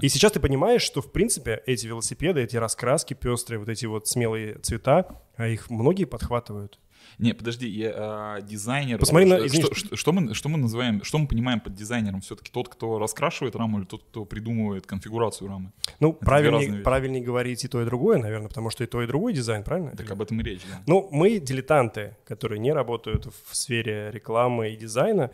И сейчас ты понимаешь, что, в принципе, эти велосипеды, эти раскраски пестрые, вот эти вот смелые цвета, а их многие подхватывают. Не, подожди, я, а, дизайнер. Посмотри на- что, извини, что, что- что мы, что мы называем, что мы понимаем под дизайнером? Все-таки тот, кто раскрашивает раму, или тот, кто придумывает конфигурацию рамы? Ну, разные правильнее, правильнее говорить и то, и другое, наверное, потому что и то, и другой дизайн, правильно? Так об этом и речь, да. Ну, мы дилетанты, которые не работают в сфере рекламы и дизайна,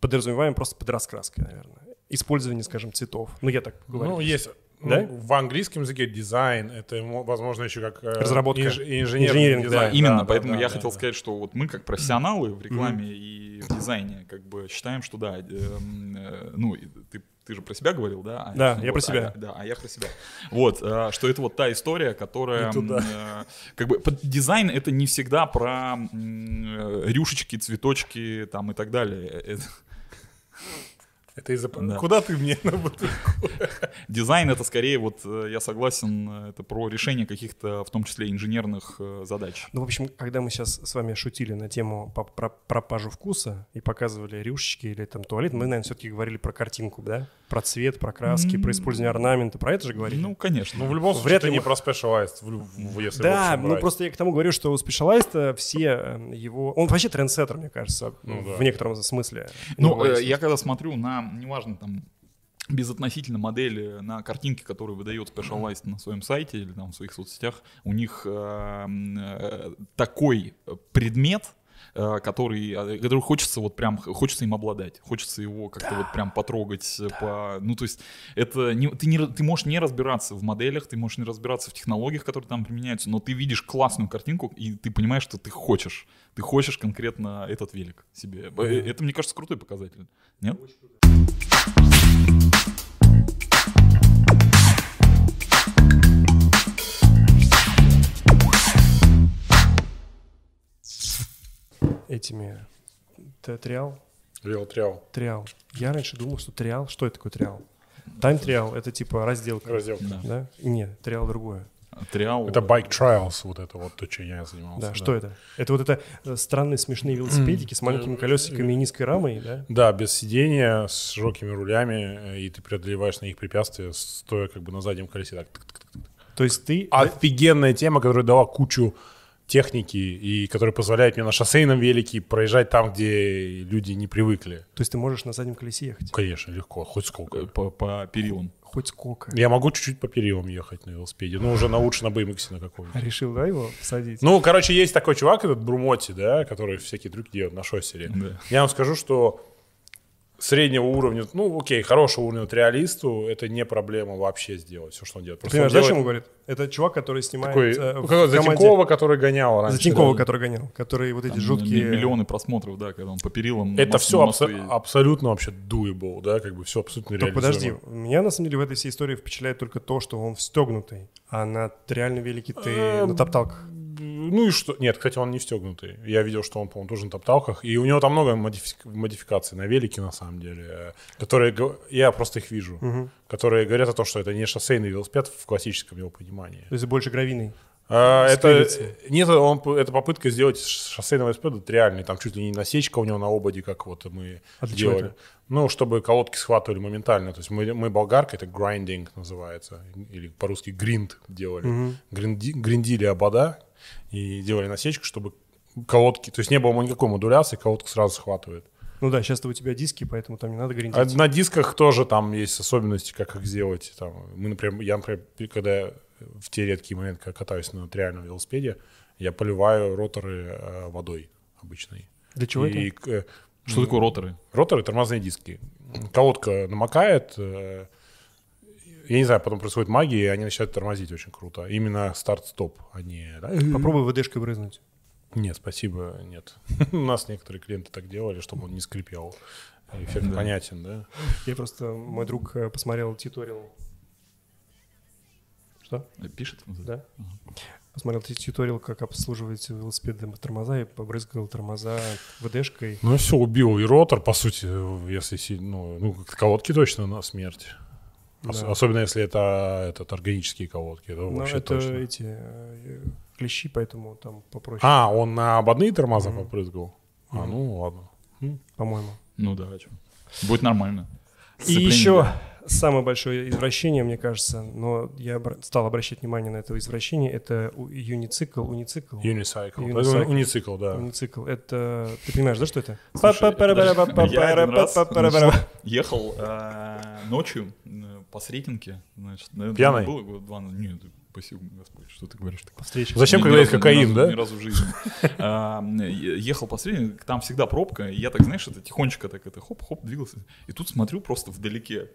подразумеваем просто под раскраской, наверное. Использование, скажем, цветов. Ну, я так говорю. Ну, есть ну, Да? в английском языке дизайн, это, мо- возможно, еще как э, Разработка. инж- инженерный Инженеринг, дизайн. да. Именно, да, поэтому да, я да, хотел да. сказать, что вот мы как профессионалы в рекламе и в дизайне как бы считаем, что да, эм, э, ну ты ты же про себя говорил, да? А, Да, я про а себя. да, а я про себя. Вот, э, что это вот та история, которая, э, как бы, под- дизайн это не всегда про м, э, рюшечки, цветочки, там и так далее. Э, Это из-за... Да. Куда ты мне на бутылку? Дизайн это скорее, вот э, я согласен, э, это про решение каких-то, в том числе инженерных э, задач. Ну, в общем, когда мы сейчас с вами шутили на тему по- про пропажу вкуса и показывали рюшечки или там туалет, мы, наверное, все-таки говорили про картинку, да? Про цвет, про краски, про использование орнамента. Про это же говорили? Ну, конечно. Ну, в любом случае, Вряд это ли не мы- про Specialized, в в- если Да, ну просто я к тому говорю, что у Specialized все э, его... Он вообще трендсеттер, мне кажется, Ну да. в некотором смысле. Ну, э, я когда смотрю на, неважно, там, безотносительно модели на картинки, которые выдает Specialized на своем сайте или там в своих соцсетях, у них э, э, такой предмет, э, который, э, который хочется вот прям, хочется им обладать, хочется его как-то вот прям потрогать, э, по, ну то есть это не, ты, не, ты можешь не разбираться в моделях, ты можешь не разбираться в технологиях, которые там применяются, но ты видишь классную картинку и ты понимаешь, что ты хочешь, ты хочешь конкретно этот велик себе. Э, Это, мне кажется, крутой показатель, нет? Этими... Триал? Real Trial. Триал. Я раньше думал, что триал... Что это такое триал? Тайм триал — это типа разделка. Разделка. Да. Да? Нет, триал другое. Триал. Это Bike Trials, вот это вот то, чем я занимался. Да, что это? Это вот это э, странные смешные велосипедики с маленькими колесиками и низкой рамой, да? Да, без сидения, с широкими рулями, э, и ты преодолеваешь на них препятствия, стоя как бы на заднем колесе. Так. тык-тык-тык. То есть ты... Офигенная тема, которая дала кучу техники и которая позволяет мне на шоссейном велике проезжать там, где люди не привыкли. То есть ты можешь на заднем колесе ехать? Конечно, легко, хоть сколько. э, по, по перилам. Хоть сколько. Я могу чуть-чуть по перилам ехать на велосипеде, но уже на лучше на BMX на каком-нибудь. А решил, да, его посадить? Ну, короче, есть такой чувак, этот Брумоти, да, который всякие трюки делает на шоссере. Да. Я вам скажу, что среднего уровня, ну, окей, хорошего уровня триалисту это не проблема вообще сделать все, что он делает. Просто он понимаешь, да, о чем делает он говорит? Это чувак, который снимает такой, э, в команде- Затинкова, который гонял раньше. Затинкова, да. который гонял, который вот эти Там жуткие... Миллионы просмотров, да, когда он по перилам. Это мос- все абсо- едет. абсолютно вообще doable, да, как бы все абсолютно Только подожди, реализуемо. меня на самом деле в этой всей истории впечатляет только то, что он встегнутый, а на реально велике ты Эм, на топталках. Ну и что? Нет, кстати, он не встегнутый. Я видел, что он, по-моему, тоже на топталках. И у него там много модифи- модификаций на велике, на самом деле, э, которые... Я просто их вижу. Которые говорят о том, что это не шоссейный велосипед в классическом его понимании. То есть больше гравийный. А, это, нет, он, это попытка сделать шоссейного велосипеда реальный. Там чуть ли не насечка у него на ободе, как вот мы А делали. Ну, чтобы колодки схватывали моментально. То есть мы, мы болгаркой, это grinding называется, или по-русски гринд делали. Гринди- гриндили обода и делали насечку, чтобы колодки, то есть не было никакой модуляции, колодка сразу схватывает. Ну да, сейчас у тебя диски, поэтому там не надо гриндить. А на дисках тоже там есть особенности, как их сделать. Там, мы, например, я, например, когда в те редкие моменты, когда катаюсь на вот реальном велосипеде, я поливаю роторы э, водой обычной. Для чего И, это? э, Что такое роторы? роторы — тормозные диски. Колодка намокает, э, я не знаю, потом происходит магия, и они начинают тормозить очень круто. Именно старт-стоп, а не... да, Попробуй ВДшкой брызнуть. Нет, спасибо, нет. У нас некоторые клиенты так делали, чтобы он не скрипел. Эффект Да. понятен, да? Я просто, мой друг э, посмотрел тьюториал. Что? Э, Пишет? Да? Посмотрел т- тьюториал, как обслуживать велосипеды тормоза, и побрызгал тормоза ВДшкой. Ну, все, убил и ротор, по сути, если... си- Ну, ну колодки точно на смерть. Ос- Да. Особенно, если это этот, органические колодки. Это вообще это точно. эти э, клещи, поэтому там попроще, А, он на ободные тормоза попрыгал? А, Мгм. ну ладно. по-моему. Ну да, а? Будет нормально. И еще да. самое большое извращение, мне кажется, но я стал обращать внимание на это извращение, это юницикл, уницикл. Unicycle. Уницикл, да. Уницикл. Это... Ты понимаешь, да, что это? Слушай, я один раз, значит, ехал ночью по Сретенке, значит, наверное, Пьяный? было года два, назад. нет, спасибо, Господи, что ты говоришь такое? Встреча. Зачем, когда есть ни кокаин, разу- да? Ни разу в жизни. А, Ехал по Сретенке, там всегда пробка, и я так, знаешь, это тихонечко так это хоп-хоп двигался, и тут смотрю просто вдалеке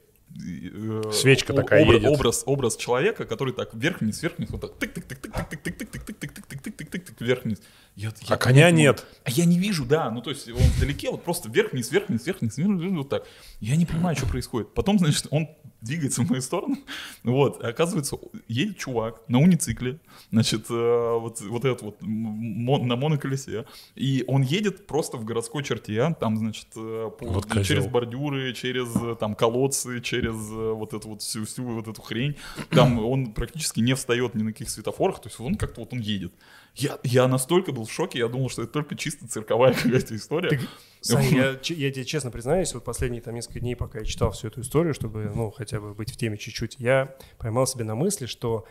Свечка о- такая обра- едет. Образ, образ человека, который так вверх-вниз, вверх-вниз, вот так тык-тык-тык-тык-тык-тык-тык-тык-тык-тык-тык-тык-тык вверх-вниз. Я- я А коня не- нет. а я не вижу, да, ну то есть он вдалеке, вот просто вверх-вниз, вверх-вниз, вверх-вниз, вверх-вниз, вот так. Я не понимаю, что происходит. Потом, значит, он двигается в мою сторону, вот, оказывается, едет чувак на уницикле, значит, э, вот, вот этот вот м- мо- на моноколесе, и он едет просто в городской черте, там, значит, э, по- Вот козел. через бордюры, через э, там колодцы, через э, вот эту вот всю, всю вот эту хрень, там он практически не встает ни на каких светофорах, то есть он как-то вот он едет. Я, я настолько был в шоке, я думал, что это только чисто цирковая какая-то история. Сань, я, че- я тебе честно признаюсь, вот последние там несколько дней, пока я читал всю эту историю, чтобы, ну, хотя бы быть в теме чуть-чуть, я поймал себе на мысли, что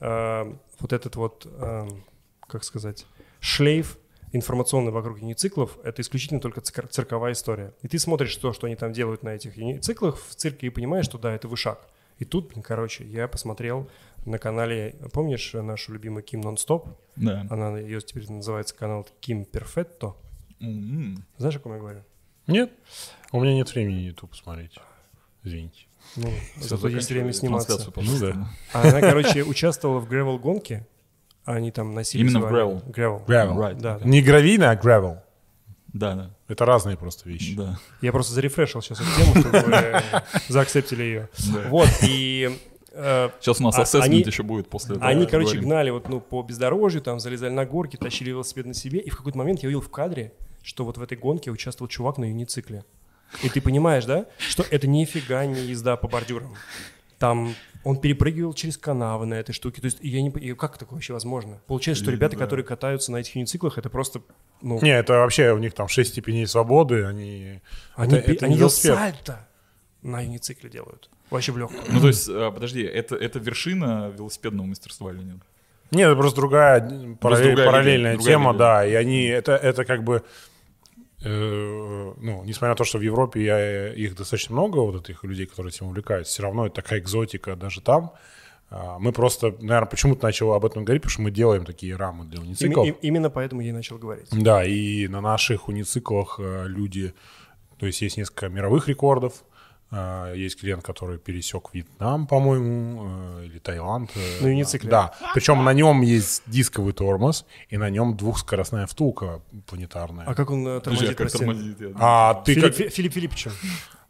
э, вот этот вот, э, как сказать, шлейф информационный вокруг юнициклов — это исключительно только цир- цирковая история. И ты смотришь то, что они там делают на этих юнициклах в цирке и понимаешь, что да, это вышаг. И тут, блин, короче, я посмотрел на канале, помнишь нашу любимую Ким Нон-Стоп? Да. Она, ее теперь называется канал Ким Перфетто. М-м. Знаешь, о ком я говорю? Нет. У меня нет времени YouTube посмотреть. Извините. Ну, зато есть время сниматься. Ну А Она, короче, участвовала в гревел-гонке. Они там носили Именно в гревел? Гревел. Gravel. Right. Да, да. Не гравийный, а gravel. Да, да, Это разные просто вещи. да. Я просто зарефрешил сейчас эту тему, чтобы заакцептили ее. Вот, и э, Сейчас у нас А- ассессмент они- еще будет после этого. они, короче, говорим. гнали вот, ну, по бездорожью, там, залезали на горки, тащили велосипед на себе, и в какой-то момент я увидел в кадре, что вот в этой гонке участвовал чувак на юницикле. И ты понимаешь, да, что это нифига не езда по бордюрам. Там он перепрыгивал через канавы на этой штуке. То есть я не понимаю, как такое вообще возможно? Получается, что И, ребята, да. которые катаются на этих юнициклах, это просто, ну, Не, это вообще у них там 6 степеней свободы, они... они, это, пи- это они велосипед. сальто на юницикле делают. Вообще в легкую. Ну, то есть, э, подожди, это, это вершина велосипедного мастерства или нет? Нет, это просто другая параллель- другая параллельная линия, другая тема, линия. да, и они, это, это как бы, ну, несмотря на то, что в Европе я, э, их достаточно много, вот этих людей, которые этим увлекаются, все равно это такая экзотика даже там. А, Мы просто, наверное, почему-то начал об этом говорить, потому что мы делаем такие рамы для унициклов. им- именно поэтому я и начал говорить. Да, и на наших унициклах э, люди, то есть есть несколько мировых рекордов, есть клиент, который пересек Вьетнам, по-моему, э, или Таиланд. э, На юницикле? Да, причем на нем есть дисковый тормоз, и на нем двухскоростная втулка планетарная. А как он э, Подожди, тормозит а как тормозит? А ты Филипп, как... Фи- Филипп Филипповичем.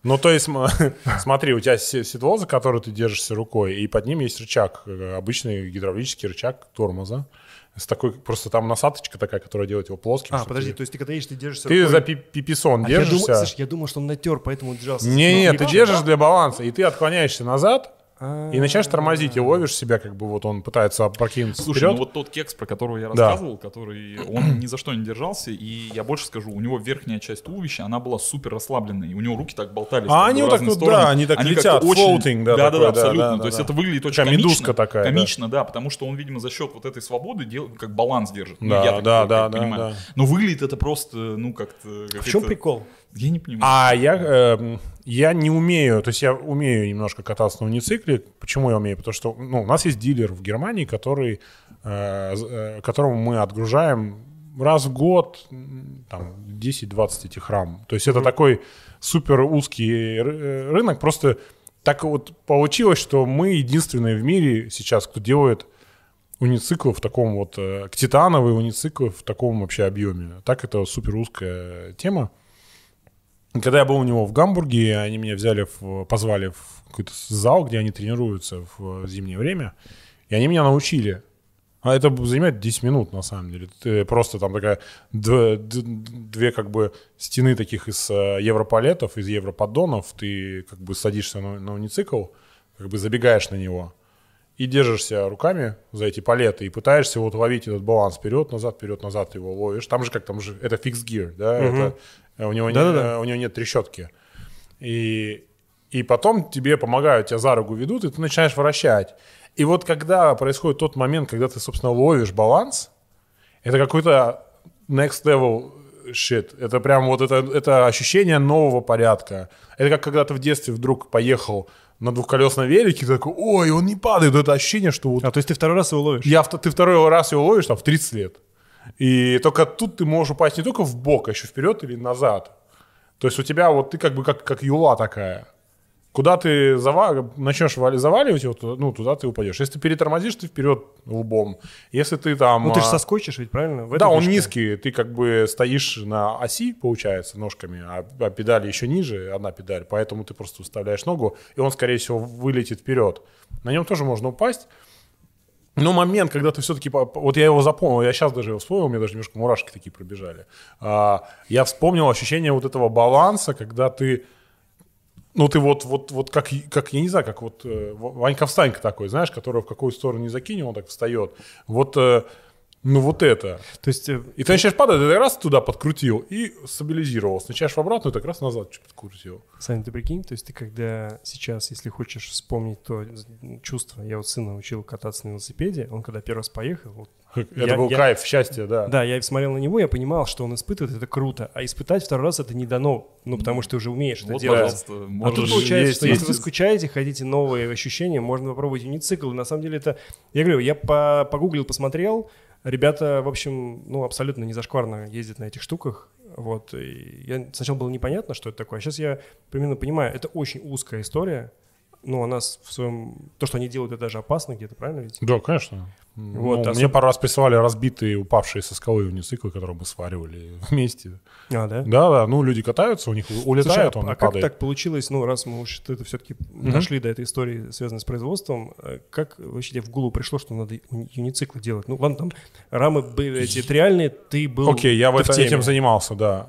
Ну, то есть, смотри, у тебя се- седло, за которое ты держишься рукой, и под ним есть рычаг, обычный гидравлический рычаг тормоза. С такой, просто там насадочка такая, которая делает его плоским. А, подожди, ты- то есть ты когда едешь, ты держишься Ты рукой- за пи- пиписон А я думал, держишься. слушай, я думал, что он натер, поэтому он держался. Не, не, ты держишь для баланса, и ты отклоняешься назад, и начинаешь тормозить, и ловишь себя, как бы вот он пытается опрокинуться Слушай, вперед. ну вот тот кекс, про которого я Да. рассказывал, который он ни за что не держался, и я больше скажу, у него верхняя часть туловища, она была супер расслабленная, и у него руки так болтались. А как они в вот так разные вот, стороны. да, они так как-то летят, floating, да, да, да, такое, да, абсолютно. да, То есть да. это выглядит очень Такая комично. медузка такая, да. Комично, да. потому что он, видимо, за счет вот этой свободы дел, как баланс держит. Ну, Да, я так, да, как да, да, понимаю. да. Но выглядит это просто, ну, как-то... В чем прикол? Я не понимаю. А я, э, я не умею, то есть я умею немножко кататься на уницикле. Почему я умею? Потому что ну, у нас есть дилер в Германии, который, э, э, которому мы отгружаем раз в год там, 10-20 этих рам. То есть это такой супер узкий э, рынок. Просто так вот получилось, что мы единственные в мире сейчас, кто делает унициклы в таком вот, э, титановые унициклы в таком вообще объеме. Так это супер узкая тема. Когда я был у него в Гамбурге, они меня взяли, в, позвали в какой-то зал, где они тренируются в зимнее время, и они меня научили. А это занимает 10 минут, на самом деле. Ты просто там такая две как бы стены таких из э, европалетов, из европоддонов. Ты как бы садишься на, на уницикл, как бы забегаешь на него и держишься руками за эти палеты и пытаешься вот ловить этот баланс вперед, назад, вперед, назад ты его ловишь. Там же как там же это фикс гир, да, это, э, у него не- Да-да-да. э, у него нет трещотки. И И потом тебе помогают, тебя за руку ведут, и ты начинаешь вращать. И вот когда происходит тот момент, когда ты, собственно, ловишь баланс, это какой-то next level shit. Это прям вот это, это ощущение нового порядка. Это как когда ты в детстве вдруг поехал на двухколесном велике, ты такой, ой, он не падает. Это ощущение, что вот... А то есть ты второй раз его ловишь? Я, ты второй раз его ловишь там в 30 лет. И только тут ты можешь упасть не только в бок, а еще вперед или назад. То есть у тебя вот ты как бы как, как юла такая. Куда ты зава... начнешь вали... заваливать туда, ну, туда ты упадешь. Если ты перетормозишь, ты вперед лбом. Если ты там... Ну, ты же а, соскочишь ведь, правильно? В Да, он низкий, ты как бы стоишь на оси, получается, ножками, а, а педали еще ниже, одна педаль, поэтому ты просто выставляешь ногу, и он, скорее всего, вылетит вперед. На нем тоже можно упасть. Но момент, когда ты все-таки... Вот я его запомнил, я сейчас даже его вспомнил, у меня даже немножко мурашки такие пробежали. А, Я вспомнил ощущение вот этого баланса, когда ты... Ну, ты вот, вот, вот как, как, я не знаю, как вот э, Ванька-встанька такой, знаешь, который в какую сторону не закинул, он так встает. Вот, э, ну, вот это. То есть э, И ты начинаешь падать, ты раз туда подкрутил и стабилизировался. Начинаешь в обратную, так раз назад чуть подкрутил. Саня, ты прикинь, то есть ты когда сейчас, если хочешь вспомнить то чувство, я вот сына учил кататься на велосипеде, он когда первый раз поехал, вот, Это Я- был я- кайф, счастье, да. да, я смотрел на него, я понимал, что он испытывает, это круто, а испытать второй раз это не дано, ну потому что ты уже умеешь это Вот, делать. пожалуйста, А тут получается, есть, что есть. если вы скучаете, хотите новые ощущения, можно попробовать уницикл. И на самом деле это, я говорю, я по- погуглил, посмотрел, ребята, в общем, ну абсолютно не зашкварно ездят на этих штуках. Вот, и я сначала было непонятно, что это такое, сейчас я примерно понимаю, это очень узкая история, ну, она в своем... То, что они делают, это даже опасно где-то, правильно ведь? Да, конечно. Вот, Ну, особ- Мне пару раз присылали разбитые, упавшие со скалы унициклы, которые мы сваривали вместе. А, да? Да, да, ну люди катаются, у них Слушай, улетает, а, он а и как падает. так получилось, ну, раз мы уж это все-таки дошли до этой истории, связанной с производством, э, как вообще тебе в голову пришло, что надо юнициклы делать? Ну, ладно, там рамы были эти триальные, ты был Окей, я в это- теме. этим занимался, да.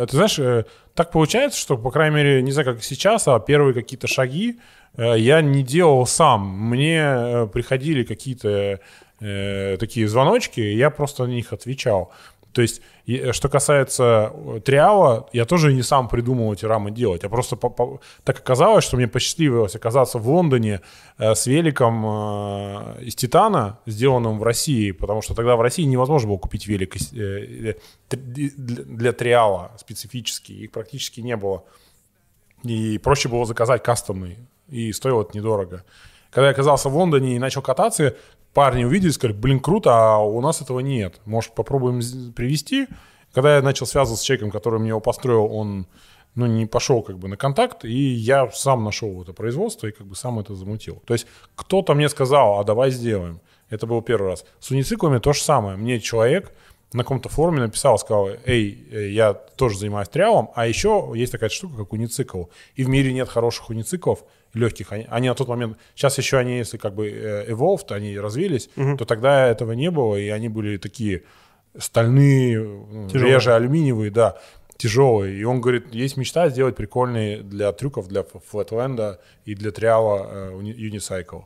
Э, Ты знаешь, э, так получается, что, по крайней мере, не знаю, как сейчас, а первые какие-то шаги э, я не делал сам. Мне э, приходили какие-то э, такие звоночки, я просто на них отвечал. То есть, и, что касается э, триала, я тоже не сам придумал эти рамы делать. Я просто по- по- так оказалось, что мне посчастливилось оказаться в Лондоне э, с великом э, из титана, сделанным в России, потому что тогда в России невозможно было купить велик э, э, для триала специфический, их практически не было. И проще было заказать кастомный, и стоило это недорого. Когда я оказался в Лондоне и начал кататься, парни увидели сказали, блин, круто, а у нас этого нет. Может, попробуем привезти? Когда я начал связываться с человеком, который мне его построил, он ну, не пошел как бы на контакт, и я сам нашел это производство и как бы сам это замутил. То есть кто-то мне сказал, а давай сделаем. Это был первый раз. С унициклами то же самое. Мне человек на каком-то форуме написал, сказал, эй, э, я тоже занимаюсь триалом, а еще есть такая штука, как уницикл. И в мире нет хороших унициклов, легких. Они, они на тот момент, сейчас еще они, если как бы э, evolved, они развились, то тогда этого не было, и они были такие стальные, ну, Тяжелые. реже алюминиевые, да, тяжелые. И он говорит, есть мечта сделать прикольные для трюков, для флетленда и для триала э, юнисайкл.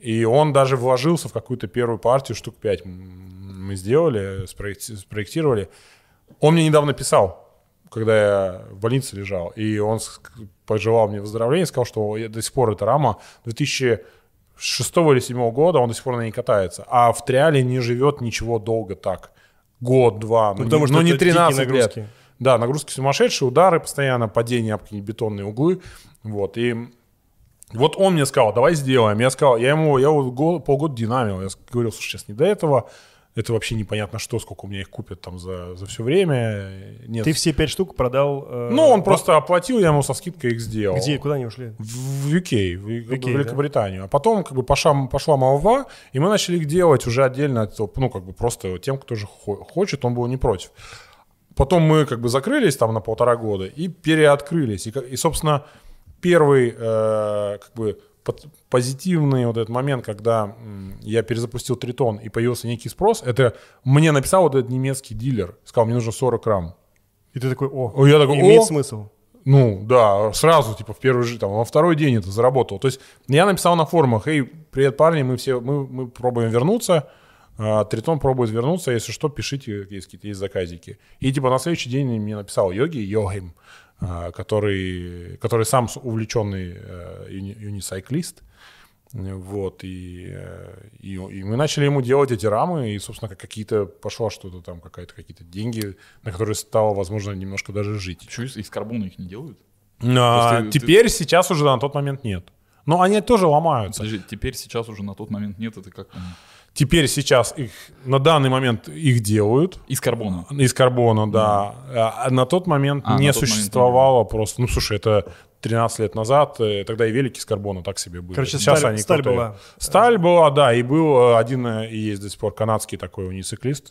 И он даже вложился в какую-то первую партию, штук 5 мы сделали, спроекти- спроектировали. Он мне недавно писал, когда я в больнице лежал, и он пожелал мне выздоровления, сказал, что я- до сих пор эта рама 2006 или 2007 года, он до сих пор на ней катается. А в триале не живет ничего долго так. Год, два, ну, Ну, потому не, что ну, не это дикие 13 лет. Да, нагрузки сумасшедшие, удары постоянно, падения об какие-нибудь бетонные углы. Вот, и вот он мне сказал, давай сделаем. Я сказал, я ему, я его год- полгода динамил. Я говорил, слушай, сейчас не до этого. Это вообще непонятно что, сколько у меня их купят там за, за все время. Нет. Ты все пять штук продал... э, Ну, он в- просто оплатил, я ему со скидкой их сделал. Где, куда они ушли? В в UK, в, в UK, Великобританию. А потом как бы пошла, пошла молва, и мы начали их делать уже отдельно, от ну, как бы просто тем, кто же хо- хочет, он был не против. Потом мы как бы закрылись там на полтора года и переоткрылись. И, и собственно, первый э, как бы позитивный вот этот момент, когда я перезапустил Тритон и появился некий спрос, это мне написал вот этот немецкий дилер, сказал, мне нужно 40 грамм. И ты такой, о, я такой, имеет о! смысл. Ну, да, сразу, типа, в первый же, там, во второй день это заработал. То есть я написал на форумах, эй, привет, парни, мы все, мы, мы пробуем вернуться, а, Тритон пробует вернуться, если что, пишите, есть какие-то есть заказики. И, типа, на следующий день мне написал Йоги, Йогим, который, который сам увлеченный э, юни- юнисайклист. Вот, и, э, и, и мы начали ему делать эти рамы, и, собственно, как какие-то пошло что-то там, какая-то какие-то деньги, на которые стало возможно немножко даже жить. Что, из, из карбона их не делают? А, ты- теперь, сейчас уже на тот момент нет. Но они тоже ломаются. Подожди, теперь сейчас уже на тот момент нет, это как? Теперь сейчас их, на данный момент их делают. Из карбона. Из карбона, да. А на тот момент А, не тот момент существовало просто. Ну, слушай, это 13 лет назад, э, тогда и велики из карбона так себе были. Короче, Сейчас сталь- они сталь крутые. была. Сталь была, да, и был э, один, э, и есть до сих пор канадский такой унициклист,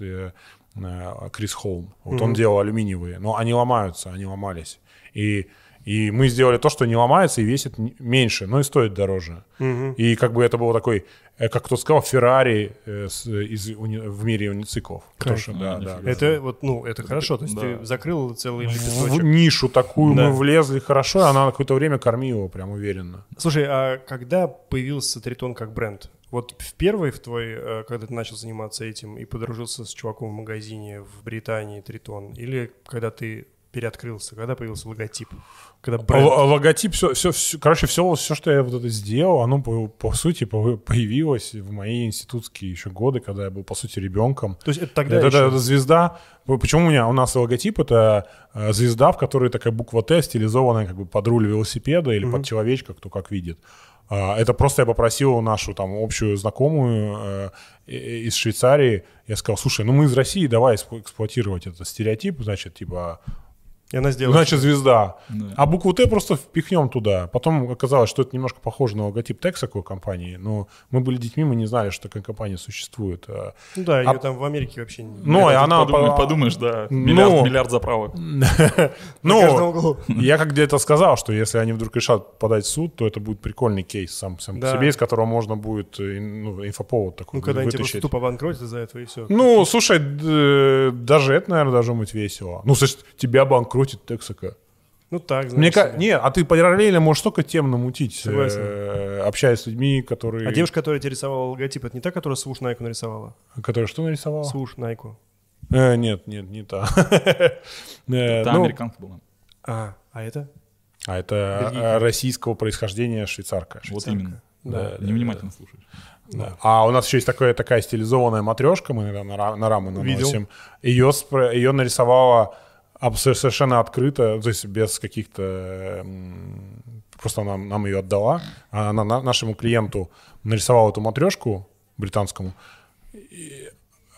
Крис Холм. Вот он делал алюминиевые, но они ломаются, они ломались. И и мы сделали то, что не ломается и весит меньше, но и стоит дороже. И как бы это было такой, э, как кто сказал, Феррари э, с- из уни- в мире унициклов. Что, да, да, да. Это вот, ну, это хорошо. То есть да. ты закрыл целый в лепесточек. нишу такую Да. мы влезли хорошо, она на какое-то время кормила прям уверенно. Слушай, а когда появился Тритон как бренд? Вот в первый в твой, э, когда ты начал заниматься этим и подружился с чуваком в магазине в Британии Тритон, или когда ты переоткрылся, когда появился логотип, когда бренд? Л- логотип, все, все, короче, все, все, что я вот это сделал, оно по, по сути по- появилось в мои институтские еще годы, когда я был, по сути, ребенком. То есть это тогда это, еще- это звезда. Почему у меня у нас логотип это э, звезда, в которой такая буква Т стилизованная как бы под руль велосипеда или под человечка, кто как видит. А, Это просто я попросил нашу там общую знакомую э, из Швейцарии. Я сказал, слушай, ну мы из России, давай эксплуатировать этот стереотип, значит, типа И она сделала. Значит, звезда. Да. А букву Т просто впихнем туда. Потом оказалось, что это немножко похоже на логотип Texaco компании, но мы были детьми, мы не знали, что такая компания существует. Ну да, ее а- там в Америке вообще не... Ну, и она... подумай- по- подумаешь, да, Ну. миллиард, миллиард заправок. Ну, я как где-то сказал, что если они вдруг решат подать в суд, то это будет прикольный кейс сам, сам по себе, из которого можно будет э, ну, инфоповод такой Ну, когда они просто тупо обанкротят из-за этого, и все. Ну, слушай, д- даже это, наверное, должно быть весело. Ну, слушай, тебя банкротит Texaco. Ну так, знаешь Мне ка-. Не, а ты параллельно можешь столько тем намутить, Согласен. э, общаясь с людьми, которые... А девушка, которая тебе рисовала логотип, это не та, которая Свуш Найку нарисовала? Которая что нарисовала? Свуш Найку. Э, нет, нет, не та. Э, Та ну, американка была. А, а это? А это э, российского происхождения швейцарка. Вот именно. Да, Невнимательно слушаешь. Да. А у нас еще есть такая, такая стилизованная матрешка, мы иногда на, на Видел. наносим. Ее, спро- ее нарисовала совершенно открыто, то есть без каких-то... Просто она нам ее отдала. Она на- нашему клиенту нарисовала эту матрешку британскому. И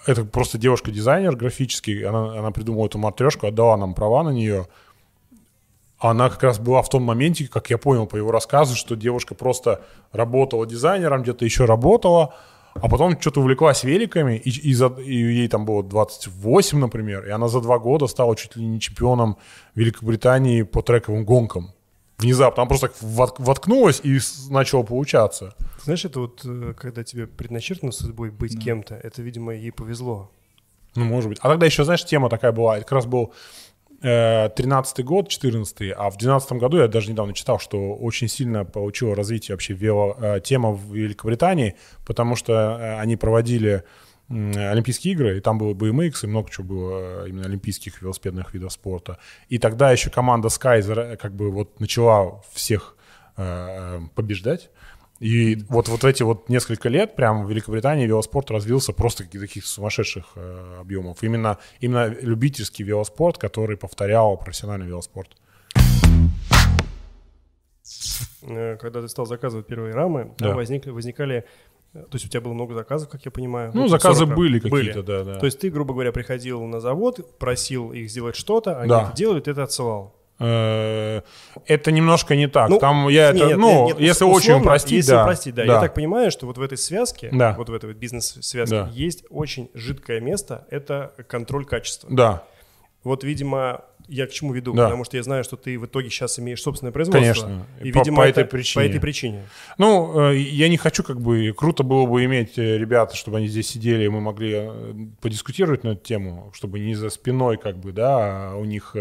это просто девушка-дизайнер графический. Она, она придумала эту матрешку, отдала нам права на нее. Она как раз была в том моменте, как я понял по его рассказу, что девушка просто работала дизайнером, где-то еще работала, а потом что-то увлеклась великами, и, и за- и ей там было 28, например, и она за два года стала чуть ли не чемпионом Великобритании по трековым гонкам. Внезапно. Она просто так вот- воткнулась и начала получаться. Знаешь, это вот, э, когда тебе предначертано судьбой быть кем-то, это, видимо, ей повезло. Ну, может быть. А тогда еще, знаешь, тема такая была. Это как раз был э, 13-й год, 14-й, а в 12 году я даже недавно читал, что очень сильно получила развитие вообще вело, э, тема в Великобритании, потому что э, они проводили Олимпийские игры, и там было BMX, и много чего было э, именно олимпийских велосипедных видов спорта. И тогда еще команда Sky как бы вот начала всех побеждать. И вот, вот эти вот несколько лет прям в Великобритании велоспорт развился просто каких- таких сумасшедших э, объемов. Именно, именно любительский велоспорт, который повторял профессиональный велоспорт. Э, Когда ты стал заказывать первые рамы, Да. там возникли, возникали... э, То есть у тебя было много заказов, как я понимаю? Ну, заказы 40 рам. были какие-то, да, да. То есть ты, грубо говоря, приходил на завод, просил их сделать что-то, они Да. это делают, ты это отсылал. Э, Это немножко не так. Ну, Там я это, Нет, ну, нет, нет, если условно, очень упростить, если да. упростить, да. Я так понимаю, что вот в этой связке, Да. вот в этой вот бизнес-связке, Да. есть очень жидкое место, это контроль качества. Да, Вот, видимо, я к чему веду, Да. потому что я знаю, что ты в итоге сейчас имеешь собственное производство. Конечно. И, По- видимо, по это этой причине. По этой причине. Ну, э, я не хочу, как бы, круто было бы иметь э, ребят, чтобы они здесь сидели, и мы могли э, подискутировать на эту тему, чтобы не за спиной, как бы, да, у них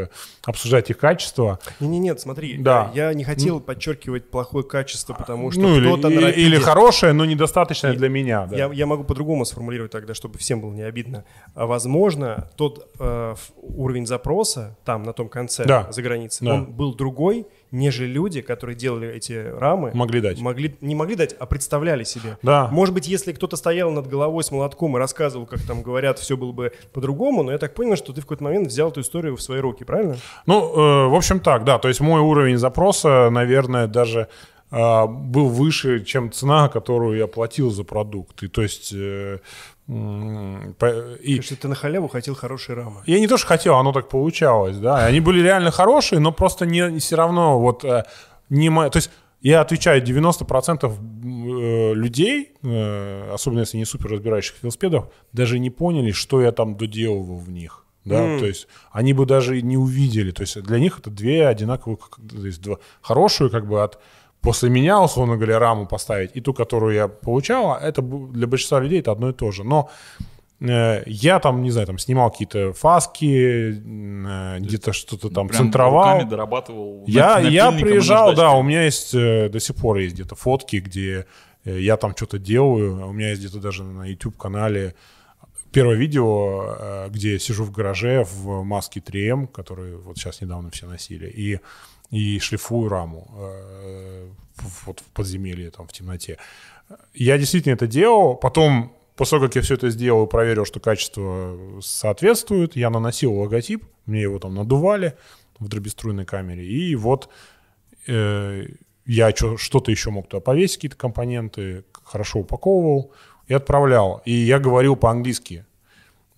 обсуждать их качество. Не-не, нет, смотри, Да. я не хотел подчеркивать плохое качество, потому что ну, кто-то или, на- или Нет, хорошее, но недостаточное для меня, да. Я, я могу по-другому сформулировать тогда, чтобы всем было не обидно. А, Возможно, тот э, уровень запроса там там, на том конце, Да. за границей, Да. он был другой, нежели люди, которые делали эти рамы. Могли дать. Могли, не могли дать, а представляли себе. Да. Может быть, если кто-то стоял над головой с молотком и рассказывал, как там говорят, все было бы по-другому, но я так понял, что ты в какой-то момент взял эту историю в свои руки, правильно? Ну, э, в общем так, да. То есть мой уровень запроса, наверное, даже э, был выше, чем цена, которую я платил за продукт. И то есть... э, по- и, Потому что ты на халяву хотел хорошие рамы. я не то, что хотел, оно так получалось, да. Они были реально хорошие, но просто не, все равно вот э, не То есть я отвечаю, 90% э, людей, э, особенно если не супер разбирающих в велосипедах, даже не поняли, что я там доделывал в них. Да, М. то есть они бы даже не увидели. То есть для них это две одинаковые, то есть два, хорошую как бы от после меня, условно говоря, раму поставить, и ту, которую я получал, а это для большинства людей это одно и то же. Но э, я там, не знаю, там снимал какие-то фаски, э, где-то что-то там Прям центровал. дорабатывал. Я, я приезжал, да, у меня есть э, до сих пор есть где-то фотки, где я там что-то делаю. У меня есть где-то даже на YouTube-канале первое видео, где я сижу в гараже в маске 3М, которую вот сейчас недавно все носили, и, и шлифую раму э, вот в подземелье, там, в темноте. Я действительно это делал. Потом, после того, как я все это сделал и проверил, что качество соответствует, я наносил логотип, мне его там надували в дробеструйной камере, и вот э, я что-то еще мог туда повесить, какие-то компоненты, хорошо упаковывал и отправлял. И я говорил по-английски.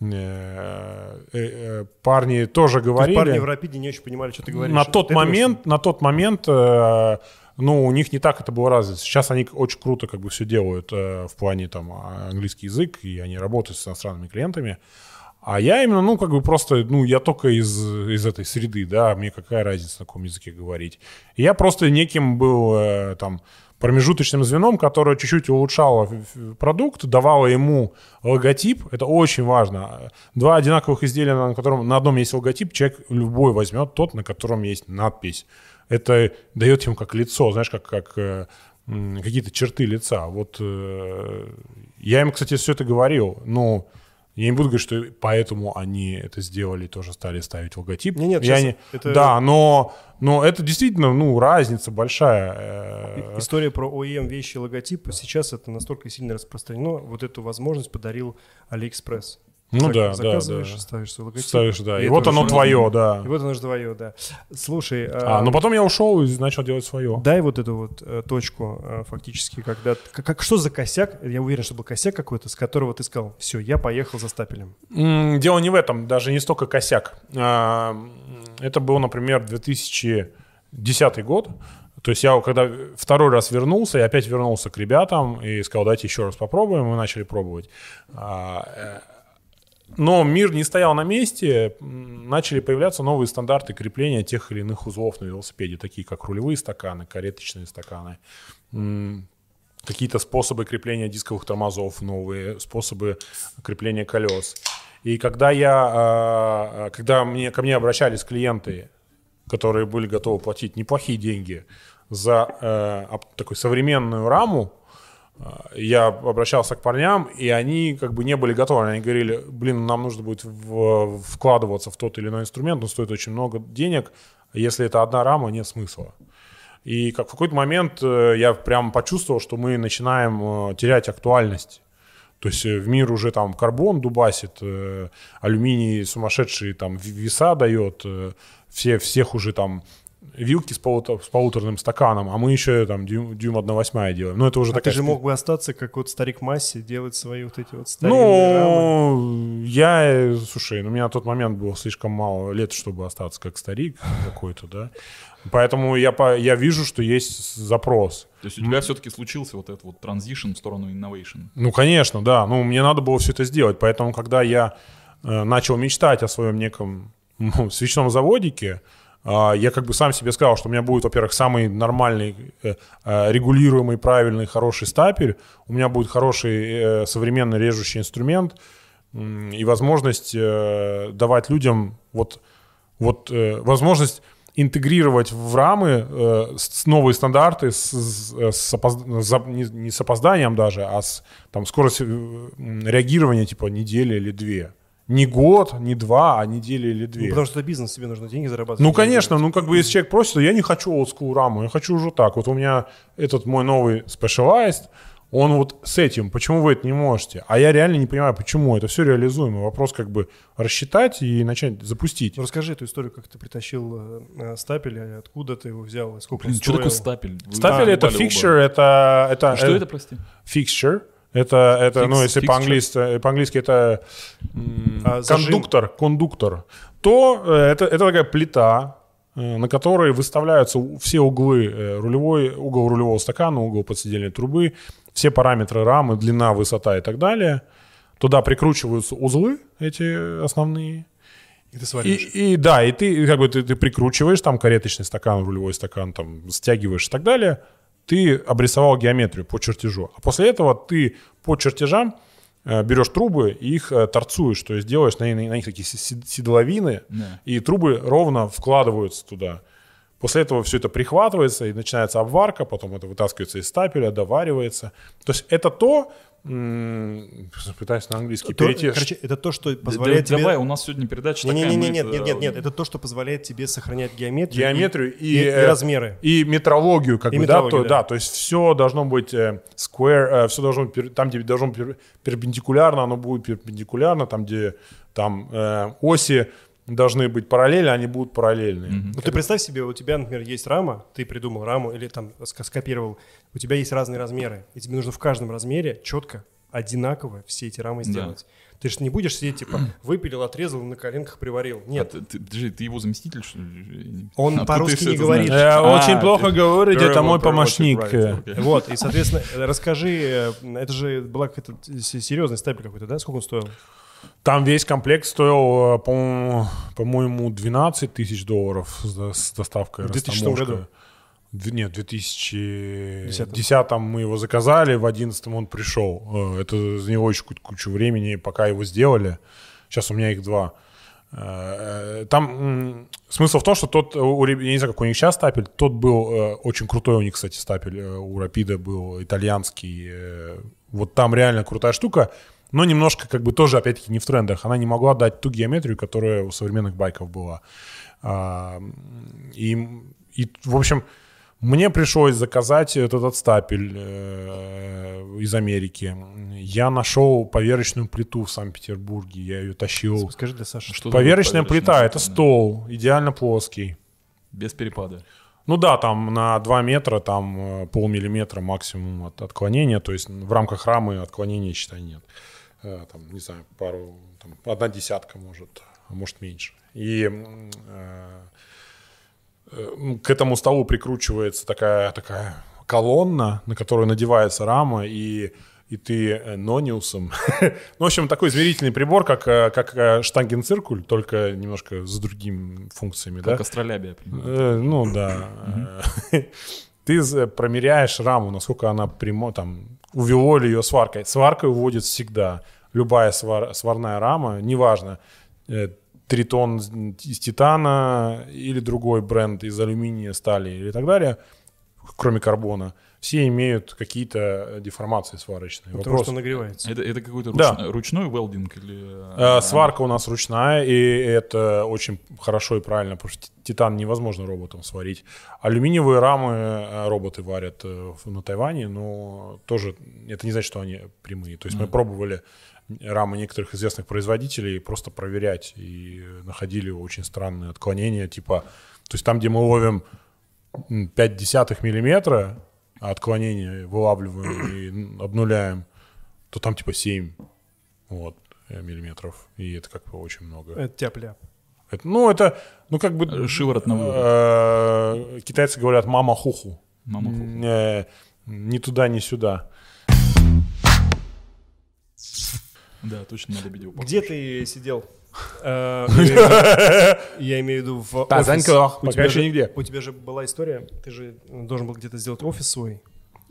Э, э, Парни тоже То говорили. парни в Рапиде не очень понимали, что ты говоришь. На Ты тот думаешь, момент, на тот момент, э, ну, у них не так это было развито. Сейчас они очень круто как бы все делают в плане там английский язык, и они работают с иностранными клиентами. А я именно, ну, как бы просто, ну, я только из, из этой среды, да, мне какая разница, на каком языке говорить. Я просто неким был э, там промежуточным звеном, которое чуть-чуть улучшало продукт, давало ему логотип, это очень важно. Два одинаковых изделия, на котором на одном есть логотип, человек любой возьмет тот, на котором есть надпись. Это дает ему как лицо, знаешь, как, как э, какие-то черты лица. Вот э, я им, кстати, все это говорил, но я не буду говорить, что поэтому они это сделали, тоже стали ставить логотип. Не, нет, Я не- это- Да, но, но это действительно, ну, разница большая. э, История про OEM вещи логотипы сейчас это настолько сильно распространено. Вот эту возможность подарил AliExpress. Ну Зак- да, да, Заказываешь, да. ставишь свой логотип. Ставишь, да. И, это вот оно твое, да. И вот оно же твое, да. Слушай, А, ну потом я ушел и начал делать свое. дай вот эту вот э, точку э, фактически, когда... Как, как- что за косяк? Я уверен, что был косяк какой-то, с которого ты сказал, все, я поехал за стапелем. М, Дело не в этом, даже не столько косяк. А, Это был, например, 2010 год. То есть я когда второй раз вернулся, я опять вернулся к ребятам и сказал, давайте еще раз попробуем. Мы начали пробовать. А, э, Но мир не стоял на месте, начали появляться новые стандарты крепления тех или иных узлов на велосипеде, такие как рулевые стаканы, кареточные стаканы, какие-то способы крепления дисковых тормозов, новые способы крепления колес. И когда я, а, а, когда мне, ко мне обращались клиенты, которые были готовы платить неплохие деньги за э, такую современную раму, я обращался к парням, и они как бы не были готовы. Они говорили, блин, нам нужно будет в- вкладываться в тот или иной инструмент, он стоит очень много денег. Если это одна рама, нет смысла. И как в какой-то момент э, я прям почувствовал, что мы начинаем э, терять актуальность. То есть э, в мир уже там карбон дубасит, алюминий сумасшедшие там веса дает, все, всех уже там вилки с, полутор- с полуторным стаканом, а мы еще там дюйм, дюйм 1 восьмая делаем. Ну, это уже А ты такая... же спе- мог бы остаться, как вот старик Масси, делать свои вот эти вот старинные рамы. Ну, я, э, слушай, ну, у меня на тот момент было слишком мало лет, чтобы остаться как старик какой-то, да. Поэтому я, по- я вижу, что есть запрос. То есть у тебя все-таки случился вот этот вот транзишн в сторону innovation. Ну, конечно, да. Ну, мне надо было все это сделать. Поэтому, когда я э, начал мечтать о своем неком ну, свечном заводике, я как бы сам себе сказал, что у меня будет, во-первых, самый нормальный, э, э, регулируемый, правильный, хороший стапель, у меня будет хороший э, современный режущий инструмент и возможность давать людям вот, вот возможность интегрировать в рамы э, с- новые стандарты с, с- с опоз- за- не, не с опозданием даже, а с там, скорость м, реагирования типа недели или две. Не год, не два, а неделя или Ну, две. потому что это бизнес, тебе нужно деньги зарабатывать. Ну, конечно, ну, как бы, если человек просит, то я не хочу олдскул раму, я хочу уже так. Вот у меня этот мой новый Specialized, он вот с этим, почему вы это не можете? А я реально не понимаю, почему. Это все реализуемо. Вопрос как бы рассчитать и начать запустить. Ну, расскажи эту историю, как ты притащил э, э, стапель, откуда ты его взял, сколько Блин, он что такое стоил. стапель? Вы Стапель это заебали оба. fixture, это... это Что э, это, прости? Fixture. Это, это ну, Fix- если fixture. по-английски, по-английски это А, зажим. кондуктор, кондуктор, то э, это, это такая плита, э, на которой выставляются все углы, э, рулевой, угол рулевого стакана, угол подсидельной трубы, все параметры рамы, длина, высота и так далее. Туда прикручиваются узлы эти основные. И ты И, сваришь. и да, и ты как бы ты, ты прикручиваешь там кареточный стакан, рулевой стакан, там стягиваешь и так далее. Ты обрисовал геометрию по чертежу. А после этого ты по чертежам э, берешь трубы и их э, торцуешь, то есть делаешь на, на них такие седловины, Да. и трубы ровно вкладываются туда. После этого все это прихватывается, и начинается обварка, потом это вытаскивается из стапеля, доваривается. То есть это то, пытаюсь на английский То- перейти. короче, это то, что Да- позволяет да- тебе... Давай, у нас сегодня передача Не, такая. не, мы нет, это- нет, нет, нет, это то, что позволяет тебе сохранять геометрию, и- геометрию и, и, и э, размеры. и метрологию, как И бы, да, метрологию, то, да. да, то есть все должно быть э, square, все должно быть там, где должно быть пер- перпендикулярно, оно будет перпендикулярно, там, где там э, оси должны быть параллельно, они будут параллельные. Ну, ты представь себе, у тебя, например, есть рама, ты придумал раму или там скопировал, у тебя есть разные размеры, и тебе нужно в каждом размере четко, одинаково все эти рамы Да. сделать. Ты же не будешь сидеть, типа, выпилил, отрезал, на коленках приварил. А Нет, ты, ты- подожди, ты его заместитель, что ли? Он ты по-русски не говорит. знаешь? Э, А, очень ты- плохо говорить, Very это мой помощник. well, э. right, okay. Вот, и, соответственно, э, расскажи, это же была какая-то с- серьезный стапель какой-то, да? Сколько он стоил? Там весь комплект стоил, по- по-моему, 12 тысяч долларов с, доставкой. В 2000 году? Нет, в 2010 мы его заказали, в 2011 он пришел. Э, Это заняло еще кучу, кучу времени, пока его сделали. Сейчас у меня их два. Э, Там м, смысл в том, что тот, э, я не знаю, какой у них сейчас стапель, тот был э, очень крутой у них, кстати, стапель. э, У Рапида был итальянский. э, Вот там реально крутая штука, но немножко как бы тоже, опять-таки, не в трендах. Она не могла дать ту геометрию, которая у современных байков была. И, и в общем, мне пришлось заказать этот, стапель э, из Америки. Я нашел поверочную плиту в Санкт-Петербурге, я ее тащил. Скажи для Саши. Что такое Поверочная плита — это стол, идеально плоский. Без перепада. Ну да, там на 2 метра, там э, полмиллиметра максимум от отклонения, то есть в рамках рамы отклонения, считай, нет. Э, Там, не знаю, пару, там, одна десятка может, а может меньше. И э, к этому столу прикручивается такая, такая колонна, на которую надевается рама, и, и ты э, нониусом. ну, в общем, такой измерительный прибор, как, э, как э, штангенциркуль, только немножко с другими функциями. да? Как астролябия. примерно. Э, Ну да. Ты промеряешь раму, насколько она прямо там увело ли ее сваркой. Сваркой уводит всегда. Любая свар- сварная рама, неважно, тритон из титана или другой бренд из алюминия, стали или так далее, кроме карбона, все имеют какие-то деформации сварочные. Потому Вопрос, что нагревается. Это, это какой-то Да. руч- ручной велдинг или... Э, Сварка у нас ручная, и это очень хорошо и правильно, потому что титан невозможно роботом сварить. Алюминиевые рамы э, роботы варят э, на Тайване, но тоже это не значит, что они прямые. То есть мы пробовали рамы некоторых известных производителей просто проверять и находили очень странные отклонения, типа, то есть там, где мы ловим м, 5 десятых миллиметра, а отклонение вылавливаем и обнуляем, то там типа 7 вот, э, миллиметров. И это как бы очень много. Это тяп-ляп. Это, ну, это, ну, как бы... Э, шиворот на выворот. э, Китайцы говорят «мама хуху». Мама хуху. Э, Ни туда, ни сюда. Да, точно на Лебедева похож. Где ты сидел? Э, Я имею в виду- в У пока тебя еще же- нигде. У тебя же была история, ты же должен был где-то сделать офис свой.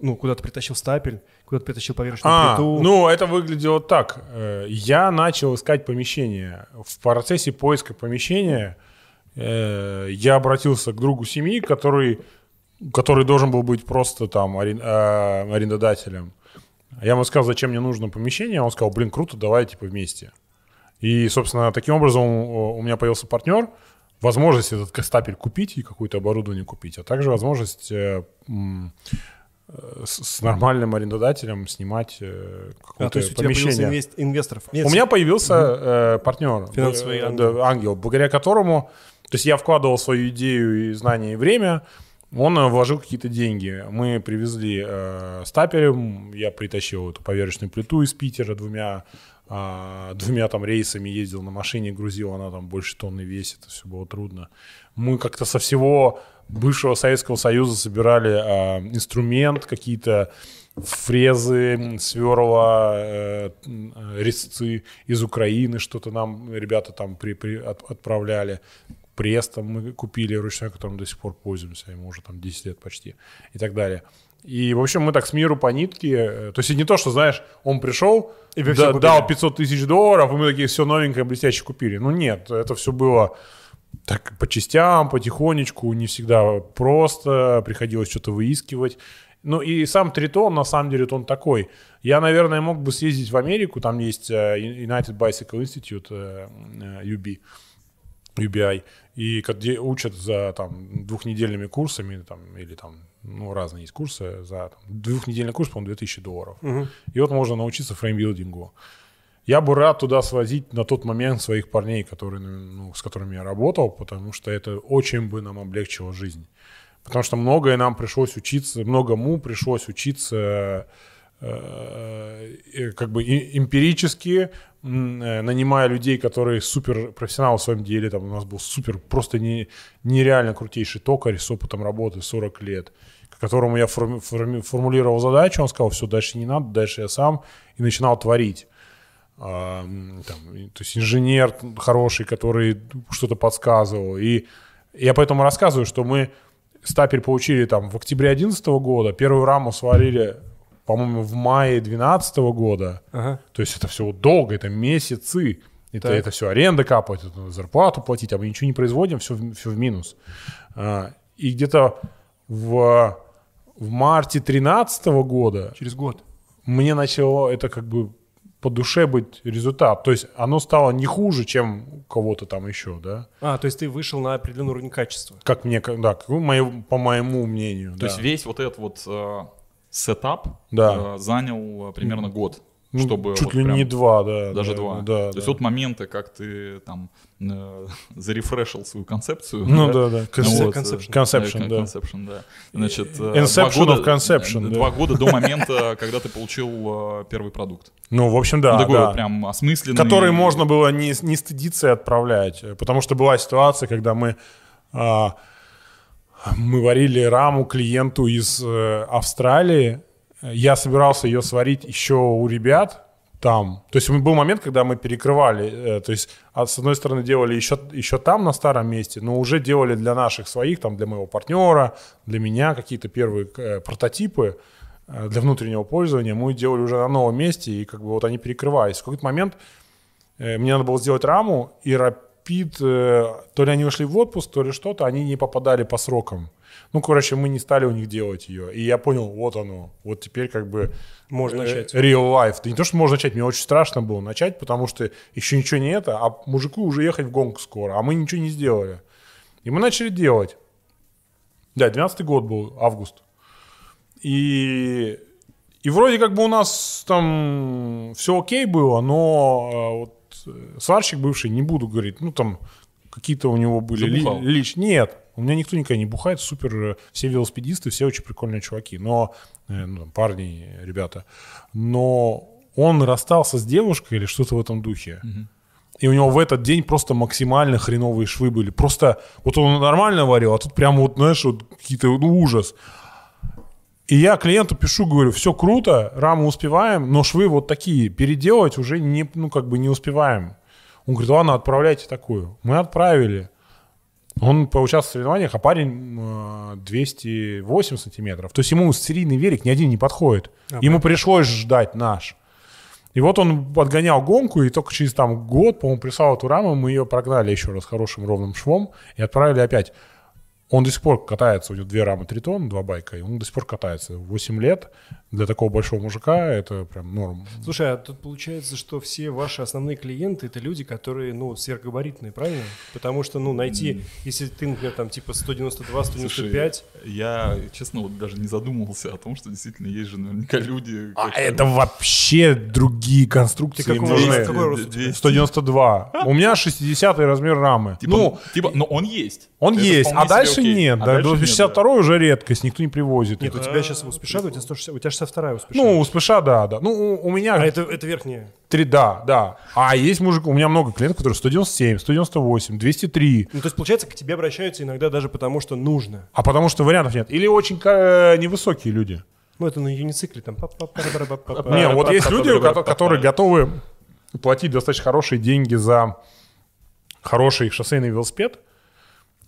Ну, куда ты притащил стапель, куда ты притащил поверхностную А, плиту. ну, это выглядело так. Э, Я начал искать помещение. В процессе поиска помещения э, я обратился к другу семьи, который, который должен был быть просто там арен- арендодателем. Я ему сказал, зачем мне нужно помещение. Он сказал, блин, круто, давай типа вместе. И, собственно, таким образом у у меня появился партнер, возможность этот стапель купить и какое-то оборудование купить, а также возможность э, э, с, нормальным арендодателем снимать э, какое-то А, то есть у тебя появился помещение. инвест- инвесторов. У меня появился э, партнер, Финансовый э, ангел. ангел, благодаря которому, то есть я вкладывал свою идею и знания и время, он э, вложил какие-то деньги. Мы привезли э, стапелем, я притащил эту поверхностную плиту из Питера двумя а, двумя там рейсами ездил на машине, грузил, она там больше тонны весит, все было трудно. Мы как-то со всего бывшего Советского Союза собирали а, инструмент, какие-то фрезы, сверла, э, э, резцы из Украины, что-то нам ребята там при, при- от- отправляли. Пресс там мы купили ручной, которым до сих пор пользуемся, ему уже там 10 лет почти и так далее. И, в общем, мы так с миру по нитке, э, то есть не то, что, знаешь, он пришел, И да- дал 500 тысяч долларов, и мы такие все новенькое, блестяще купили. Ну нет, это все было так по частям, потихонечку, не всегда просто, приходилось что-то выискивать. Ну и сам Тритон, на самом деле, он такой. Я, наверное, мог бы съездить в Америку, там есть э, United Bicycle Institute, э, UB, UBI, и где учат за там, двухнедельными курсами, там, или там, ну, разные есть курсы, за там, двухнедельный курс, по-моему, 2000 долларов. И вот можно научиться фреймбилдингу. Я бы рад туда свозить на тот момент своих парней, которые, ну, с которыми я работал, потому что это очень бы нам облегчило жизнь. Потому что многое нам пришлось учиться, многому пришлось учиться как бы эмпирически, э, нанимая людей, которые супер профессионалы в своем деле. Там у нас был супер, просто не, нереально крутейший токарь с опытом работы 40 лет, к которому я форми- форми- формулировал задачу, он сказал, все, дальше не надо, дальше я сам, и начинал творить. А, там, то есть инженер хороший, который что-то подсказывал. И я поэтому рассказываю, что мы стапель получили там в октябре 2011 года, первую раму сварили, по-моему, в мае 2012 года. Ага. То есть это все долго, это месяцы. Это, Так. это все аренда капает, это зарплату платить, а мы ничего не производим, все, в- все в минус. А, и где-то в, в марте 2013 года Через год. мне начало это как бы по душе быть результат. То есть оно стало не хуже, чем у кого-то там еще, да. А, то есть ты вышел на определенный уровень качества. Как мне, да, как по моему мнению. То да. есть весь вот этот вот э, сетап Да. э, занял э, примерно год, Ну, чтобы чуть вот ли прям- не два, да. даже да, два. Да, То есть да. вот моменты, как ты там э, зарефрешил свою концепцию. Ну да, да. Ну Концеп- вот, э, Conception. Conception, э, да. Conception, да. Значит, э, Inception два года, of conception, э, да. Два года до момента, когда ты получил э, первый продукт. Ну, в общем, да. Ну, такой да. вот прям осмысленный. который можно было не, не стыдиться и отправлять. Потому что была ситуация, когда мы, а, мы варили раму клиенту из э, Австралии. Я собирался ее сварить еще у ребят там. То есть был момент, когда мы перекрывали. э, то есть а, с одной стороны делали еще, еще там на старом месте, но уже делали для наших своих, там для моего партнера, для меня какие-то первые э, прототипы для внутреннего пользования. Мы делали уже на новом месте, и как бы вот они перекрывались. В какой-то момент Мне надо было сделать раму, и Rapid, э, то ли они ушли в отпуск, то ли что-то, они не попадали по срокам. Ну, короче, мы не стали у них делать ее. И я понял, вот оно, вот теперь как бы... Можно э, начать. Real life. Да не то, что можно начать, мне очень страшно было начать, потому что еще ничего не это, а мужику уже ехать в гонку скоро, а мы ничего не сделали. И мы начали делать. Да, 12 год был, август. И, и вроде как бы у нас там все окей было, но э, вот сварщик бывший, не буду говорить, ну там какие-то у него были ли- лич. Нет, у меня никто никогда не бухает, супер, все велосипедисты, все очень прикольные чуваки, но э, ну, парни, ребята. Но он расстался с девушкой или что-то в этом духе. И у него в этот день просто максимально хреновые швы были. Просто вот он нормально варил, а тут прям вот, знаешь, вот какие-то ну, ужас. И я клиенту пишу, говорю, все круто, раму успеваем, но швы вот такие, переделать уже не, ну, как бы не успеваем. Он говорит, ладно, отправляйте такую. Мы отправили. Он поучаствовал в соревнованиях, а парень э, 208 сантиметров. То есть ему серийный велик ни один не подходит. Ему пришлось ждать наш. И вот он подгонял гонку, и только через там год, по-моему, прислал эту раму, мы ее прогнали еще раз хорошим ровным швом и отправили опять. Он до сих пор катается, у него две рамы тритон, два байка, и он до сих пор катается. 8 лет для такого большого мужика это прям норм. Слушай, а тут получается, что все ваши основные клиенты это люди, которые, ну, сверхгабаритные, правильно? Потому что, ну, найти, если ты, например, там, типа 192, 195... Слушай, я, честно, вот даже не задумывался о том, что действительно есть же наверняка люди... А это вообще другие конструкции Ты какого нужны. роста? Какой рост у тебя? 192. У меня 60 размер рамы. Типа, ну, типа, но он есть. он Это есть, а дальше себе окей. нет. А да, дальше до нет, 62 уже редкость, никто не привозит. Нет, их. у тебя сейчас у Спеша, у тебя, 160, у тебя 62 у Спеша. Ну, у Спеша, да, да. Ну, у, у меня а это, это верхняя. три, да, да. А есть мужик, у меня много клиентов, которые 197, 198, 203. Ну, то есть, получается, к тебе обращаются иногда даже потому, что нужно. А потому что вариантов нет. Или очень э, невысокие люди. Ну, это на юницикле там. Не, вот есть люди, которые готовы платить достаточно хорошие деньги за хороший шоссейный велосипед.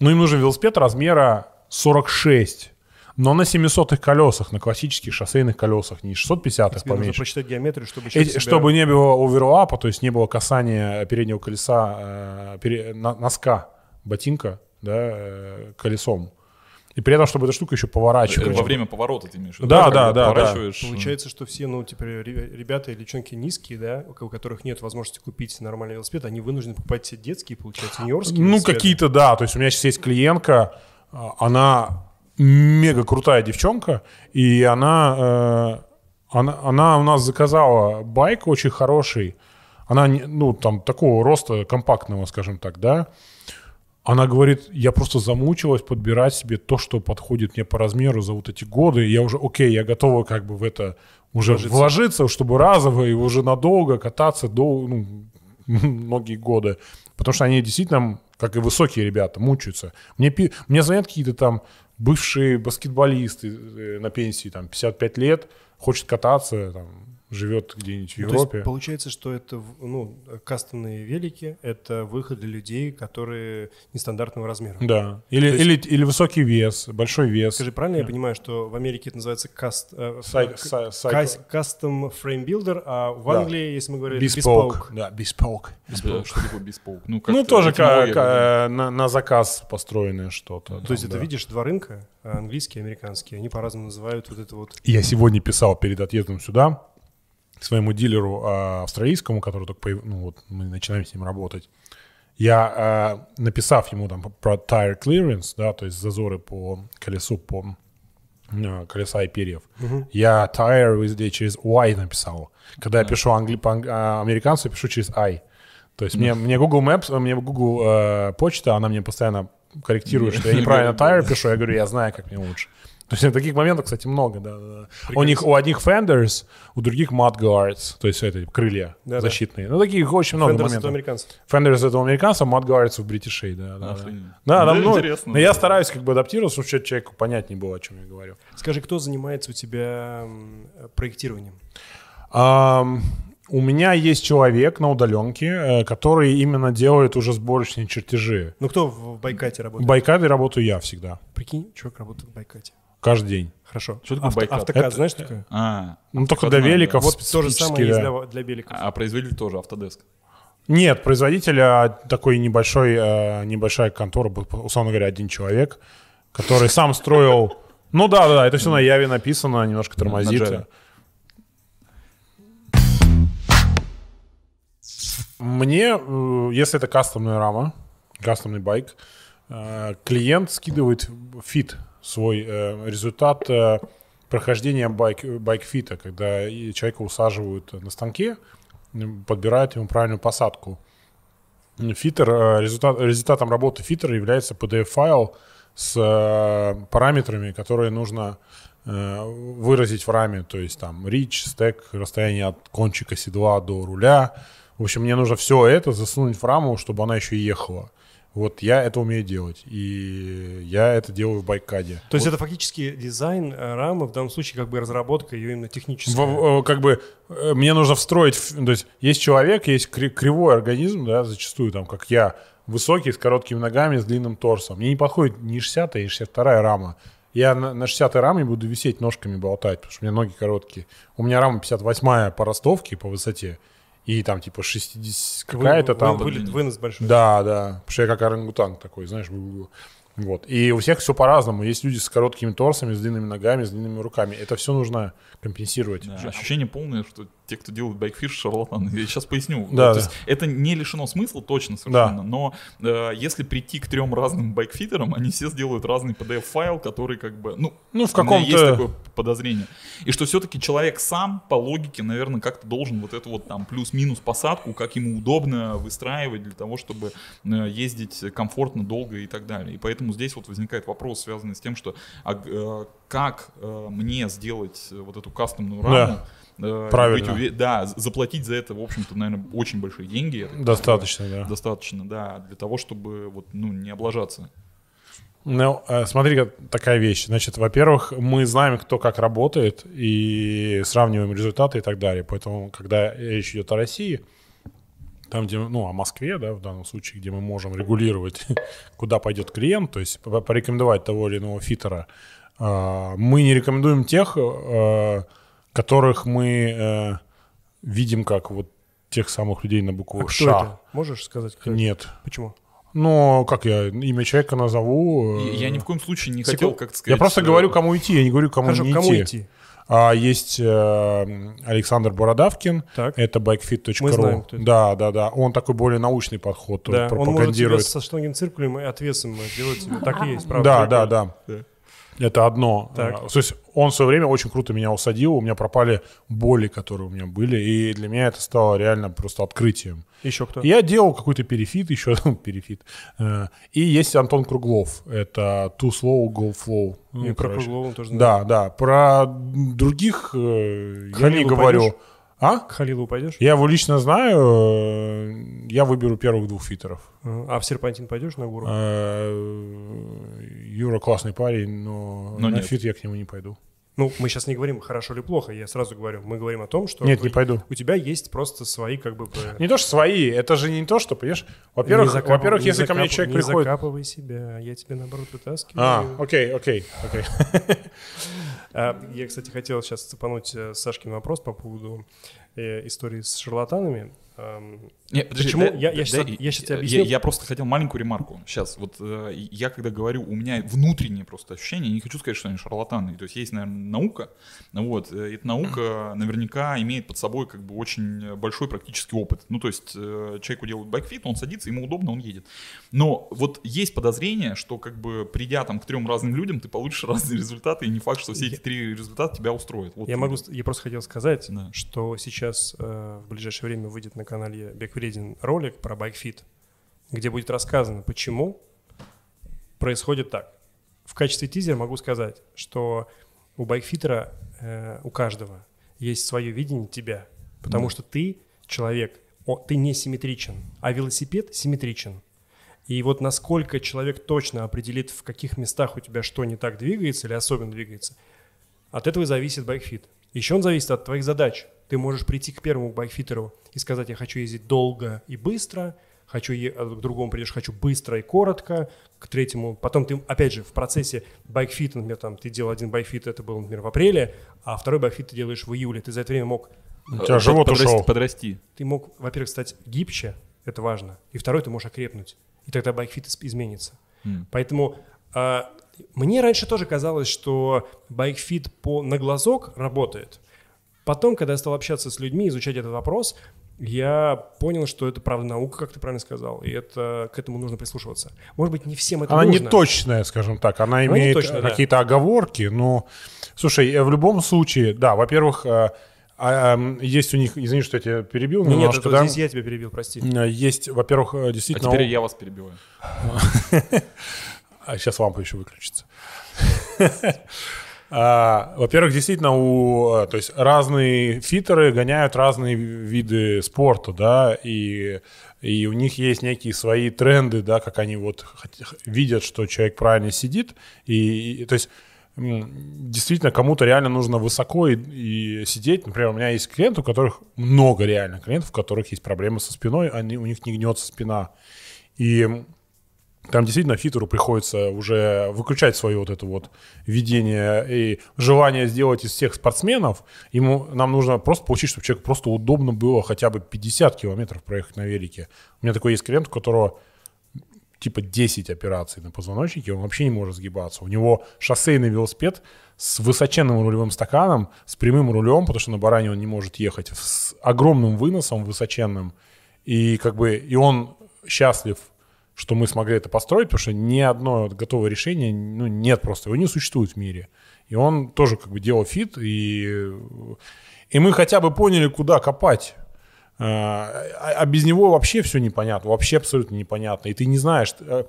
Но им нужен велосипед размера 46. Но на 700 колесах, на классических шоссейных колесах, не 650 Тебе нужно поменьше. посчитать геометрию, чтобы Эти- себя- Чтобы не было оверлапа, то есть не было касания переднего колеса, э, пере- на- носка ботинка да, э, колесом. И при этом, чтобы эта штука еще поворачивалась. Во время поворота ты имеешь в виду? Да, когда да, да, поворачиваешь. Получается, что все, ну, типа, ре- ребята и девчонки низкие, да, у ко- у которых нет возможности купить нормальный велосипед, они вынуждены покупать себе детские, получается, нью-йоркские Ну, велосипеды. какие-то, да. То есть у меня сейчас есть клиентка, а, она мега крутая девчонка, и она, э, она, она у нас заказала байк очень хороший. Она, ну, там, такого роста компактного, скажем так, да. Она говорит, я просто замучилась подбирать себе то, что подходит мне по размеру за вот эти годы. Я уже, окей, я готова как бы в это уже Вложиться. вложиться, чтобы разово и уже надолго кататься до ну, многие годы. Потому что они действительно, как и высокие ребята, мучаются. Мне, мне звонят какие-то там бывшие баскетболисты э, на пенсии, там, 55 лет, хочет кататься, там, живет где-нибудь в Ну, то Европе. есть получается, что это, ну, кастомные велики — это выход для людей, которые нестандартного размера. Да. Или, То есть- или, или высокий вес, большой вес. Скажи, правильно я понимаю, что в Америке это называется каст, э, Сай- к- сай- сай- кас- custom frame builder, а в Да. Англии, если мы говорим, Bespoke. bespoke. Да, bespoke. Что что такое беспоук? Ну, Ну, тоже ка- этимология, ка- на, на заказ построенное что-то. То есть там, это, да. видишь, два рынка, а английский и американский, они по-разному называют вот это вот... Я сегодня писал перед отъездом сюда своему дилеру а, австралийскому, который только появ- ну вот мы начинаем с ним работать. Я, а, написав ему там про tire clearance, да, то есть зазоры по колесу, по а, колеса и перьев, я tire везде через Y написал. Когда я пишу англи- по а, американцу, я пишу через I. То есть мне, мне Google Maps, мне Google э, почта, она мне постоянно корректирует, что я неправильно tire пишу, я говорю, я знаю, как мне лучше. То есть таких моментов, кстати, много, да. да, да. У них у одних fenders, у других mudguards, то есть это крылья Да-да. защитные. Ну, таких очень много Fenders это моментов. американцев. Fenders это у американцев, mudguards у бритишей, да. да, да. Да, там, Да, ну, интересно. но я стараюсь как бы адаптироваться, чтобы человеку понятнее было, о чем я говорю. Скажи, кто занимается у тебя м, проектированием? Ам, у меня есть человек на удаленке, э, который именно делает уже сборочные чертежи. Ну, кто в в Байкате В работает? Байкаде работаю я всегда, Прикинь, чувак работает в Байкате. Каждый день. Хорошо. Что такое Авто- Байкат? Автокад, Это- знаешь такое? А, Ну, только для великов Вот то же самое есть да. для, для беликов. а производитель тоже Автодеск. Нет, производителя такой небольшой, э, небольшая контора, условно говоря, один человек, который сам строил... Ну да, да, это все на Яве написано, немножко тормозит. Мне, э, если это кастомная рама, кастомный байк, э, клиент скидывает fit, свой э, результат э, прохождения байк, байк-фита, когда человека усаживают на станке, подбирают ему правильную посадку. Фитер, э, результат, результатом работы фитера является PDF-файл с э, параметрами, которые нужно э, выразить в раме, то есть там reach, стек, расстояние от кончика седла до руля. В общем, мне нужно все это засунуть в раму, чтобы она еще ехала. Вот я это умею делать, и я это делаю в байкаде. То есть это фактически дизайн э, рамы, в данном случае как бы разработка ее именно техническая. В- э, как бы э, мне нужно встроить, то есть есть человек, есть кри- кривой организм, да, зачастую там, как я, высокий, с короткими ногами, с длинным торсом. Мне не подходит ни 60 и 62 рама. Я на, на 60 раме буду висеть, ножками болтать, потому что у меня ноги короткие. У меня рама 58 по ростовке, по высоте, и там типа 60 Вы- какая-то вы- там. вылет- вынос большой. Да, да. Потому что я как орангутанг такой, знаешь. Вот. И у всех все по-разному. Есть люди с короткими торсами, с длинными ногами, с длинными руками. Это все нужно компенсировать. Да, ощущение полное, что те, кто делает байкфиш, шарлатаны. Я сейчас поясню. Да, То да. есть это не лишено смысла точно совершенно, но э, если прийти к трем разным байкфитерам, они все сделают разный PDF-файл, который как бы, ну, Ну, в меня есть каком-то- такое подозрение. И что все-таки человек сам, по логике, наверное, как-то должен вот эту вот там плюс-минус посадку, как ему удобно выстраивать для того, чтобы э, ездить комфортно, долго и так далее. И поэтому здесь вот возникает вопрос, связанный с тем, что а, э, как э, мне сделать вот эту кастомную раму, и Правильно. быть уве- да, заплатить за это, в общем-то, наверное, очень большие деньги. Достаточно, да. понимаю. Достаточно, да, для того, чтобы вот, ну, не облажаться. Ну, э, смотри, такая вещь. Значит, во-первых, мы знаем, кто как работает, и сравниваем результаты и так далее. Поэтому, когда речь идет о России, там, где, ну, о Москве, да, в данном случае, где мы можем регулировать, куда пойдет клиент, то есть по- порекомендовать того или иного фитера, а, мы не рекомендуем тех, э, которых мы э, видим как вот тех самых людей на букву А кто «Ш». это? Можешь сказать? кто это? Нет. Почему? Ну, как я имя человека назову? Э, Я ни в коем случае не Секунд- хотел, как сказать... я просто э, говорю, кому идти, я не говорю, кому Хорошо, не кому идти. идти? А, есть э, Александр Бородавкин, Так. это bikefit.ru. Мы знаем, это. Да, да, да. Он такой более научный подход Да, тоже он может тебя пропагандирует. со штангенциркулем циркулем и отвесом сделать тебе. Так и есть, правда. Да, да, да. Это одно. Так. А, То есть он в свое время очень круто меня усадил, у меня пропали боли, которые у меня были, и для меня это стало реально просто открытием. Еще кто? Я делал какой-то перефит, еще перефит. Э, И есть Антон Круглов, это Too Slow, Go Flow. Ну, И про. Круглова тоже знает. Да, да. Про других э, я не Халилу говорю. пойдешь? А? К Халилу пойдешь? Я его лично знаю. э, Я выберу первых двух фитеров. А в Серпантин пойдешь на гору? Э, Юра классный парень, но, Но на нет. fit я к нему не пойду. Ну, мы сейчас не говорим, хорошо или плохо, я сразу говорю. Мы говорим о том, что Нет, не пойду. у тебя есть просто свои как бы... Не то, что свои, это же не то, что, понимаешь? Во-первых, не закапывай- во-первых не если ко мне человек не приходит... закапывай себя, я тебе наоборот вытаскиваю. А, окей, окей, окей. А, Я, кстати, хотел сейчас цепануть э, Сашкин вопрос по поводу истории с шарлатанами. Ам, Не, подожди, Почему? да- Я- я да- щас- да, я щас тебе я- объясню. Я просто хотел маленькую ремарку. Сейчас, вот э, я когда говорю, у меня внутреннее просто ощущение, я не хочу сказать, что они шарлатаны. То есть есть, наверное, наука, вот, э, эта наука наверняка имеет под собой как бы очень большой практический опыт. Ну, то есть э, человеку делают байкфит, он садится, ему удобно, он едет. Но вот есть подозрение, что как бы придя там к трем разным людям, ты получишь разные результаты, и не факт, что все эти три результата тебя устроят. Вот Я могу, я просто хотел сказать, Да. что сейчас э, в ближайшее время выйдет на канале Беквредин ролик про байкфит, где будет рассказано, почему происходит так. В качестве тизера могу сказать, что у байкфитера, э, у каждого есть свое видение тебя, потому Да. что ты человек, о, ты не симметричен, а велосипед симметричен. И вот насколько человек точно определит, в каких местах у тебя что не так двигается или особенно двигается, от этого и зависит байкфит. Еще он зависит от твоих задач. Ты можешь прийти к первому байкфитеру и сказать, я хочу ездить долго и быстро, хочу е- а к другому придешь, хочу быстро и коротко, к третьему. Потом ты, опять же, в процессе байкфита, например, там, ты делал один байкфит, это был, например, в апреле, а второй байкфит ты делаешь в июле. Ты за это время мог, У тебя живот подрасти, ушел. Подрасти. ты мог, во-первых, стать гибче, это важно, и второй, ты можешь окрепнуть, и тогда байкфит из- изменится. М. Поэтому а, мне раньше тоже казалось, что байкфит по, на глазок работает. Потом, когда я стал общаться с людьми, изучать этот вопрос, я понял, что это правда наука, как ты правильно сказал, и это, к этому нужно прислушиваться. Может быть, не всем это Она не нужно. точная, скажем так. Она не имеет точная, да. какие-то оговорки, но... Слушай, э, в любом случае, да, во-первых, э, а, м, есть у них... Извини, что я тебя перебил Не, Нет, немножко, это да? здесь я тебя перебил, прости. Э, Есть, во-первых, э, А действительно... теперь я вас перебиваю. А сейчас лампа еще выключится. А, Во-первых, действительно, у, э, то есть разные фитеры гоняют разные виды спорта, да, и, и у них есть некие свои тренды, да, как они вот видят, что человек правильно сидит, и, и, то есть действительно кому-то реально нужно высоко и, и сидеть. Например, у меня есть клиенты, у которых много реально клиентов, у которых есть проблемы со спиной, они, у них не гнется спина. И там действительно фитеру приходится уже выключать свое вот это вот видение и желание сделать из всех спортсменов. Ему нам нужно просто получить, чтобы человеку просто удобно было хотя бы 50 километров проехать на велике. У меня такой есть клиент, у которого типа 10 операций на позвоночнике, он вообще не может сгибаться. У него шоссейный велосипед с высоченным рулевым стаканом, с прямым рулем, потому что на баране он не может ехать, с огромным выносом высоченным. И как бы и он счастлив, что мы смогли это построить, потому что ни одно готовое решение, ну, нет просто, его не существует в мире. И он тоже как бы делал фит, и, и мы хотя бы поняли, куда копать. А, а без него вообще все непонятно, вообще абсолютно непонятно. И ты не знаешь... Э,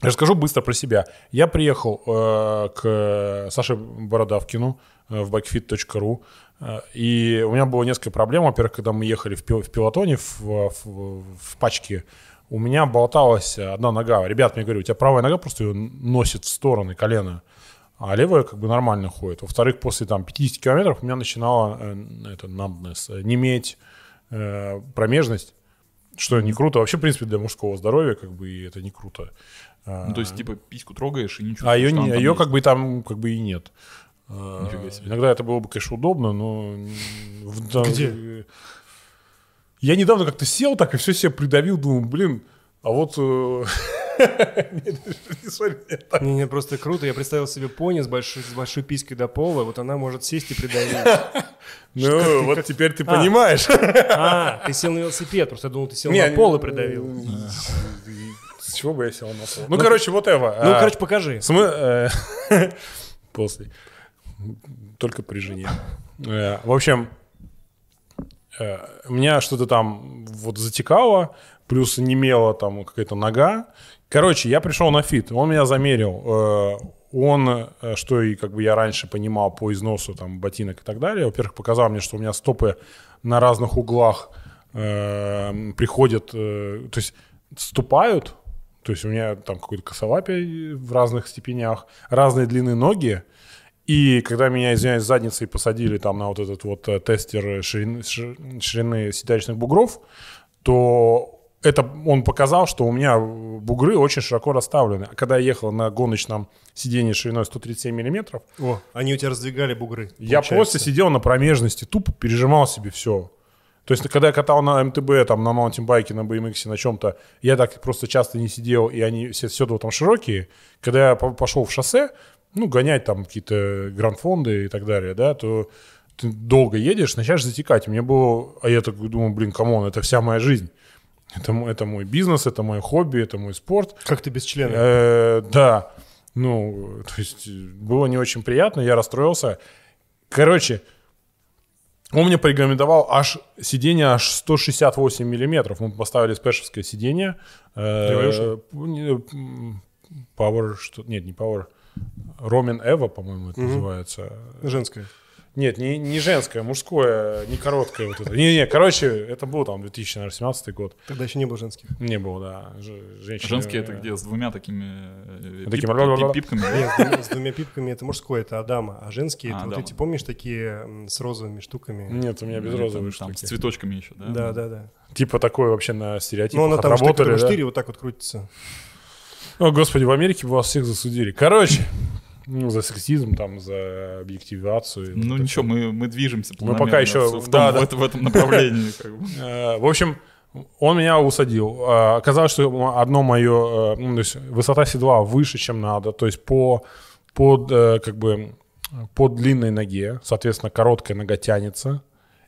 расскажу быстро про себя. Я приехал э, к Саше Бородавкину э, в bikefit.ru, э, и у меня было несколько проблем. Во-первых, когда мы ехали в пилотоне в, в, в пачке, у меня болталась одна нога. Ребят, мне говорю, у тебя правая нога просто ее носит в стороны, колено а левая как бы нормально ходит. Во-вторых, после там 50 километров у меня начинала э, это numbness, э, неметь, э, промежность, что не круто. Вообще, в принципе, для мужского здоровья как бы и это не круто. А, ну, то есть, типа, письку трогаешь и ничего. А ее, не, ее как бы там как бы и нет. А, иногда это было бы, конечно, удобно, но... Где? Я недавно как-то сел так и все себе придавил, думаю, блин, а вот э, Не, не, просто круто. Я представил себе пони с большой, с большой писькой до пола, вот она может сесть и придавить. Ну, вот теперь ты а. понимаешь. А, ты сел на велосипед, просто я думал, ты сел на пол и придавил. С чего бы я сел на пол? Ну, короче, вот это. Ну, короче, покажи. Э, после. Только при жене. Э, в общем, э, меня что-то там вот затекало, плюс немела там какая-то нога. Короче, я пришел на фит, он меня замерил. Э, он, э, что и как бы я раньше понимал по износу там ботинок и так далее, во-первых, показал мне, что у меня стопы на разных углах э, приходят, э, то есть ступают, то есть у меня там какой-то косолапие в разных степенях, разные длины ноги, и когда меня, извиняюсь, задницей посадили там на вот этот вот э, тестер ширины, ширины седалищных бугров, то это он показал, что у меня бугры очень широко расставлены. А когда я ехал на гоночном сиденье шириной 137 миллиметров... О, они у тебя раздвигали бугры. Я просто сидел на промежности, тупо пережимал себе все. То есть, когда я катал на MTB, там, на маунтинбайке, на BMX, на чем-то, я так просто часто не сидел, и они все все там широкие. Когда я пошел в шоссе, ну, гонять там какие-то гранд-фонды и так далее, да, то ты долго едешь, начинаешь затекать. Мне было... А я так думаю, блин, come on, это вся моя жизнь. Это, это мой бизнес, это мой хобби, это мой спорт. Как ты без члена? Э, да. Ну, то есть было не очень приятно, я расстроился. Короче, он мне порекомендовал аж сиденье аж 168 миллиметров. Мы поставили спешевское сиденье. Э, Power, что... Нет, не Power. Roman Evo, по-моему, это угу. называется. Женское. Нет, не, не женское, мужское, не короткое вот это. Не-не, короче, это был там 2017 год. Тогда еще не было женских. Не было, да. Женщины... Женские это где? С двумя такими э, Таким пип, пипками? Нет, с двумя пипками это мужское, это Адама. А женские, это вот эти, помнишь, такие с розовыми штуками? Нет, у меня без розовых штуки. С цветочками еще, да? Да, да, да. Типа такой вообще на стереотипах Ну, она там отработали, да? штырь вот так вот крутится. О, господи, в Америке бы вас всех засудили. Короче, ну, за сексизм, там, за объективацию. Ну, вот ничего, мы, мы движемся Мы пока еще в, том, да, в, да. в этом направлении. Э, в общем, он меня усадил. Э, оказалось, что одно мое, э, ну, то есть высота седла выше, чем надо, то есть по, под, как бы, по длинной ноге, соответственно, короткая нога тянется,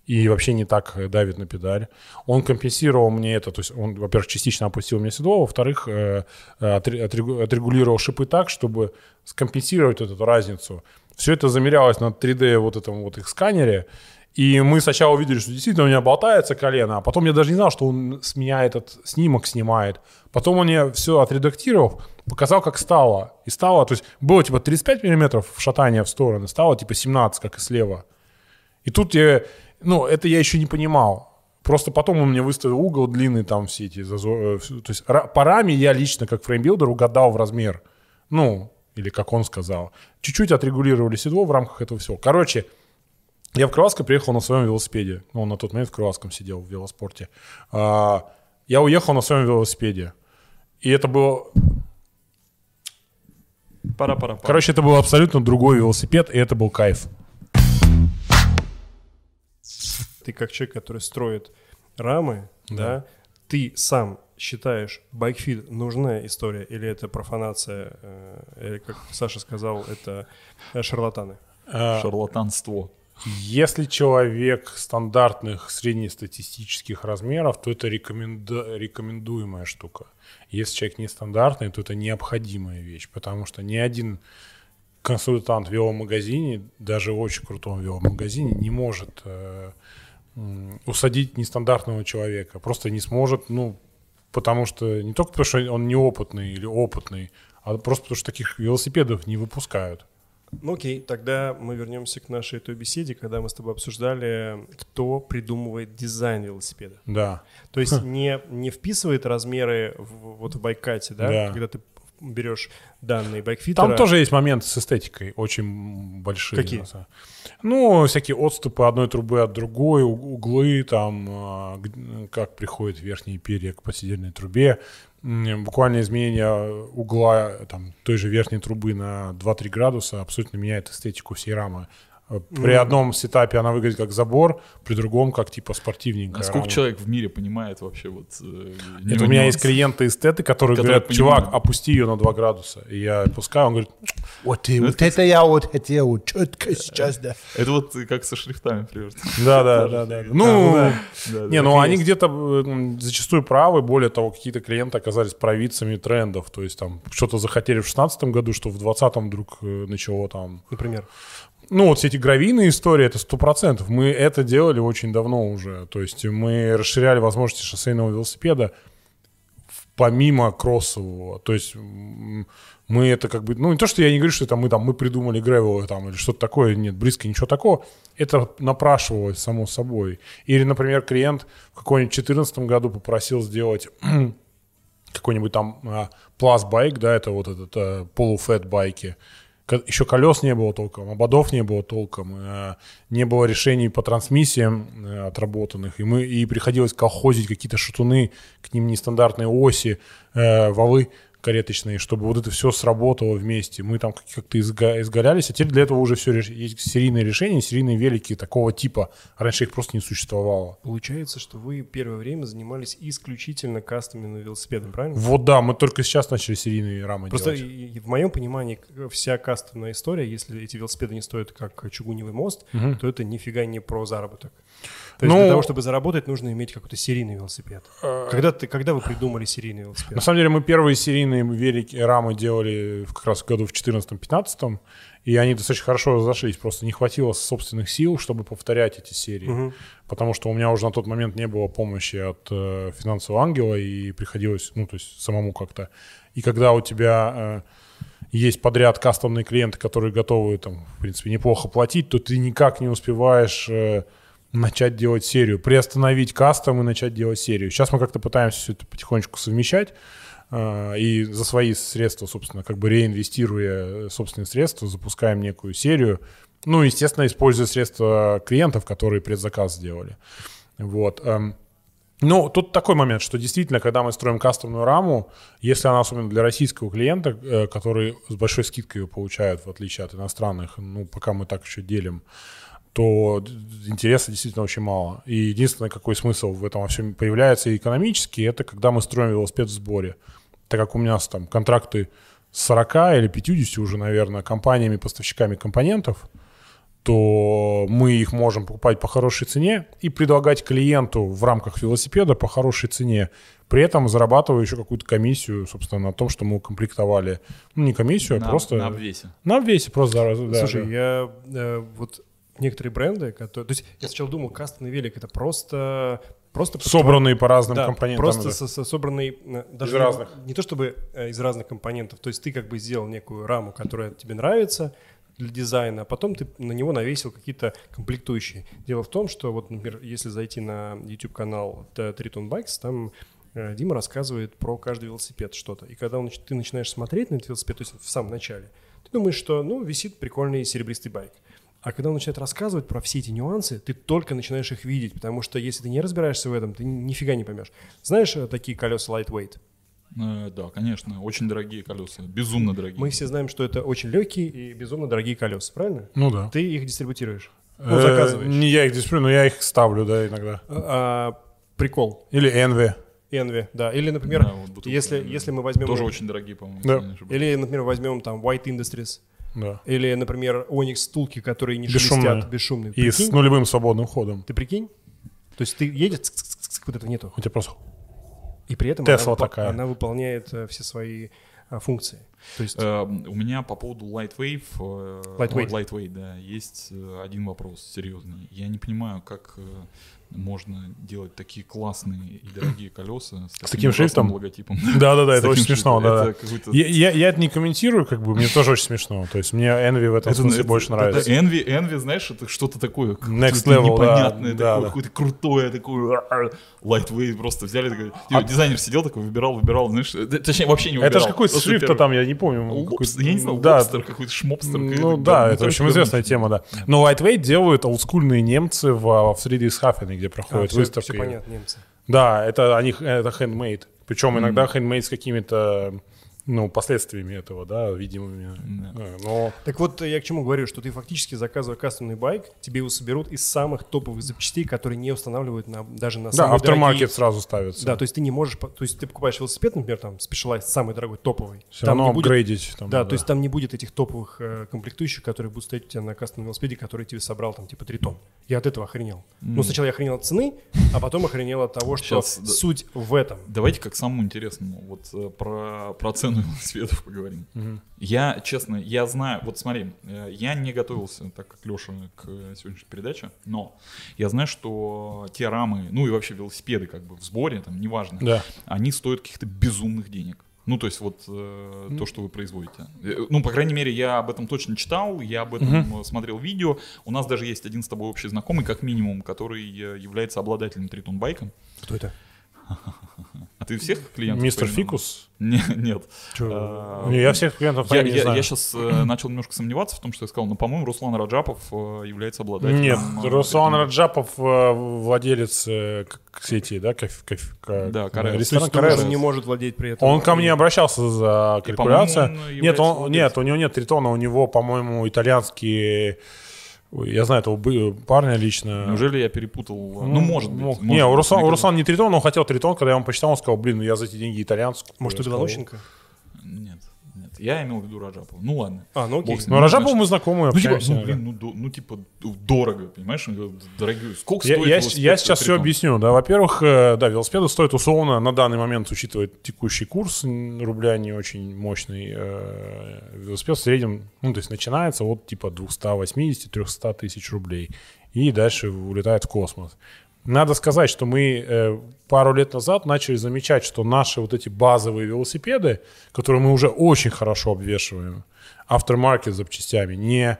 и вообще не так давит на педаль. Он компенсировал мне это, то есть он, во-первых, частично опустил мне седло, во-вторых, э, отрегулировал шипы так, чтобы скомпенсировать эту разницу. Все это замерялось на 3D вот этом вот их сканере, и мы сначала увидели, что действительно у меня болтается колено, а потом я даже не знал, что он с меня этот снимок снимает. Потом он мне все отредактировал, показал, как стало. И стало, то есть было типа 35 миллиметров шатания в стороны, стало типа 17, как и слева. И тут я, ну, это я еще не понимал. Просто потом он мне выставил угол длинный, там все эти зазоры. Э, то есть по раме я лично, как framebuilder, угадал в размер. Ну, или как он сказал. Чуть-чуть отрегулировали седло в рамках этого всего. Короче, я в Крылатско приехал на своем велосипеде. Ну, он на тот момент в Крылатском сидел в велоспорте. А, я уехал на своем велосипеде. И это было... Пара-пара. Короче, это был абсолютно другой велосипед, и это был кайф. Ты как человек, который строит рамы, да, да ты сам считаешь, байкфит нужная история или это профанация, э, или, как Саша сказал, это э, шарлатаны? Э, Шарлатанство. Если человек стандартных среднестатистических размеров, то это рекоменду- рекомендуемая штука. Если человек нестандартный, то это необходимая вещь, потому что ни один консультант в веломагазине, даже в очень крутом веломагазине, не может э, усадить нестандартного человека. Просто не сможет, ну, потому что не только потому, что он неопытный или опытный, а просто потому, что таких велосипедов не выпускают. Ну окей, тогда мы вернемся к нашей той беседе, когда мы с тобой обсуждали, кто придумывает дизайн велосипеда. Да. То есть не, не вписывает размеры в- вот в байкате, да, Да. когда ты берешь данные байкфитера. Там тоже есть моменты с эстетикой очень большие. Какие? Ну, всякие отступы одной трубы от другой, углы, там, а, как приходит верхние перья к посидельной трубе. Буквально изменение угла там, той же верхней трубы на 2-3 градуса абсолютно меняет эстетику всей рамы. Э, При одном сетапе она выглядит как забор, при другом как типа спортивненькая. А сколько человек в мире понимает вообще вот... э, Это у меня есть клиенты-эстеты, которые Которые говорят, чувак, понимают. опусти ее на 2 градуса. И я опускаю, он говорит, Вот, и вот это я вот хотел четко сейчас, да. Это вот э, как со шрифтами примерно. да, да, да, да. Ну, Да, не, ну они где-то зачастую правы. Более того, какие-то клиенты оказались провидцами трендов. То есть там что-то захотели в 2016 году, что в 2020 вдруг э, начало там... Например. Ну, вот все эти гравийные истории, это сто процентов. Мы это делали очень давно уже. То есть мы расширяли возможности шоссейного велосипеда помимо кроссового. То есть мы это как бы... Ну, не то, что я не говорю, что это мы там, мы придумали гревелы там или что-то такое. Нет, близко ничего такого. Это напрашивалось само собой. Или, например, клиент в каком-нибудь 2014 году попросил сделать какой-нибудь там а, plus байк, да, это вот этот а, полуфэт байки. Еще колес не было толком, ободов не было толком, э, не было решений по трансмиссиям э, отработанных, и мы и приходилось колхозить какие-то шатуны, к ним нестандартные оси, э, валы кареточные, чтобы вот это все сработало вместе. Мы там как- как-то изга- изгалялись, а теперь для этого уже все есть серийные решения, серийные велики такого типа. Раньше их просто не существовало. Получается, что вы первое время занимались исключительно кастомным велосипедом, правильно? Вот да, мы только сейчас начали серийные рамы Просто делать. и в моем понимании вся кастомная история, если эти велосипеды не стоят как чугуневый мост, то это нифига не про заработок. То есть Ну- для того, чтобы заработать, нужно иметь какой-то серийный велосипед. Когда, ты, когда вы придумали серийный велосипед? На самом деле мы первые серийные велики, рамы делали как раз в году в 2014-2015, и они достаточно хорошо разошлись. Просто не хватило собственных сил, чтобы повторять эти серии. Потому что у меня уже на тот момент не было помощи от э, финансового ангела, и приходилось, ну, то есть самому как-то. И когда у тебя э, есть подряд кастомные клиенты, которые готовы, там, в принципе, неплохо платить, то ты никак не успеваешь э, начать делать серию, приостановить кастом и начать делать серию. Сейчас мы как-то пытаемся все это потихонечку совмещать э, и за свои средства, собственно, как бы реинвестируя э, собственные средства, запускаем некую серию. Ну, естественно, используя средства клиентов, которые предзаказ сделали. Вот. эм, ну, тут такой момент, что действительно, когда мы строим кастомную раму, если она особенно для российского клиента, э, который с большой скидкой ее получает, в отличие от иностранных, ну, пока мы так еще делим, то интереса действительно очень мало. И единственный какой смысл в этом во всем появляется и экономически, это когда мы строим велосипед в сборе. Так как у меня там контракты с 40 или 50 уже, наверное, компаниями, поставщиками компонентов, то мы их можем покупать по хорошей цене и предлагать клиенту в рамках велосипеда по хорошей цене, при этом зарабатывая еще какую-то комиссию, собственно, на том, что мы укомплектовали. Ну, не комиссию, На- а просто... на обвесе. На обвесе просто. да, Слушай, да. я э, вот некоторые бренды, которые... То есть я сначала думал, кастомный велик — это просто... просто Собранные по разным Да, компонентам. просто со- со- собранный э, даже Из не- разных. Не то чтобы э, из разных компонентов. То есть ты как бы сделал некую раму, которая тебе нравится для дизайна, а потом ты на него навесил какие-то комплектующие. Дело в том, что вот, например, если зайти на YouTube канал Triton Bikes, там э, Дима рассказывает про каждый велосипед что-то. И когда он ты начинаешь смотреть на этот велосипед, то есть в самом начале, ты думаешь, что, ну, висит прикольный серебристый байк. А когда он начинает рассказывать про все эти нюансы, ты только начинаешь их видеть, потому что если ты не разбираешься в этом, ты ни- нифига не поймешь. Знаешь э, такие колеса lightweight? Э, Да, конечно, очень дорогие колеса, безумно дорогие. Мы все знаем, что это очень легкие и безумно дорогие колеса, правильно? Ну да. Ты их дистрибутируешь. Ну, Э, заказываешь. Не я их дисплею, но я их ставлю, да, иногда. А, а, прикол. Или Envy. Envy, да. Или, например, Да, вот бутылка если, если мы возьмем... Тоже очень дорогие, по-моему. Да. Или, например, возьмем там White Industries. Да. Или, например, Onyx стулки, которые не Бесшумные. шелестят, бесшумные. И с Прикинь? нулевым свободным ходом. Ты прикинь? То есть ты едешь, вот этого нету. У тебя просто... И при этом Тесла она, такая. она выполняет э, все свои а, функции. То есть Э, У меня по поводу Lightwave, э, Lightweight. Lightweight, да, есть один вопрос серьезный. Я не понимаю, как можно делать такие классные и дорогие колеса с, таким ужасным шрифтом? логотипом. Да-да-да, С это таким очень смешно, да. Это Я, я, это не комментирую, как бы, мне тоже очень смешно. То есть мне Envy в этом смысле это- больше это нравится. Envy, Envy, знаешь, это что-то такое. Next level, да, непонятное, да, такое, да. какое-то крутое, такое а, lightweight просто взяли. Такой, А типа, дизайнер сидел такой, выбирал, выбирал, знаешь, э, точнее вообще не выбирал. Это же какой-то Просто шрифт-то там, я не помню. Я не да, лобстер, какой-то шмопстер. Ну да, это очень известная тема, да. Но Lightweight делают олдскульные немцы в, в Friedrichshafen, где проходит все, выставка. понятно, немцы. Да, это они, это handmade. Причем иногда handmade с какими-то ну, последствиями этого, да, видимыми. Да. Да, Но Так вот, я к чему говорю, что ты фактически заказывая кастомный байк, тебе его соберут из самых топовых запчастей, которые не устанавливают на, даже на да, самые автомаркет дорогие- сразу ставится. Да, то есть ты не можешь, то есть ты покупаешь велосипед, например, там Specialized, самый дорогой, топовый. Все там равно не будет, апгрейдить. Там, да, то есть там не будет этих топовых э, комплектующих, которые будут стоять у тебя на кастомном велосипеде, который тебе собрал там типа 3 тонн. Я от этого охренел. Ну, сначала я охренел от цены, а потом охренел от того, что да. суть в этом. Давайте как самому интересному, вот э, про, про цену велосипедов поговорим. Я, честно, я знаю, вот смотри, э, я не готовился, так как Леша, к э, сегодняшней передаче, но я знаю, что те рамы, ну и вообще велосипеды как бы в сборе, там, неважно, Да. они стоят каких-то безумных денег. Ну, то есть вот э, то, что вы производите. Э, Ну, по крайней мере, я об этом точно читал, я об этом э, смотрел видео. У нас даже есть один с тобой общий знакомый, как минимум, который является обладателем тритон байка. Кто это? А ты всех клиентов? Мистер? Фикус? Не- Нет. А, Не, Я всех клиентов Я, знаю. я сейчас начал немножко сомневаться в том, что я сказал, но, по-моему, Руслан Раджапов э, является обладателем. Нет, э, Руслан. Раджапов э, владелец э, сети, да, кофе, кофе- Да, э. То ресторан тоже Карелс. не может владеть при этом. Он ко мне обращался за он Нет, он, владельцем. нет, у него нет тритона, у него, по-моему, итальянские... Я знаю этого бы- парня лично. Неужели я перепутал? Ну, может быть. мог. может Не, у быть. У Руслана не тритон, он хотел тритон, когда я ему посчитал, он сказал, блин, ну я за эти деньги итальянскую. Может, у Я сказал, Я имел в виду Раджапова. Ну, ладно. А, ну окей. Ну, Ну, Раджапов значит, мы знакомы, Ну, типа, ну, блин, ну, до- ну, типа, дорого, понимаешь? Дорогой. Сколько Я, стоит я, велосипед я сейчас все объясню. Да, во-первых, э, да, велосипеды стоят условно на данный момент, учитывая текущий курс рубля не очень мощный. э, велосипед в среднем, ну, то есть начинается от типа 280-300 тысяч рублей и дальше улетает в космос. Надо сказать, что мы э, пару лет назад начали замечать, что наши вот эти базовые велосипеды, которые мы уже очень хорошо обвешиваем, aftermarket запчастями, не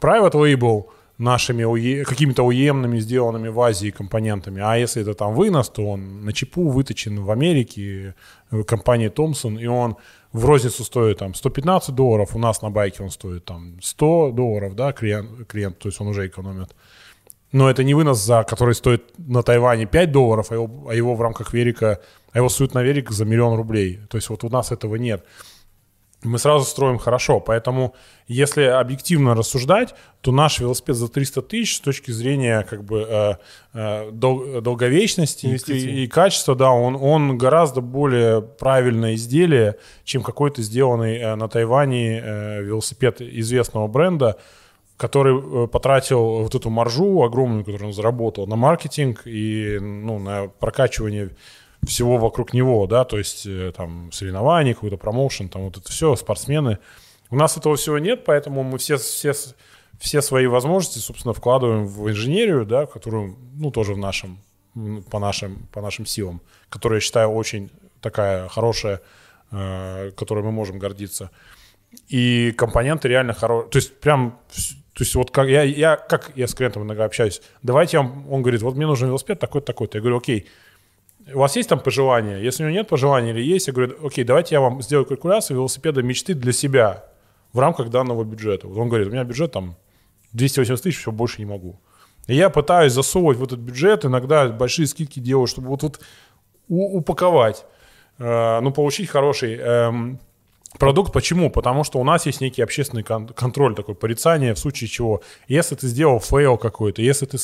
private label нашими какими-то OEM-ными сделанными в Азии компонентами, а если это там вынос, то он на чипу выточен в Америке э, компанией Thomson, и он в розницу стоит там 115 долларов, у нас на байке он стоит там 100 долларов, да, клиент, клиент то есть он уже экономит. Но это не вынос, за который стоит на Тайване 5 долларов, а его, а его в рамках велика, а его суют на велик за миллион рублей. То есть вот у нас этого нет. Мы сразу строим хорошо, поэтому если объективно рассуждать, то наш велосипед за 300 тысяч с точки зрения как бы э, э, дол- долговечности и, и качества, да, он, он гораздо более правильное изделие, чем какой-то сделанный э, на Тайване э, велосипед известного бренда, который э, потратил вот эту маржу огромную, которую он заработал на маркетинг и ну, на прокачивание всего вокруг него, да, то есть э, там соревнования, какой-то промоушен, там вот это все, спортсмены. У нас этого всего нет, поэтому мы все, все, все свои возможности, собственно, вкладываем в инженерию, да, которую, ну, тоже в нашем, по нашим, по нашим силам, которая, я считаю, очень такая хорошая, э, которой мы можем гордиться. И компоненты реально хорошие. То есть прям, то есть вот как я, я, как я с клиентом иногда общаюсь, давайте я вам, он говорит, вот мне нужен велосипед такой-то, такой-то. Я говорю, окей, у вас есть там пожелания? Если у него нет пожеланий или есть, я говорю, окей, давайте я вам сделаю калькуляцию велосипеда мечты для себя в рамках данного бюджета. Вот он говорит, у меня бюджет там 280 тысяч, все, больше не могу. И я пытаюсь засовывать в этот бюджет, иногда большие скидки делаю, чтобы вот, вот упаковать, э, ну, получить хороший эм, продукт. Почему? Потому что у нас есть некий общественный кон- контроль, такое порицание, в случае чего. Если ты сделал fail какой-то, если ты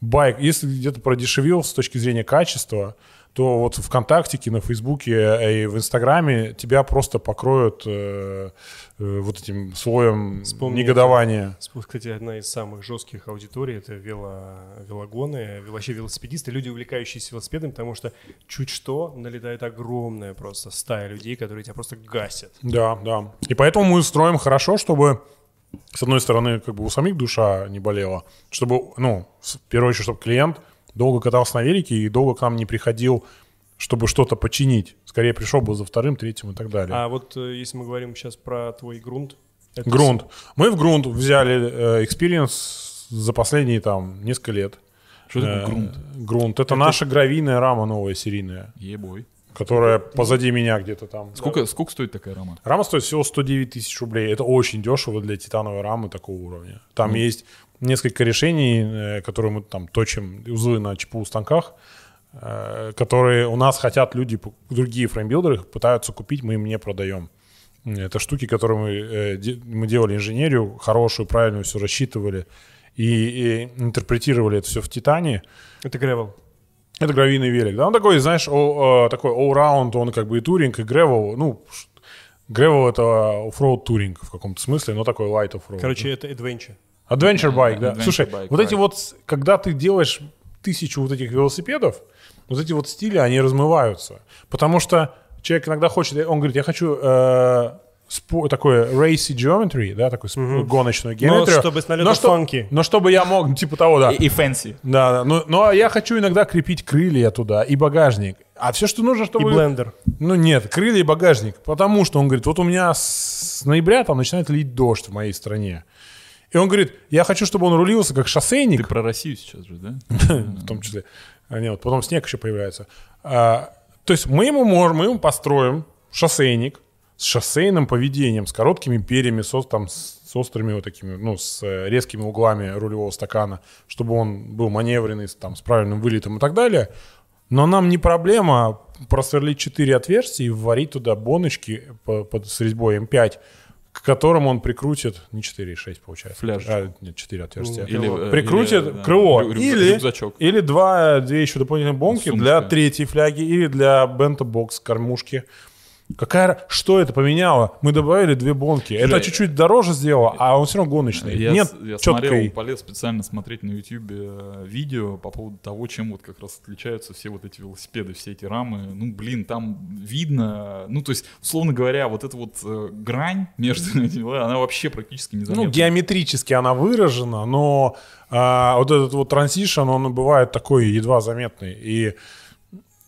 байк, если где-то продешевил с точки зрения качества, то вот в ВКонтактике, на Фейсбуке э, и в Инстаграме тебя просто покроют э, э, вот этим слоем Вспомните. негодования. Кстати, одна из самых жестких аудиторий это вело, велогоны, вообще велосипедисты, люди, увлекающиеся велосипедом, потому что чуть что налетает огромная просто стая людей, которые тебя просто гасят. Да, да. И поэтому мы строим хорошо, чтобы с одной стороны, как бы у самих душа не болела, чтобы, ну, в первую очередь, чтобы клиент долго катался на велике и долго к нам не приходил, чтобы что-то починить. Скорее пришел бы за вторым, третьим и так далее. А вот э, если мы говорим сейчас про твой грунт, это Грунт. Мы в грунт взяли experience за последние там несколько лет. Что такое Э, грунт? Грунт. Это, наша гравийная рама новая серийная, Ебой. которая позади меня где-то там. Сколько, сколько стоит такая рама? Рама стоит всего 109 тысяч рублей. Это очень дешево для титановой рамы такого уровня. Там есть несколько решений, э, которые мы там точим узлы на ЧПУ станках, э, которые у нас хотят люди, другие фреймбилдеры пытаются купить, мы им не продаем. Это штуки, которые мы, э, мы делали инженерию, хорошую, правильную, все рассчитывали и, и интерпретировали это все в Титане. Это гревел. Это гравийный велик, да, он такой, знаешь, о- такой all-round, он как бы и туринг, и гревел, ну, гревел это оффроуд туринг в каком-то смысле, но такой light оффроуд. Короче, это adventure. Adventure bike, да. Adventure Слушай, bike, вот эти right. вот, с- когда ты делаешь тысячу вот этих велосипедов, вот эти вот стили, они размываются. Потому что человек иногда хочет, он говорит, я хочу э, спо- такое racy geometry, да, такую сп- гоночную геометрию. чтобы с налетом но что- funky. Но чтобы я мог, ну, типа того, да. И, и fancy. Да, да. Но, но я хочу иногда крепить крылья туда и багажник. А все, что нужно, И чтобы... блендер. Ну нет, крылья и багажник. Потому что он говорит, вот у меня с ноября там начинает лить дождь в моей стране. И он говорит, я хочу, чтобы он рулился как шоссейник, Ты про Россию сейчас же, да? в том числе. А, нет, потом снег еще появляется. А, то есть мы ему можем, мы ему построим шоссейник с шоссейным поведением, с короткими перьями, с, ос- там, с острыми вот такими, ну, с э, резкими углами рулевого стакана, чтобы он был маневренный, с, там, с правильным вылетом и так далее. Но нам не проблема просверлить 4 отверстия и вварить туда боночки по- под, с резьбой М5, к которым он прикрутит, не 4, 6 получается. Фляж. А, нет, 4 отверстия. Или, э, прикрутит или, да, крыло. рю- или, рюкзачок. или два, две еще дополнительные бонки Сумочка. для третьей фляги или для бенто-бокс кормушки. Какая, что это поменяло? Мы добавили две бонки. Это чуть-чуть дороже сделало, а он все равно гоночный. Я, Нет я смотрел, полез специально смотреть на YouTube э, видео по поводу того, чем вот как раз отличаются все вот эти велосипеды, все эти рамы. Ну, блин, там видно, ну, то есть, условно говоря, вот эта вот э, грань между этими, она вообще практически не Ну, заметна. геометрически она выражена, но а, вот этот вот трансишн, он бывает такой едва заметный. И,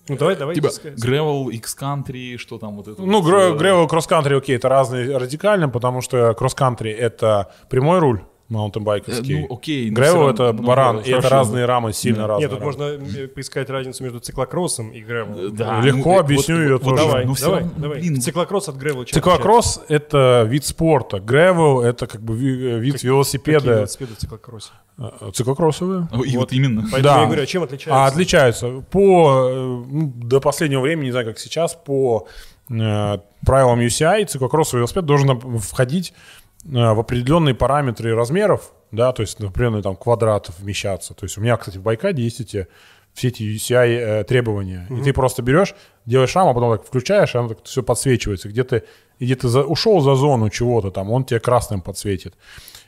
Ну давай, давай. Типа. Gravel, X-Country, что там вот это ну, вот, gravel, кросс-кантри, окей, это разные радикально, потому что кросс-кантри — это прямой руль, маунтинбайковский. Э, ну, окей, всё это ну, баран, да, и это хорошо. разные рамы, сильно разные Нет, тут рамы. можно э, поискать разницу между циклокроссом и гревелом. Да, Легко ну, э, объясню вот- её вот- вот тоже. Давай, ну, давай, равно, давай. блин, Циклокросс от гревела чем Циклокросс — это вид спорта, гревел — это как бы ви- э, вид? Какие велосипеда. велосипеды в циклокроссе? Э, Циклокроссовые. ну, И вот именно. Поэтому Да. я говорю, а чем отличается? А отличаются по э, ну, до последнего времени, не знаю, как сейчас, по э, правилам UCI циклокроссовый велосипед должен входить э, в определенные параметры размеров, да, то есть, например, там квадратов вмещаться. То есть у меня, кстати, в Байкаде есть эти все эти UCI э, требования. И ты просто берешь, делаешь раму, а потом так включаешь, и оно так все подсвечивается. Где ты, где ты за- ушел за зону чего-то там, он тебе красным подсветит.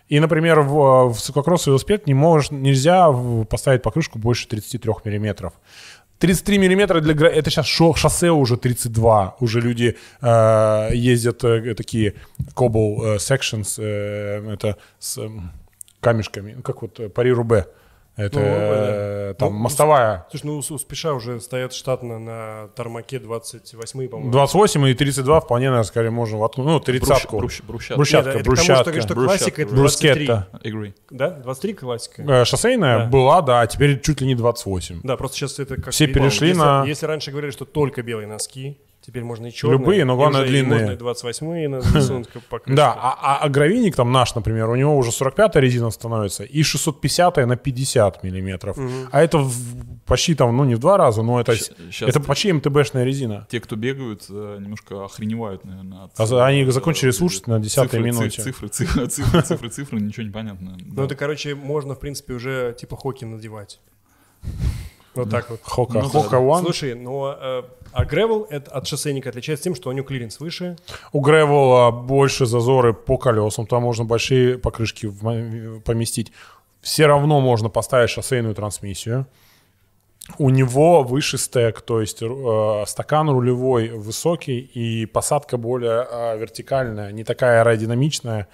И, например, в, в циклокроссовый велосипед не можешь, нельзя поставить покрышку больше 33 миллиметров. 33 миллиметра для это сейчас шо- шоссе уже 32 уже люди э, ездят э, такие cobble э, sections э, это с эм, камешками как вот э, пари рубе это Ну, э, там Ну, мостовая Слушай, ну у Спеша уже стоят штатно на Тармаке 28 по-моему. 28 и 32 вполне наверное скорее можно воткнуть ну 30 Бруш- брусчатка. брусчатка Нет, это к тому, что, брусчатка брусчатка, классика это 23. брускетта Agree. Да? 23 классика? Э, шоссейная Да. была да а теперь чуть ли не 28 Да, просто сейчас это как... Все перешли если, на- Если раньше говорили, что только белые носки, теперь можно и черные. Любые, но главное и длинные. Можно и 28 на покрышку. Да, а, а, а гравийник там наш, например, у него уже 45-я резина становится и 650 на 50 миллиметров. А это в- почти там, ну не в два раза, но это, Щ- щас это почти МТБшная резина. Те, кто бегают, э, немножко охреневают, наверное. От, А они э, закончили слушать на 10-й цифры, минуте. Цифры, цифры, цифры, цифры, цифры, ничего не понятно. Ну это, короче, можно, в принципе, уже типа Hoka надевать. Вот так вот. Hoka, Ну Hoka. One. Слушай, э, а Gravel это от шоссейника отличается тем, что у него клиренс выше. У gravel а больше зазоры по колесам, там можно большие покрышки поместить. Все равно можно поставить шоссейную трансмиссию. У него выше стек, то есть э, стакан рулевой высокий и посадка более э, вертикальная, не такая аэродинамичная,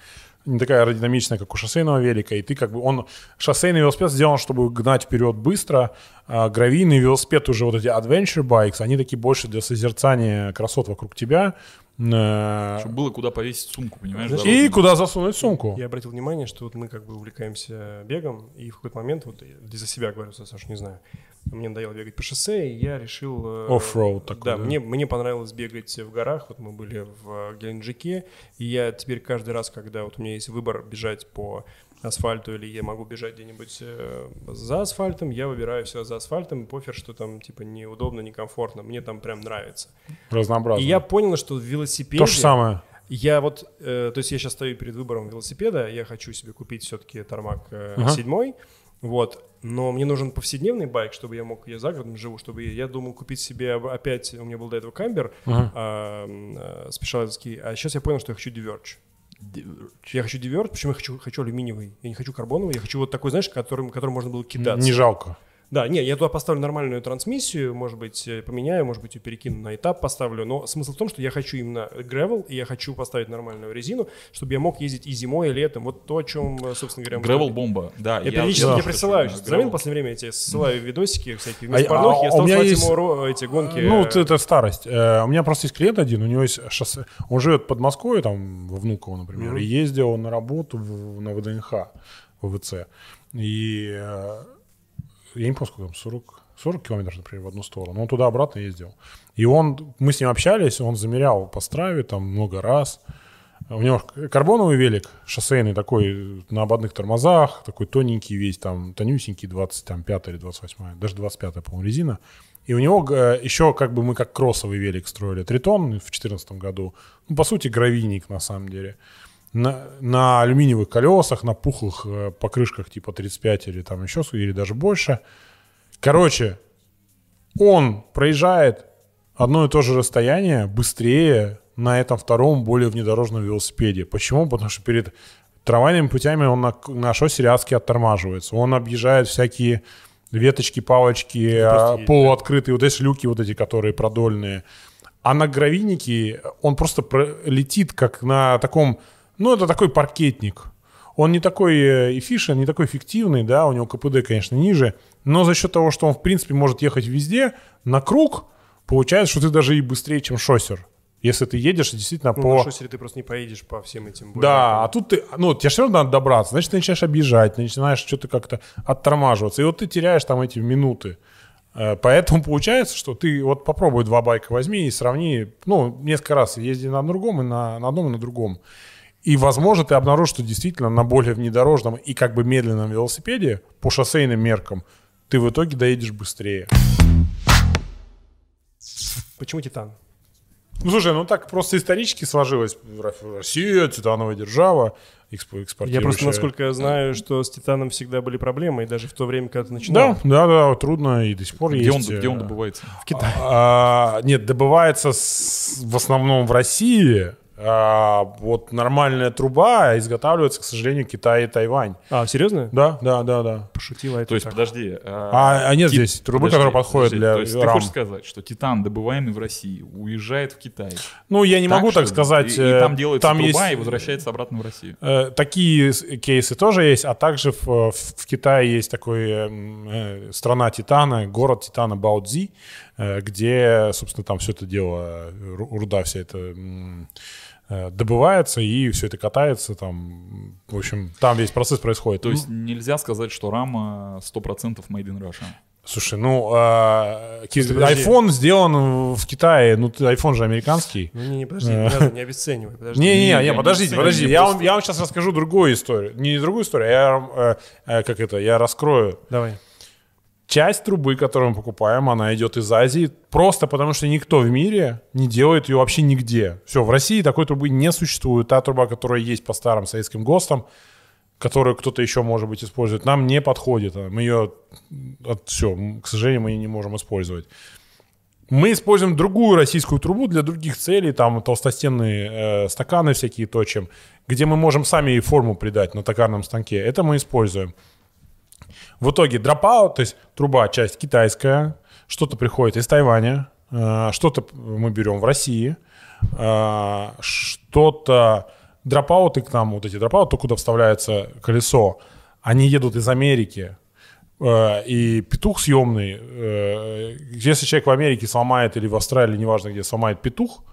не такая аэродинамичная, как у шоссейного велика. И ты как бы он шоссейный велосипед сделан, чтобы гнать вперед быстро. А гравийный велосипед уже вот эти adventure bikes, они такие больше для созерцания красот вокруг тебя. Э, Чтобы было куда повесить сумку, понимаешь? Знаешь, И куда засунуть сумку. Я обратил внимание, что вот мы как бы увлекаемся бегом, и в какой-то момент, вот я за себя говорю, Саша, не знаю, мне надоело бегать по шоссе, и я решил... э, Off-road такой, Да, да? Мне, мне понравилось бегать в горах, вот мы были в Геленджике, и я теперь каждый раз, когда вот у меня есть выбор бежать по асфальту или я могу бежать где-нибудь э, за асфальтом, я выбираю все за асфальтом, и пофиг, что там типа неудобно, некомфортно, мне там прям нравится. Разнообразно. И я понял, что в велосипеде... То же самое. Я вот, э, то есть я сейчас стою перед выбором велосипеда, я хочу себе купить все-таки Тормак э, Ага. 7, вот, но мне нужен повседневный байк, чтобы я мог, я за городом живу, чтобы я, думал купить себе опять, у меня был до этого камбер Ага. а, а, спешаловский, а сейчас я понял, что я хочу Diverge. Я хочу Diverge, почему я хочу, хочу алюминиевый, я не хочу карбоновый, я хочу вот такой, знаешь, которым, которым можно было кидаться. Не жалко. Да, не, я туда поставлю нормальную трансмиссию, может быть, э, поменяю, может быть, ее перекину на этап поставлю, но смысл в том, что я хочу именно gravel, и я хочу поставить нормальную резину, чтобы я мог ездить и зимой, и летом. Вот то, о чем, э, собственно говоря, мы Gravel говорили. бомба, да. Я периодически знаю, тебе что присылаю. Сейчас заметил в последнее время, я тебе ссылаю видосики всякие. А Вместо я- порнухи а я у стал меня слать есть- ему эти гонки. Ну, вот это старость. Э, У меня просто есть клиент один, у него есть шоссе. Он живет под Москвой, там, во Внуково, например, Мгм. и ездил на работу в- на ВДНХ, в ВЦ. И я не помню, сколько там, 40, 40 километров, например, в одну сторону. Он туда-обратно ездил. И он, мы с ним общались, он замерял по страве там много раз. У него карбоновый велик, шоссейный такой, на ободных тормозах, такой тоненький весь, там, тонюсенький, 25 или 28, даже 25 по-моему, резина. И у него э, еще как бы мы как кроссовый велик строили. Тритон в 2014 году. Ну, по сути, гравийник на самом деле. На, на алюминиевых колесах, на пухлых э, покрышках типа 35 или там еще, или даже больше. Короче, он проезжает одно и то же расстояние быстрее на этом втором, более внедорожном велосипеде. Почему? Потому что перед трамвайными путями он на, на шоссе Рядске оттормаживается. Он объезжает всякие веточки, палочки, просто а, полуоткрытые, вот эти люки вот эти, которые продольные. А на гравийнике он просто про- летит как на таком, ну это такой паркетник. Он не такой э, эффишен, не такой эффективный, да, у него КПД, конечно, ниже, но за счет того, что он, в принципе, может ехать везде, на круг, получается, что ты даже и быстрее, чем шоссер. Если ты едешь действительно ну, по... на шоссе ты просто не поедешь по всем этим. Да, а тут ты, ну, тебе все равно надо добраться, значит, ты начинаешь объезжать, начинаешь что-то как-то оттормаживаться, и вот ты теряешь там эти минуты. Э, Поэтому получается, что ты вот попробуй два байка возьми и сравни, ну, несколько раз езди на другом и на, на одном и на другом. И, возможно, ты обнаружишь, что действительно на более внедорожном и как бы медленном велосипеде по шоссейным меркам ты в итоге доедешь быстрее. Почему Титан? Ну, слушай, ну так просто исторически сложилось. Россия, титановая держава, Я экспортирующая. просто, насколько я знаю, что с Титаном всегда были проблемы, и даже в то время, когда ты начинал. Да, да, да, трудно и до сих пор Где он, есть. где он э, добывается? В Китае. а, нет, добывается с- в основном в России. А, вот нормальная труба изготавливается, к сожалению, Китай и Тайвань. А, серьезно? Да, да, да, да. Пошутила это То есть, так. подожди. А, а нет Ти- здесь трубы, подожди, которые подходят подожди, для То есть ты рам. хочешь сказать, что титан, добываемый в России, уезжает в Китай? Ну, я не могу что так сказать. И, и э, там делается там труба есть, и возвращается обратно в Россию. э, такие кейсы тоже есть, а также в, в- в Китае есть такой э, э, страна Титана, город Титана Баодзи, э, где, собственно, там все это дело, э, ру- руда вся это э, добывается и все это катается там. В общем, там весь процесс происходит. То есть нельзя сказать, что рама 100% made in Russia. Слушай, ну, а, подожди. iPhone сделан в Китае, ну, iPhone же американский. Ну, не, не, подожди, не надо, не обесценивай, подожди. Не, не, Не, не, я вам, я вам сейчас расскажу другую историю. Не другую историю, а я, э, э, как это, я раскрою. Давай. Часть трубы, которую мы покупаем, она идет из Азии, просто потому что никто в мире не делает ее вообще нигде. Все, в России такой трубы не существует. Та труба, которая есть по старым советским ГОСТам, которую кто-то еще, может быть, использует, нам не подходит. Мы ее, все, к сожалению, мы ее не можем использовать. Мы используем другую российскую трубу для других целей, там толстостенные э, стаканы всякие точим, где мы можем сами ей форму придать на токарном станке. Это мы используем. В итоге дропаут, то есть труба, часть китайская, что-то приходит из Тайваня, э, что-то мы берем в России, э, что-то дропауты к нам, вот эти дропауты, куда вставляется колесо, они едут из Америки, э, и петух съемный, если человек в Америке сломает или в Австралии, неважно где, сломает петух,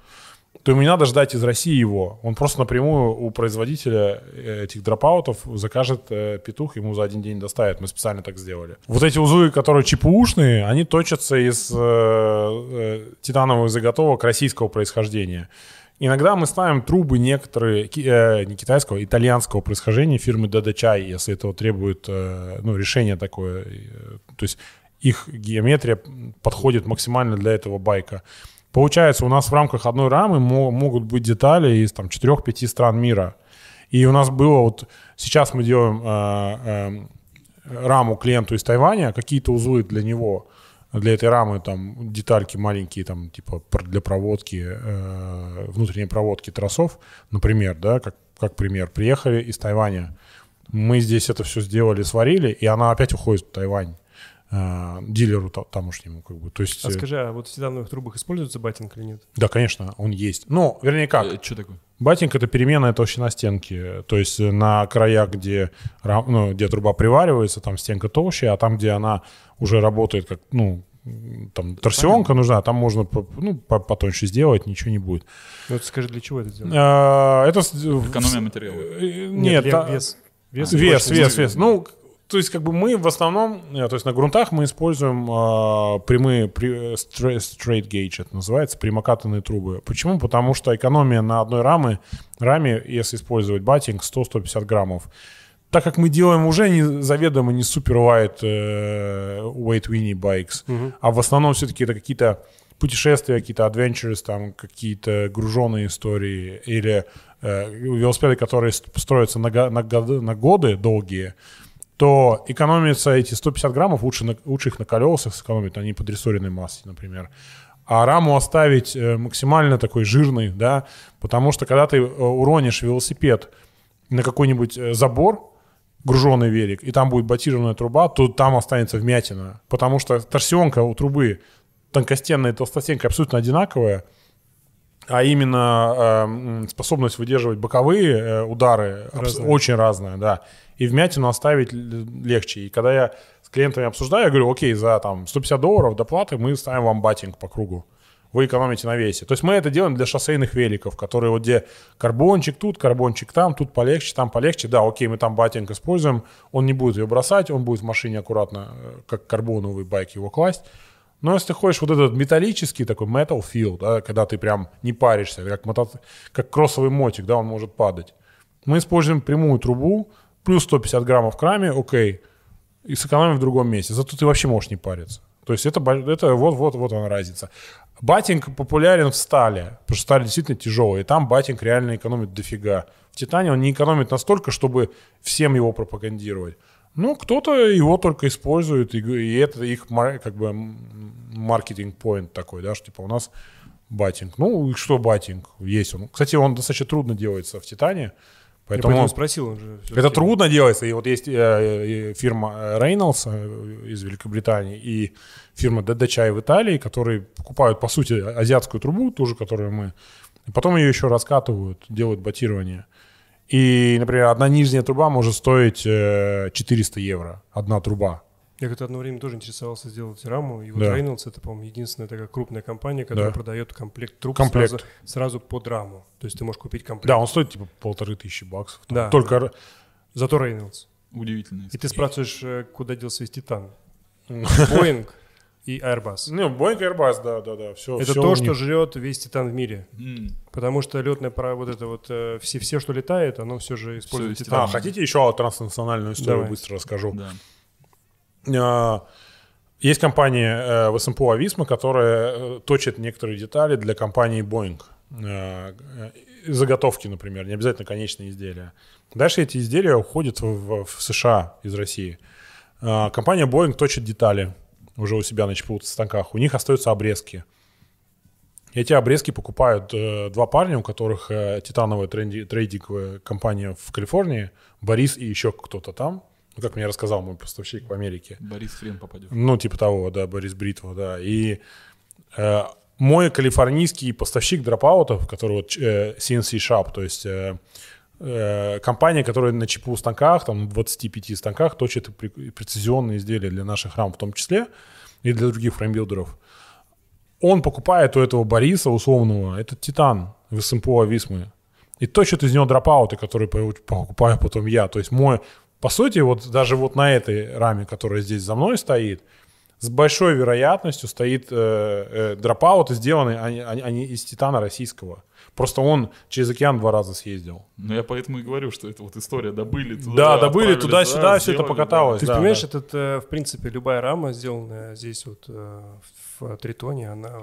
то ему не надо ждать из России его. Он просто напрямую у производителя э, этих дропаутов закажет петух, ему за один день доставят. Мы специально так сделали. Вот эти узлы, которые ЧПУшные, они точатся из э, титановых заготовок российского происхождения. Иногда мы ставим трубы некоторые, э, не китайского, итальянского происхождения фирмы DDChai, если этого требует э, ну, решение такое. Э, то есть их геометрия подходит максимально для этого байка. Получается, у нас в рамках одной рамы могут быть детали из там 4-5 стран мира. И у нас было вот... Сейчас мы делаем э, э, раму клиенту из Тайваня, какие-то узлы для него – для этой рамы там детальки маленькие, там типа для проводки, э, внутренней проводки тросов, например, да, как, как пример. Приехали из Тайваня, мы здесь это все сделали, сварили, и она опять уходит в Тайвань дилеру тамошнему, как бы, то есть... А э, скажи, а вот в титановых трубах используется батинг или нет? Да, конечно, он есть. Ну, вернее как. Э, что такое? Батинг — это переменная толщина стенки. То есть на краях, где, ну, где труба приваривается, там стенка толще, а там, где она уже работает как, ну, там торсионка нужна, а там можно ну, потоньше сделать, ничего не будет. Ну, это скажи, для чего это сделано? А, это... Экономия материала. Э, нет, Нет та... вес. Вес, вес, вес, вес. Ну, то есть как бы мы в основном, э, то есть на грунтах мы используем э, прямые, при, straight gauge это называется, прямокатанные трубы. Почему? Потому что экономия на одной раме, раме, если использовать батинг, 100-150 граммов так как мы делаем уже не, заведомо не супер wide э, weight winnie bikes, угу. а в основном все-таки это какие-то путешествия, какие-то adventures, там какие-то груженные истории или э, велосипеды, которые строятся на, на, на годы долгие, то экономится эти 150 граммов, лучше, на, лучше их на колесах сэкономить, они под рессоренной массой, например. А раму оставить э, максимально такой жирный, да, потому что когда ты э, уронишь велосипед на какой-нибудь э, забор, груженный велик, и там будет батированная труба, то там останется вмятина. Потому что торсионка у трубы тонкостенная и толстостенка абсолютно одинаковая, а именно э, способность выдерживать боковые э, удары разные. очень разная, да. И вмятину оставить легче. И когда я с клиентами обсуждаю, я говорю, окей, за там 150 долларов доплаты мы ставим вам батинг по кругу вы экономите на весе. То есть мы это делаем для шоссейных великов, которые вот где карбончик тут, карбончик там, тут полегче, там полегче. Да, окей, мы там батинг используем, он не будет ее бросать, он будет в машине аккуратно, э, как карбоновый байк его класть. Но если ты хочешь вот этот металлический такой metal feel, да, когда ты прям не паришься, как, мото... как кроссовый мотик, да, он может падать. Мы используем прямую трубу, плюс 150 граммов к раме, окей, и сэкономим в другом месте. Зато ты вообще можешь не париться. То есть это, это вот, вот, вот она разница. Батинг популярен в стали, потому что сталь действительно тяжелая, и там батинг реально экономит дофига. В Титане он не экономит настолько, чтобы всем его пропагандировать. Ну, кто-то его только использует, и, и это их как бы маркетинг-поинт такой, да, что типа у нас батинг. Ну, что батинг? Есть он. Кстати, он достаточно трудно делается в Титане. Поэтому, Я поэтому спросил, он же это трудно делается. И вот есть э, э, фирма Reynolds э, из Великобритании и фирма DDChai в Италии, которые покупают, по сути, азиатскую трубу, ту же, которую мы, и потом ее еще раскатывают, делают батирование. И, например, одна нижняя труба может стоить 400 евро, одна труба. Я как-то одно время тоже интересовался сделать раму, и вот да. Reynolds это, по-моему, единственная такая крупная компания, которая да. продает комплект труб комплект. Сразу, сразу под раму. То есть ты можешь купить комплект. Да, он стоит типа полторы тысячи баксов. Да. Только... Да. Зато Reynolds. Удивительно. И ты спрашиваешь, э, куда делся весь Титан? Boeing и Airbus. Ну, Boeing и Airbus, да, да, да. Все, это все то, что жрет весь Титан в мире. Mm. Потому что летное право, вот это вот, э, все, все, что летает, оно все же использует все Титан. А, хотите еще транснациональную историю Давай. быстро расскажу? Да. А, есть компания э, в СМПУ Ависма, которая э, точит некоторые детали для компании Boeing. Э, заготовки, например, не обязательно конечные изделия. Дальше эти изделия уходят в, в- в США из России. А, Компания Boeing точит детали уже у себя на ЧПУ станках. У них остаются обрезки. Эти обрезки покупают э, два парня, у которых э, титановая тренди- трейдинговая компания в Калифорнии, Борис и еще кто-то там. Ну, как мне рассказал мой поставщик в Америке. Борис хрен попадешь. Ну, типа того, да, Борис Бритва, да. И э, мой калифорнийский поставщик дропаутов, который вот э, CNC Shop, то есть э, компания, которая на ЧПУ станках, там 25 станках точит прецизионные изделия для наших рам в том числе и для других framebuilder ов. Он покупает у этого Бориса условного, этот титан ВСМПО-Ависмы, и точит из него dropout ы, которые по- покупаю потом я. То есть мой, по сути, вот даже вот на этой раме, которая здесь за мной стоит, с большой вероятностью стоит э, э, dropout, сделанный не- а не из титана российского. Просто он через океан два раза съездил. Ну, я поэтому и говорю, что это вот история. Добыли туда, Да, добыли туда-сюда, всё это покаталось. Ты Да, понимаешь, да. этот, э, в принципе, любая рама, сделанная здесь вот э, в Тритоне, она,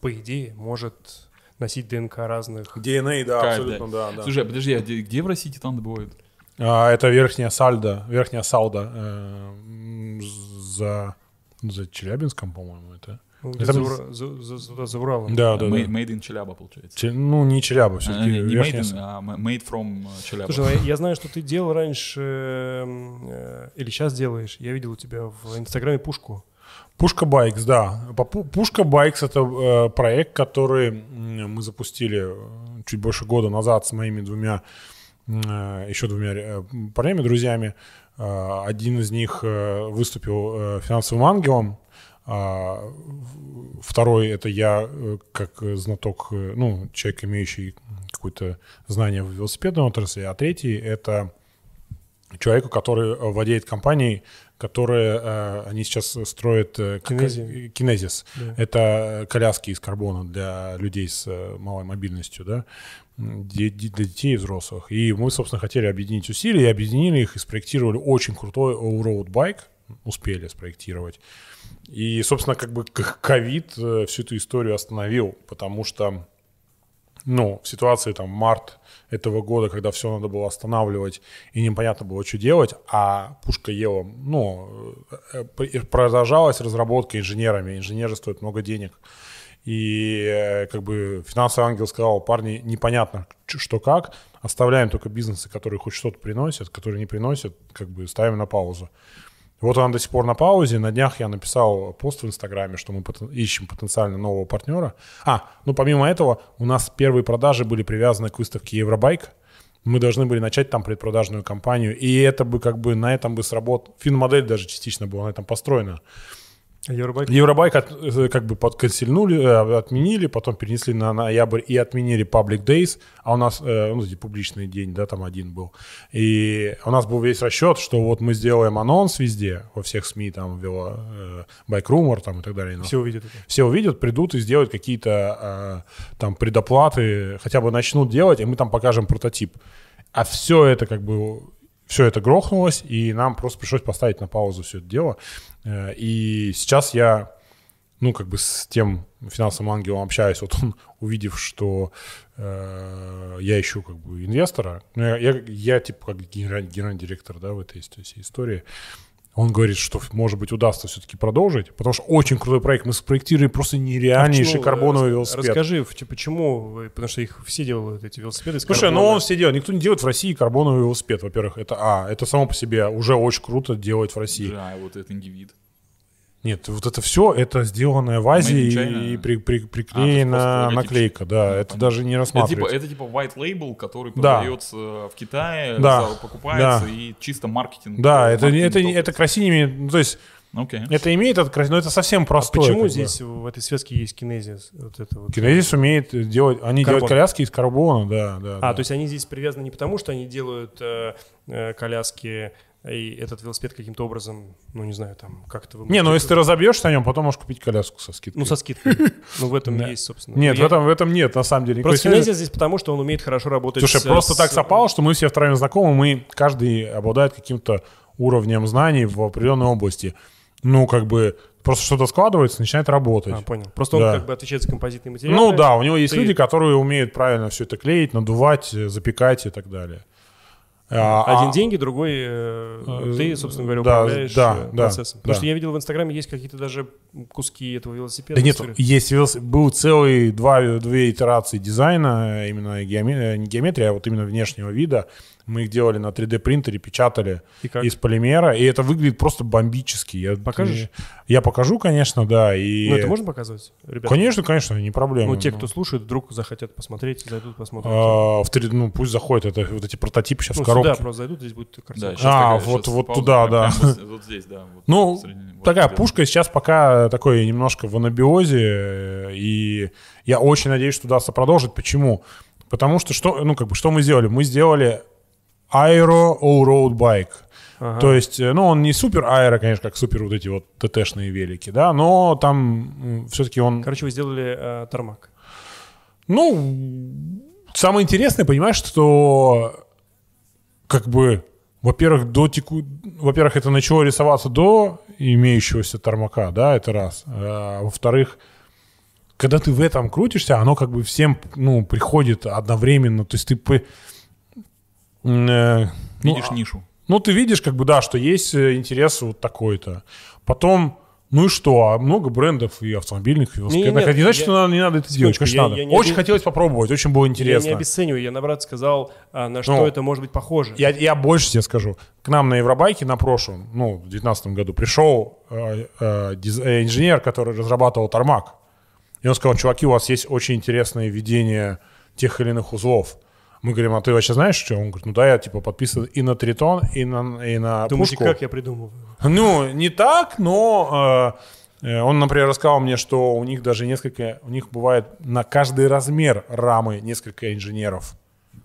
по идее, может носить ДНК разных. DNA, да, Кайф, абсолютно, да. да. Слушай, а подожди, а где, где в России титан добывают? А, это верхняя сальда, верхняя салда э, за, за Челябинском, по-моему, это. Это за, за- за- за- за Уралом. Да, да, made, да. made in Челяба, получается. Че- ну, не Челяба, А, все-таки. не, не made in, а made from э, Челяба. Слушай, ну, я- я знаю, что ты делал раньше, м, э, или сейчас делаешь. Я видел у тебя в Инстаграме пушку. Пушка Байкс, да. Пушка Байкс это э, проект, который мы запустили э, чуть больше года назад с моими двумя, э, еще двумя э, парнями, друзьями. Э, Один из них э, выступил э, финансовым ангелом, а второй это я э, как э, знаток, э, ну, человек, имеющий какое-то знание в велосипедной отрасли, а третий это человеку, который владеет компанией, которая, они сейчас строят к- Kinesis. Kinesis. Да. Это коляски из карбона для людей с малой мобильностью, да, для детей и взрослых. И мы, собственно, хотели объединить усилия, и объединили их, и спроектировали очень крутой all-road байк, успели спроектировать. И, собственно, как бы ковид э, всю эту историю остановил, потому что ну, в ситуации там март этого года, когда все надо было останавливать и непонятно было, что делать, а пушка ела, ну, э, э, продолжалась разработка инженерами, инженеры стоят много денег. И как бы финансовый ангел сказал, парни, непонятно, что как, оставляем только бизнесы, которые хоть что-то приносят, которые не приносят, как бы ставим на паузу. Вот она до сих пор на паузе. На днях я написал пост в Инстаграме, что мы потен- ищем потенциально нового партнера. А, ну помимо этого, у нас первые продажи были привязаны к выставке Евробайк. Мы должны были начать там предпродажную кампанию. И это бы как бы на этом бы сработал. Финмодель даже частично была на этом построена. А Евробайк? Евробайк от- э, как бы подконсильнули, э, отменили, потом перенесли на ноябрь и отменили Public Days, а у нас, э, ну, публичный день, да, там один был. И у нас был весь расчет, что вот мы сделаем анонс везде, во всех СМИ, там, вело, Bike Rumor, там, и так далее. Все увидят это. Все увидят, придут и сделают какие-то там предоплаты, хотя бы начнут делать, и мы там покажем прототип. А все это как бы все это грохнулось, и нам просто пришлось поставить на паузу все это дело. Э, И сейчас я, ну, как бы с тем финансовым ангелом общаюсь, вот он, увидев, что э, я ищу как бы инвестора, ну, я, я, я, типа как генеральный, генеральный директор, да, в этой всей истории, он говорит, что, может быть, удастся все-таки продолжить, потому что очень крутой проект. Мы спроектировали просто нереальнейший Почему, карбоновый э, велосипед. Расскажи, в- почему вы, потому что их все делают, эти велосипеды Слушай, ну он все делает. Никто не делает в России карбоновый велосипед, во-первых. Это, а, это само по себе уже очень круто делать в России. Да, вот это индивид. Нет, вот это все, это сделанное в Азии China. и при- при- А, приклеена логотипчик. наклейка, да, Ну, это понятно. даже не Это типа, рассматривается. это типа white label, который Да. продается в Китае, Да. покупается Да. и чисто маркетинг. Да, это, маркетинг это, топливо. это красивее, ну, то есть Окей. это имеет красивый, но это совсем А простое. почему как здесь в этой связке есть кинезис? Вот это вот. Кинезис умеет делать, они Карбон. делают коляски из карбона, да, да. А, да. то есть они здесь привязаны не потому, что они делают э, э, коляски и этот велосипед каким-то образом, ну не знаю, там как-то Не, ну если ты разобьешься на нем, потом можешь купить коляску со скидкой. Ну, со скидкой. Ну, в этом есть, собственно. Нет, Ну, в этом, в этом нет, на самом деле. Просто Кинезис здесь потому, что он умеет хорошо работать Слушай, просто так совпало, что мы все втроем знакомы, мы каждый обладает каким-то уровнем знаний в определенной области. Ну, как бы, просто что-то складывается, начинает работать. А, понял. Просто он как бы отвечает за композитные материалы. Ну да, у него есть Ты- люди, которые умеют правильно все это клеить, надувать, запекать и так далее. А, Один а- деньги, другой э, ты, собственно говоря, да, управляешь да, э, да, процессом. Потому да. что я видел в Инстаграме есть какие-то даже куски этого велосипеда. Да нет, есть велос- был целый два, две итерации дизайна, именно геоме- э, не геометрия, а вот именно внешнего вида. Мы их делали на 3D принтере, печатали И как? из полимера, и это выглядит просто бомбически. Я, Покажешь? Я покажу, конечно, да. И... Ну, это можно показывать, ребята? Конечно, конечно, не проблема. Ну, те, Ну, кто слушает, вдруг захотят посмотреть, зайдут, посмотрят. а, в 3D, ну пусть заходят, это вот эти прототипы сейчас ну, в коробке. сюда просто зайдут, здесь будет Да, картинка. щас А, такая- вот- вот пауза, туда, прям- да. прям вот, вот здесь, да. вот Ну, такая где. пушка сейчас пока такой немножко в анабиозе, э, и я очень надеюсь, что удастся продолжить. Почему? Потому что что, ну, как бы, что мы сделали? Мы сделали Aero All-Road Bike. Ага. То есть, э, ну, он не супер аэро, конечно, как супер вот эти вот ТТшные велики, да, но там все-таки он... Короче, вы сделали э, тармак. Ну, самое интересное, понимаешь, что как бы, во-первых, до теку... во-первых, это начало рисоваться до имеющегося тормака, да, это раз. А, во-вторых, когда ты в этом крутишься, оно как бы всем, ну, приходит одновременно. То есть ты э, ну, Видишь нишу. ну, ты видишь, как бы, да, что есть э, интерес вот такой-то. Потом, ну и что, а много брендов и автомобильных, и велосипедных. нет, не значит, я- что надо- не надо это делать. Секундочку, Конечно, я- надо. я не очень оби- хотелось попробовать, очень было Я интересно. не обесцениваю, я наоборот сказал, а, на что Ну, это может быть похоже. Я, я больше тебе скажу. К нам на Евробайке на прошлом, ну, в 2019 году пришел э, э, диз- э, инженер, который разрабатывал Тармак. И он сказал, чуваки, у вас есть очень интересное видение тех или иных узлов. Мы говорим, а ты вообще знаешь, что? Он говорит, ну да, я типа подписан и на Тритон, и на, и на Думаете, пушку. как я придумываю? Ну, не так, но э, э, он, например, рассказал мне, что у них даже несколько, у них бывает на каждый размер рамы несколько инженеров.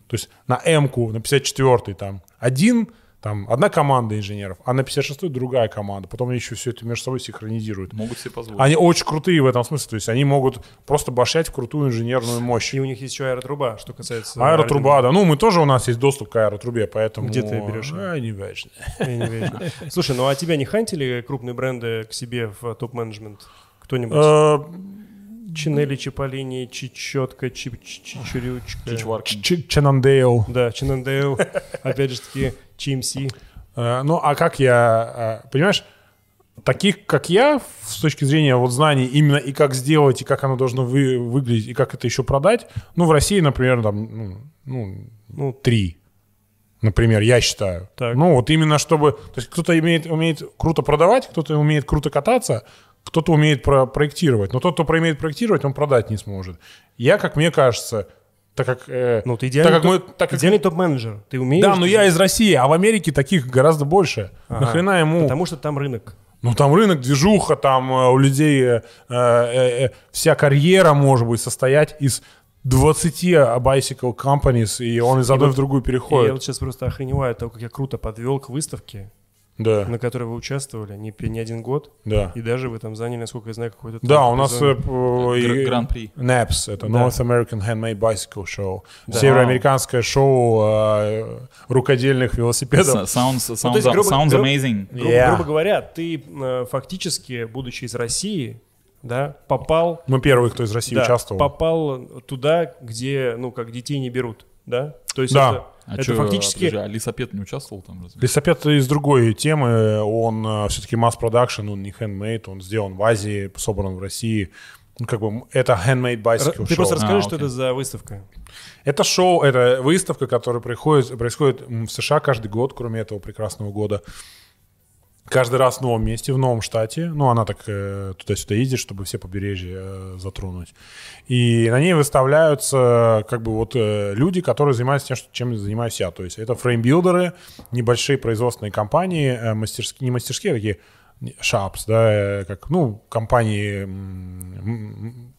То есть на М-ку, на 54-й там один, там одна команда инженеров, а на 56-й другая команда. Потом они еще все это между собой синхронизируют. Могут себе позволить. Они очень крутые в этом смысле. То есть они могут просто башать в крутую инженерную мощь. И у них есть еще аэротруба, что касается... Аэротруба, да. Ну, мы тоже у нас есть доступ к аэротрубе, поэтому... Где ты берешь? А, не важно. Я не верю. Слушай, ну а тебя не хантили крупные бренды к себе в топ-менеджмент? Кто-нибудь? Чинели, Чиполлини, Чечетка, Чичурючка. Чичваркин. Ч- Чанандейл. Да, Чинандейл. Опять же таки, Чимси. Э, Ну, а как я... э, Понимаешь, таких, как я, с точки зрения вот знаний именно и как сделать, и как оно должно вы, выглядеть, и как это еще продать, ну, в России, например, там, ну, ну, Ну, три, например, я считаю. Так. Ну, вот именно чтобы... То есть кто-то имеет, умеет круто продавать, кто-то умеет круто кататься, кто-то умеет про- проектировать. Но тот, кто умеет проектировать, он продать не сможет. Я, как мне кажется, так как... э, ну ты так идеальный, как мы, так как идеальный топ-менеджер. Ты умеешь? да, но я из России, а в Америке таких гораздо больше. Ага. Нахрена ему... Потому что там рынок. Ну, там рынок, движуха, там э, у людей э, э, э, вся карьера может быть состоять из 20 bicycle companies, и он из одной вот- в другую переходит. я вот сейчас просто охреневаю от того, как я круто подвел к выставке, Да, на которой вы участвовали не, не один год. да. И даже вы там заняли, насколько я знаю, какой-то... Да, у нас э, и- Гран-при. NAPS, это Да. North American Handmade Bicycle Show. Да. Североамериканское шоу э, рукодельных велосипедов. Sounds, Ну, sounds, то есть, грубо- sounds грубо- amazing. Грубо, Yeah. грубо говоря, ты э, фактически, будучи из России, да, попал, Мы первые, кто из России да, участвовал. попал туда, где, ну, как детей не берут, да? То есть Да. это, А это чё, фактически... подожди, а Лисапед не участвовал там? разве? Лесопед из другой темы, он все-таки масс-продакшн, он не handmade, он сделан в Азии, собран в России. Ну, как бы это handmade bicycle Ты show. просто расскажи, А, что окей. это за выставка. Это шоу, это выставка, которая приходит, происходит в США каждый год, кроме этого прекрасного года. Каждый раз в новом месте, в новом штате. Ну, она так э, туда-сюда ездит, чтобы все побережья э, затронуть. И на ней выставляются как бы вот э, люди, которые занимаются тем, что- чем занимаюсь я. То есть это фреймбилдеры, небольшие производственные компании, э, мастерские, не мастерские, а такие шапс, да, э, как, ну, компании,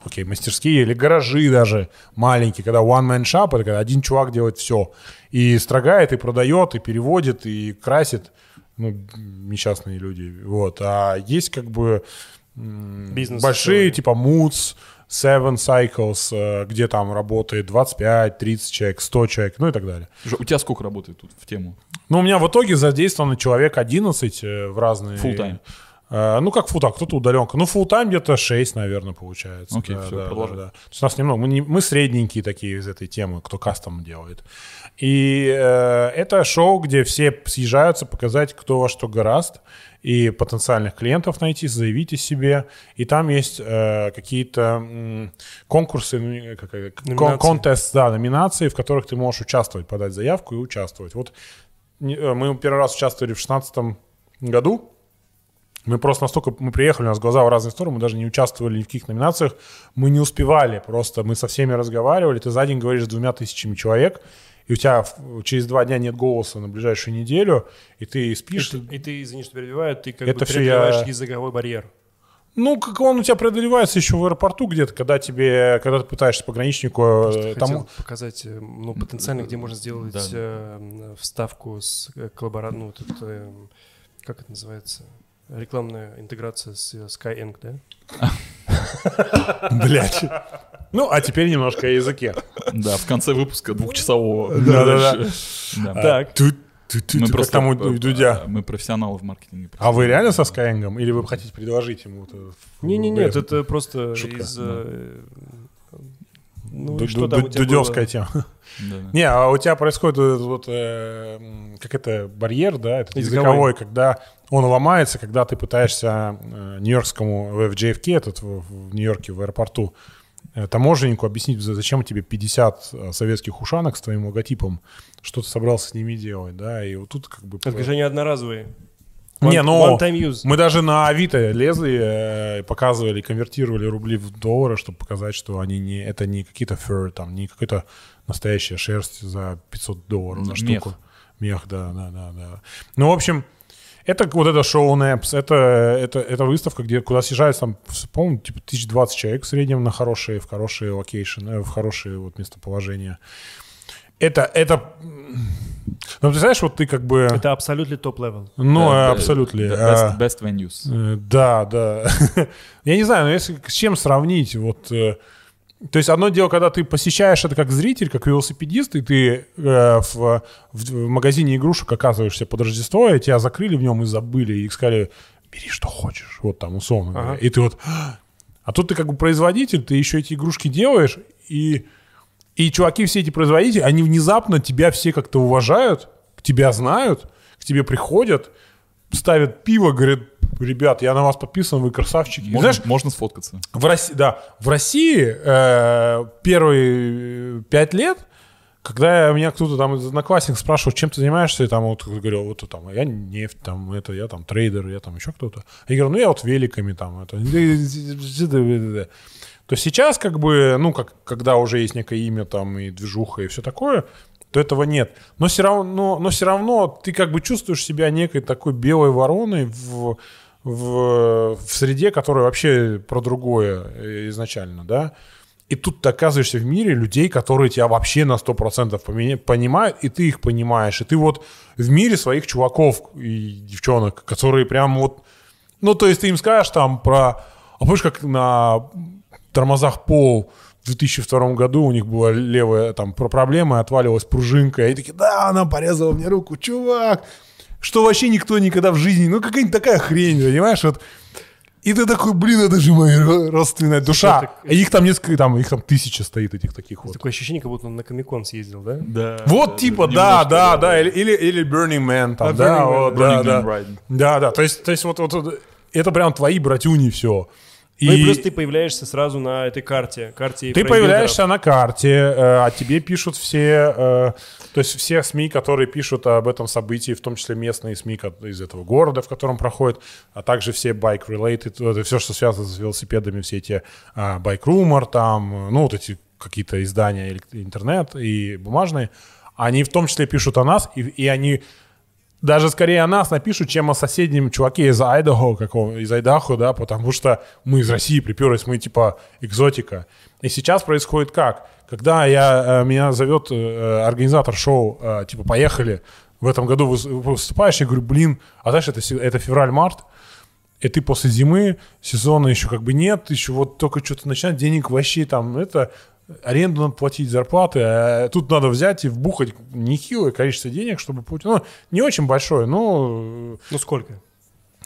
окей, мастерские или гаражи даже маленькие, когда one-man shop, это когда один чувак делает все. И строгает, и продает, и переводит, и красит. Ну, несчастные люди. Вот. А есть как бы Бизнес большие, типа Moods, Seven Cycles, э, где там работает 25, 30 человек, 100 человек, ну и так далее. У тебя сколько работает тут в тему? Ну, у меня в итоге задействовано человек 11 э, в разные... Full time. Э, Ну, как фултайм, кто-то удаленка. Ну, фултайм где-то 6, наверное, получается. Окей, Да, всё, да, продолжай. да, да. То есть у нас немного, мы, не- мы средненькие такие из этой темы, кто кастом делает. И э, это шоу, где все съезжаются показать, кто во что гораст, и потенциальных клиентов найти, заявите себе. И там есть э, какие-то м, конкурсы, ну, как, э, кон- контест, да, номинации, в которых ты можешь участвовать, подать заявку и участвовать. Вот э, мы первый раз участвовали в 2016 году, мы просто настолько, мы приехали, у нас глаза в разные стороны, мы даже не участвовали ни в каких номинациях, мы не успевали, просто мы со всеми разговаривали, ты за день говоришь с двумя тысячами человек, и у тебя через два дня нет голоса на ближайшую неделю, и ты спишь. И ты, извини, что перебиваю, ты как Это бы преодолеваешь я- языковой барьер. Ну, как он у тебя преодолевается еще в аэропорту где-то, когда тебе, когда ты пытаешься пограничнику, э, там, Хотел показать, э, ну, потенциально, где можно сделать Да. э, вставку с коллаборацией, ну, вот это, э, как это называется, рекламная интеграция с э, Skyeng, да? блядь. Ну, а теперь немножко о языке. Да, в конце выпуска двухчасового. Да-да-да. Да. Так. Мы просто там у э, Дудя. э, Мы профессионалы в маркетинге. А вы реально со Skyeng? Или вы хотите предложить ему? это в- Не-не, в- нет, это просто из... Ну, Ду- что ду- там у тебя Дудевская было? тема. Да, да. Не, а у тебя происходит вот, э, как это, барьер, да, этот Языковой. языковой, когда он ломается, когда ты пытаешься э, нью-йоркскому, в JFK, этот в, в Нью-Йорке, в аэропорту, э, таможеннику объяснить, за- зачем тебе 50 э, советских ушанок с твоим логотипом, что ты собрался с ними делать, да, и вот тут как бы... Это же не одноразовые. Не, One- ну, time use. мы даже на Авито лезли, э, показывали, конвертировали рубли в доллары, чтобы показать, что они не, это не какие-то fur, там, не какая-то настоящая шерсть за 500 долларов Мех. штуку. Мех, да, да, да, да. Ну, в общем, это вот это шоу NAHBS, это, это, это выставка, где, куда съезжаются, там, по-моему, типа 1020 человек в среднем на хорошие, в хорошие location, в хорошие вот местоположения. Это, это... Ну, ты знаешь, вот ты как бы... Это абсолютно top-level. Ну, Да, абсолютно. Best, а, best venues. Э, Да, да. Я не знаю, но если с чем сравнить, вот... э, То есть одно дело, когда ты посещаешь это как зритель, как велосипедист, и ты э, в, в- в магазине игрушек оказываешься под Рождество, и тебя закрыли в нем и забыли, и сказали, бери что хочешь, вот там условно. Ага. И ты вот... А тут ты как бы производитель, ты еще эти игрушки делаешь, и, и чуваки, все эти производители, они внезапно тебя все как-то уважают, тебя знают, к тебе приходят, ставят пиво, говорят, ребят, я на вас подписан, вы красавчики. И Можно, Знаешь, можно сфоткаться. в России, да, в России э, первые пять лет, когда меня кто-то там из одноклассников спрашивал, чем ты занимаешься, я там вот говорил, вот там, я нефть, там, это, я там трейдер, я там еще кто-то. Я говорю, ну я вот великами там, это. То сейчас как бы, ну, как, когда уже есть некое имя там и движуха и все такое, то этого нет. Но все равно, но все равно ты как бы чувствуешь себя некой такой белой вороной в, в, в среде, которая вообще про другое э, изначально, да. И тут ты оказываешься в мире людей, которые тебя вообще на 100% поменя- понимают, и ты их понимаешь. И ты вот в мире своих чуваков и девчонок, которые прям вот... Ну, то есть ты им скажешь там про... А помнишь, как на тормозах пол в 2002 году у них была левая там про проблема, отваливалась пружинка, и они такие, да, она порезала мне руку, чувак, что вообще никто никогда в жизни, ну какая-нибудь такая хрень, понимаешь, вот. И ты такой, блин, это же моя ро- родственная душа. так- И их там несколько, там, их там тысяча стоит, этих таких вот. Такое ощущение, как будто он на Комикон съездил, да? Да. Вот, типа, да, да, да, или, или, или Burning Man, там, А, да, Burning Man, вот, Burning да, Man да. Да, да, то есть, то есть вот, вот, вот это прям твои братюни все. Ну и плюс ты появляешься сразу на этой карте, карте Ты появляешься на карте, э, а тебе пишут все, э, то есть все СМИ, которые пишут об этом событии, в том числе местные СМИ из этого города, в котором проходит, а также все bike-related, это все, что связано с велосипедами, все эти а, Bike Rumor, там, э, ну, вот эти какие-то издания, интернет и бумажные, они в том числе пишут о нас, и, и они даже скорее о нас напишут, чем о соседнем чуваке из Айдахо, какого, из Айдахо, да, потому что мы из России приперлись, мы типа экзотика. И сейчас происходит как? Когда я, э, меня зовет э, организатор шоу, э, типа, поехали, в этом году выс- выступаешь, я говорю, блин, а знаешь, это, это февраль-март, и ты после зимы, сезона еще как бы нет, еще вот только что-то начинать, денег вообще там, это, аренду надо платить, зарплаты, а тут надо взять и вбухать нехилое количество денег, чтобы платить, ну, не очень большое, но Ну сколько?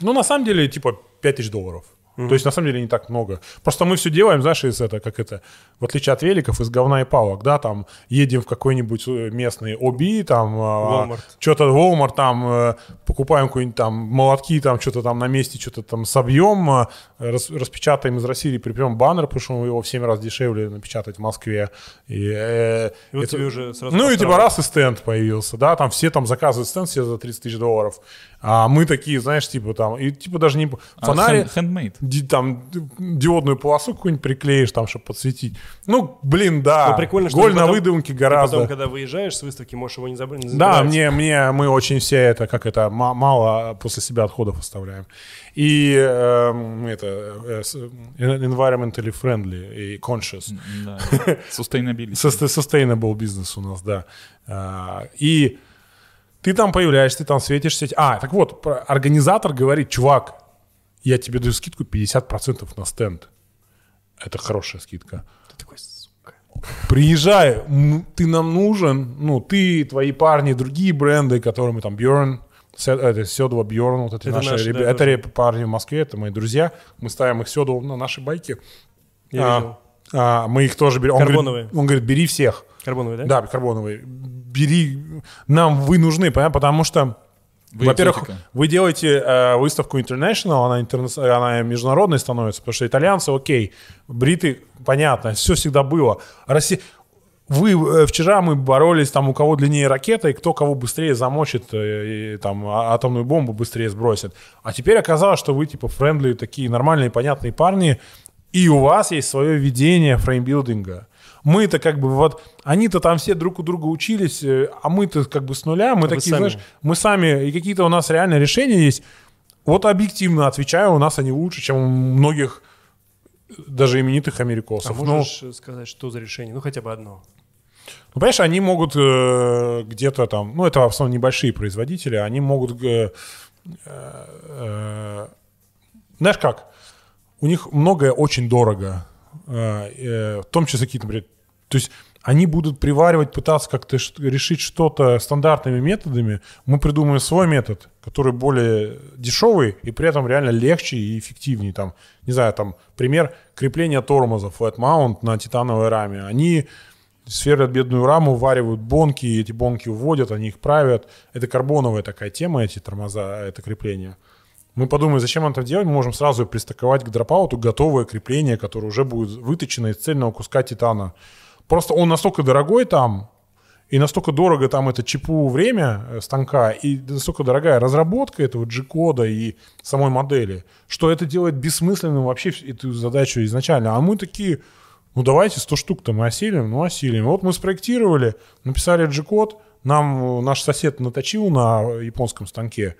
Ну, на самом деле, типа 5000 долларов. То есть, на самом деле, не так много. Просто мы все делаем, знаешь, из это, как это, в отличие от великов, из говна и палок, да, там, едем в какой-нибудь э, местный оби, там, Walmart. что-то Walmart, там, э, покупаем какие-нибудь там молотки, там, что-то там на месте, что-то там собьем, э, рас- распечатаем из России, припрем баннер, потому что его в 7 раз дешевле напечатать в Москве. И, э, И вот это- тебе уже сразу ну и типа раз и стенд появился, да, там все там заказывают стенд все за 30 тысяч долларов, а мы такие, знаешь, типа там, и типа даже не... А, Фонарик, хенд- Handmade. ди- там диодную полосу какую-нибудь приклеишь там, чтобы подсветить. Ну, блин, да. Ну, прикольно, что Голь на потом- выдумке гораздо. потом, когда выезжаешь с выставки, можешь его не забыть. не Да, мне, мне, мы очень все это, как это, ма- мало после себя отходов оставляем. И э, это э, с- environmentally friendly и conscious. Да. Sustainability. Sus- Sustainable бизнес у нас, да. А, И ты там появляешься, ты там светишься. А, так вот, организатор говорит, чувак, я тебе даю скидку 50% на стенд. Это хорошая скидка. Ты такой, сука. Приезжай, ты нам нужен, ну, ты, твои парни, другие бренды, которыми там Бьорн, это Седова Бьорн, вот это, Это наши, наши, ребя- да, это ребя- парни в Москве, это мои друзья, мы ставим их Седову на наши байки. Я А, видел. А, мы их тоже берем. Он Карбоновые. говорит, он говорит, бери всех. Карбоновый, да? Да, карбоновые. Бери, нам вы нужны, понятно? потому что, Вы во-первых, вы делаете э, выставку International, она, интерна- она международной становится, потому что итальянцы, окей, бриты, понятно, все всегда было. Россия... Вы э, вчера мы боролись там у кого длиннее ракета и кто кого быстрее замочит э, и, там а- атомную бомбу быстрее сбросит. А теперь оказалось, что вы типа friendly такие нормальные понятные парни и у вас есть свое видение framebuilding а. Мы-то как бы вот, они-то там все друг у друга учились, э, а мы-то как бы с нуля, мы А такие, сами. знаешь, мы сами, и какие-то у нас реально решения есть. Вот объективно отвечаю, у нас они лучше, чем у многих даже именитых А америкосов. Ну, можешь э, сказать, что за решение? Ну, хотя бы одно. ну, понимаешь, они могут э, где-то там, ну, это в основном небольшие производители, они могут, э, э, э, знаешь как, у них многое очень дорого, э, э, в том числе какие-то, например, то есть они будут приваривать, пытаться как-то решить что-то стандартными методами. Мы придумаем свой метод, который более дешевый и при этом реально легче и эффективнее. Там, не знаю, там пример крепления тормозов flat mount на титановой раме. Они сверлят бедную раму, варивают бонки, эти бонки уводят, они их правят. Это карбоновая такая тема, эти тормоза, это крепление. Мы подумали, зачем нам это делать, мы можем сразу пристыковать к дропауту готовое крепление, которое уже будет выточено из цельного куска титана. Просто он настолько дорогой там, и настолько дорого там это ЧПУ время э, станка, и настолько дорогая разработка этого G-кода и самой модели, что это делает бессмысленным вообще эту задачу изначально. А мы такие, ну давайте 100 штук-то мы осилим, ну осилим. Вот мы спроектировали, написали G-код, нам э, наш сосед наточил на японском станке,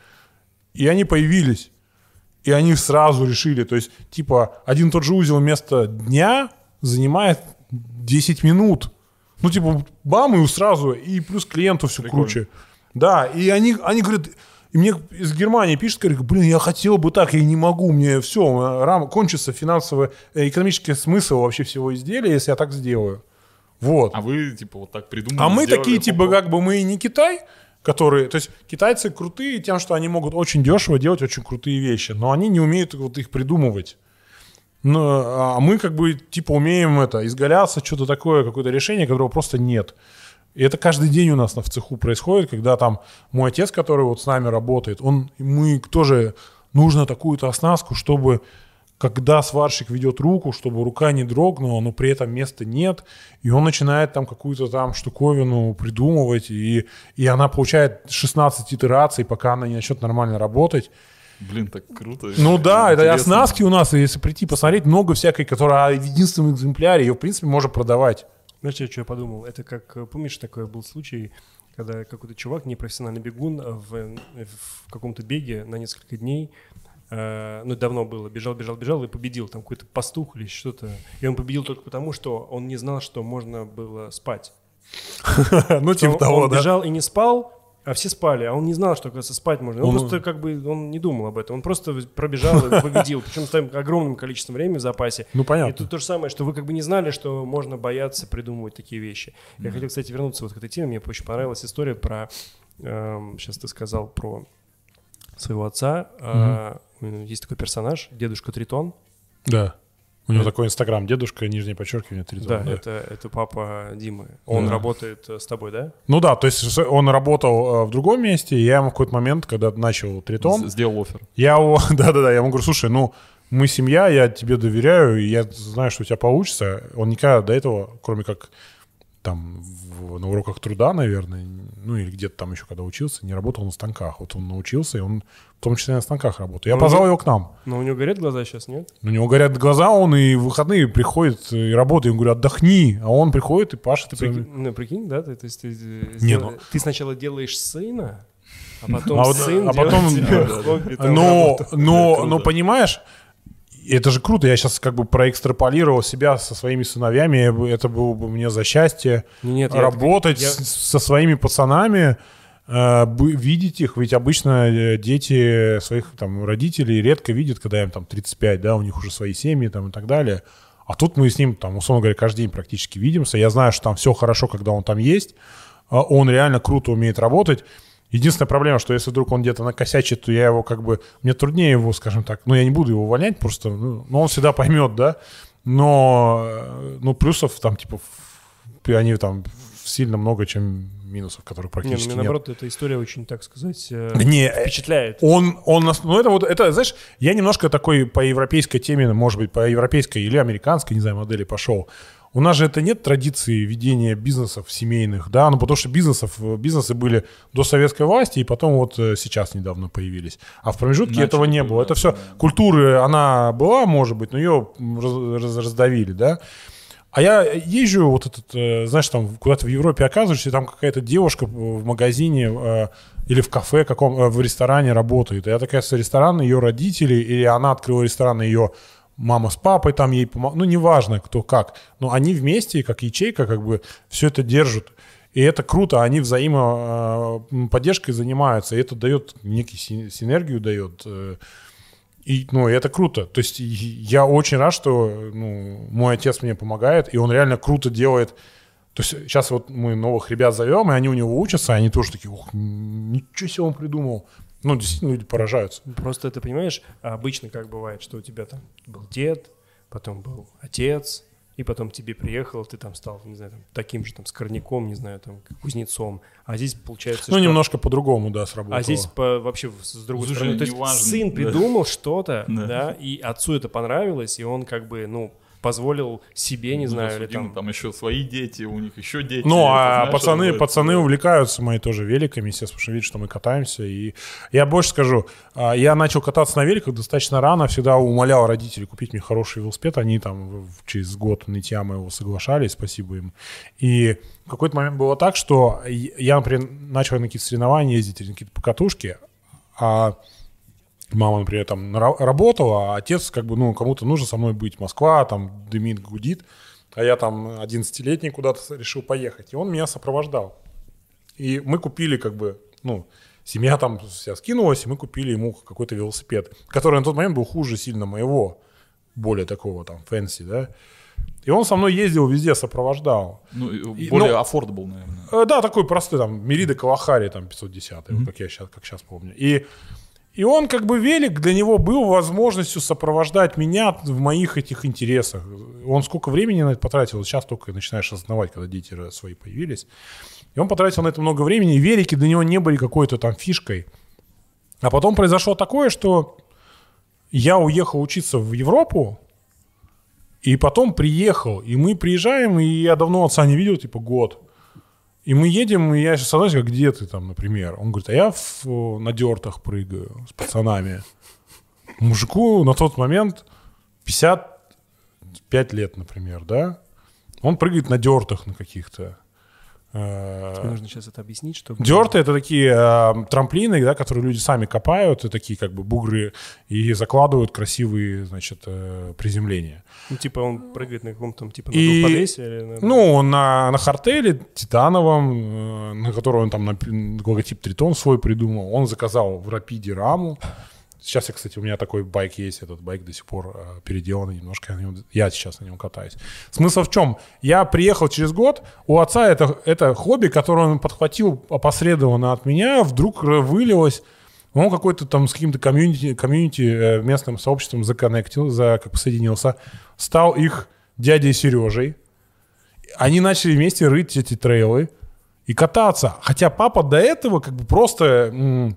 и они появились. И они сразу решили, то есть, типа, один и тот же узел вместо дня занимает 10 минут. Ну, типа, бам, и сразу, и плюс клиенту все круче. Да, и они, они говорят, и мне из Германии пишут, говорят, блин, я хотел бы так, я не могу, мне все, рам, кончится финансовый, э, экономический смысл вообще всего изделия, если я так сделаю. Вот. А вы, типа, вот так придумали. А мы сделали, такие, типа, как бы мы и не Китай, которые... То есть китайцы крутые тем, что они могут очень дешево делать очень крутые вещи, но они не умеют вот их придумывать. Ну, а мы как бы типа умеем это, изгаляться, что-то такое, какое-то решение, которого просто нет. И это каждый день у нас на- в цеху происходит, когда там мой отец, который вот с нами работает, он, мы тоже нужно такую-то оснастку, чтобы когда сварщик ведет руку, чтобы рука не дрогнула, но при этом места нет, и он начинает там какую-то там штуковину придумывать, и, и она получает 16 итераций, пока она не начнет нормально работать. Блин, так круто. Ну да, это Интересно. оснастки у нас, если прийти посмотреть, много всякой, которая в единственном экземпляре, ее в принципе можно продавать. Знаешь, что я подумал? Это как, э, помнишь, такой был случай, когда какой-то чувак, непрофессиональный бегун, э, в, э, в каком-то беге на несколько дней, э, ну, давно было, бежал, бежал, бежал и победил, там какой-то пастух или что-то. И он победил только потому, что он не знал, что можно было спать. Ну, типа он, того, он да. бежал и не спал, а все спали, а он не знал, что, оказывается, спать можно. Он, Он- просто как бы, он не думал об этом, он просто пробежал и победил, причем с огромным количеством времени в запасе. Ну, И понятно. тут то же самое, что вы как бы не знали, что можно бояться придумывать такие вещи. Я хотел, кстати, вернуться вот к этой теме. Мне очень понравилась история про... эм, сейчас ты сказал про своего отца. А, Есть такой персонаж, дедушка Тритон. Да. У него такой инстаграм, дедушка, нижнее подчеркивание, три Да, зона, это, это папа Димы. Он Да. работает э, с тобой, да? Ну да, то есть он работал э, в другом месте, и я ему в какой-то момент, когда начал тритон, Сделал офер. я его, да-да-да, я ему говорю, слушай, ну, мы семья, я тебе доверяю, и я знаю, что у тебя получится. Он никогда до этого, кроме как там в- на уроках труда, наверное, ну или где-то там еще когда учился, не работал на станках. Вот он научился, и он в том числе на станках работает. Я Ну, позвал вы- его к нам. Но у него горят глаза сейчас, нет? У него горят глаза, он и в выходные приходит и работает. Я говорю, отдохни. А он приходит и пашет. и прям- Прикинь, ну, прикинь, да? Ты, то есть ты, э, Не, сдел- ну- ты сначала делаешь сына, а потом А сын а потом- Но, но, но понимаешь, это же круто. Я сейчас как бы проэкстраполировал себя со своими сыновьями. Это было бы мне за счастье Ну, Нет, работать я- со своими пацанами, э, видеть их. Ведь обычно э, дети своих там родителей редко видят, когда им там 35, да, у них уже свои семьи там и так далее. А тут мы с ним, там, условно говоря, каждый день практически видимся. Я знаю, что там все хорошо, когда он там есть. А Он реально круто умеет работать. Единственная проблема, что если вдруг он где-то накосячит, то я его как бы... Мне труднее его, скажем так... Ну, я не буду его увольнять просто, ну, но он всегда поймет, да? Но, э, ну, плюсов там, типа, они там сильно много, чем минусов, которых Не, ну, практически мне нет. наоборот, эта история очень, так сказать, э, Не, э, впечатляет. он, он, нас- ну это вот, это, знаешь, я немножко такой по европейской теме, может быть, по европейской или американской, не знаю, модели пошел. У нас же это нет традиции ведения бизнесов семейных, да, ну потому что бизнесов, э, бизнесы были до советской власти и потом вот э, сейчас недавно появились. А в промежутке Начали этого не было. Это все, да. культуры, она была, может быть, но ее раз- раз- раздавили, да. А я езжу вот этот, э, знаешь, там куда-то в Европе оказываешься, и там какая-то девушка в магазине или в кафе каком, в ресторане работает. И я такая с ресторана, ее родители, или она открыла ресторан, ее мама с папой там ей помогают. Ну, неважно, кто как. Но они вместе, как ячейка, как бы все это держат. И это круто, они взаимоподдержкой занимаются, и это дает некий син- синергию, дает. э, И, ну, и это круто. То есть я очень рад, что ну, мой отец мне помогает, и он реально круто делает. То есть сейчас вот мы новых ребят зовем, и они у него учатся, и они тоже такие, ух, ничего себе он придумал. Ну, действительно, люди поражаются. Просто ты понимаешь, обычно как бывает, что у тебя там был дед, потом был отец, и потом тебе приехал, ты там стал, не знаю, там, таким же там скорняком, не знаю, там, кузнецом. А здесь получается, Ну, что- немножко по-другому, да, сработало. А здесь по- вообще с другой Слушай, стороны. То есть неважно. сын Да. придумал что-то, Да. да, и отцу это понравилось, и он как бы, ну, позволил себе, не Ну, знаю, или там... там еще свои дети, у них еще дети. Ну, а знаешь, пацаны, пацаны увлекаются мои тоже великами, естественно, потому что видят, что мы катаемся. И я больше скажу, а, я начал кататься на великах достаточно рано, всегда умолял родителей купить мне хороший велосипед. Они там через год нытья моего соглашались, спасибо им. И в какой-то момент было так, что я, например, начал на какие-то соревнования ездить, или на какие-то покатушки, а мама, например, там работала, а отец как бы, ну, кому-то нужно со мной быть. Москва, там дымит, гудит. А я там 11-летний куда-то решил поехать. И он меня сопровождал. И мы купили как бы, ну, семья там вся скинулась, и мы купили ему какой-то велосипед, который на тот момент был хуже сильно моего, более такого там fancy, да. И он со мной ездил везде, сопровождал. Ну, и И- более ну- affordable, наверное. Э, Да, такой простой, там, Merida Kalahari, там, 510, вот как я сейчас, как сейчас помню. И, и он, как бы, велик для него был возможностью сопровождать меня в моих этих интересах. Он сколько времени на это потратил, сейчас только начинаешь осознавать, когда дети свои появились. И он потратил на это много времени, и велики для него не были какой-то там фишкой. А потом произошло такое, что я уехал учиться в Европу, и потом приехал, и мы приезжаем, и я давно отца не видел, типа год. И мы едем, и я сейчас становлюсь, как где ты там, например? Он говорит, а я в, э, на дертах прыгаю с пацанами. Мужику на тот момент 55 лет, например, да? Он прыгает на дертах на каких-то. Э, нужно сейчас это объяснить, чтобы... Дерты это такие э, трамплины, да, которые люди сами копают, и такие как бы бугры, и закладывают красивые, значит, э, приземления. Ну, типа он прыгает на каком-то, там, типа, на И- или на... Ну, на, на хартеле титановом, э, на котором он там напи- логотип Тритон свой придумал, он заказал в Рапиде раму. Сейчас, я, кстати, у меня такой байк есть, этот байк до сих пор э, переделанный немножко, я, нем- я сейчас на нем катаюсь. Смысл в чем? Я приехал через год, у отца это, это хобби, которое он подхватил опосредованно от меня, вдруг вылилось Он какой-то там с каким-то комьюнити, комьюнити э, местным сообществом законнектил, за, как соединился, стал их дядей Сережей. Они начали вместе рыть эти трейлы и кататься. Хотя папа до этого как бы просто...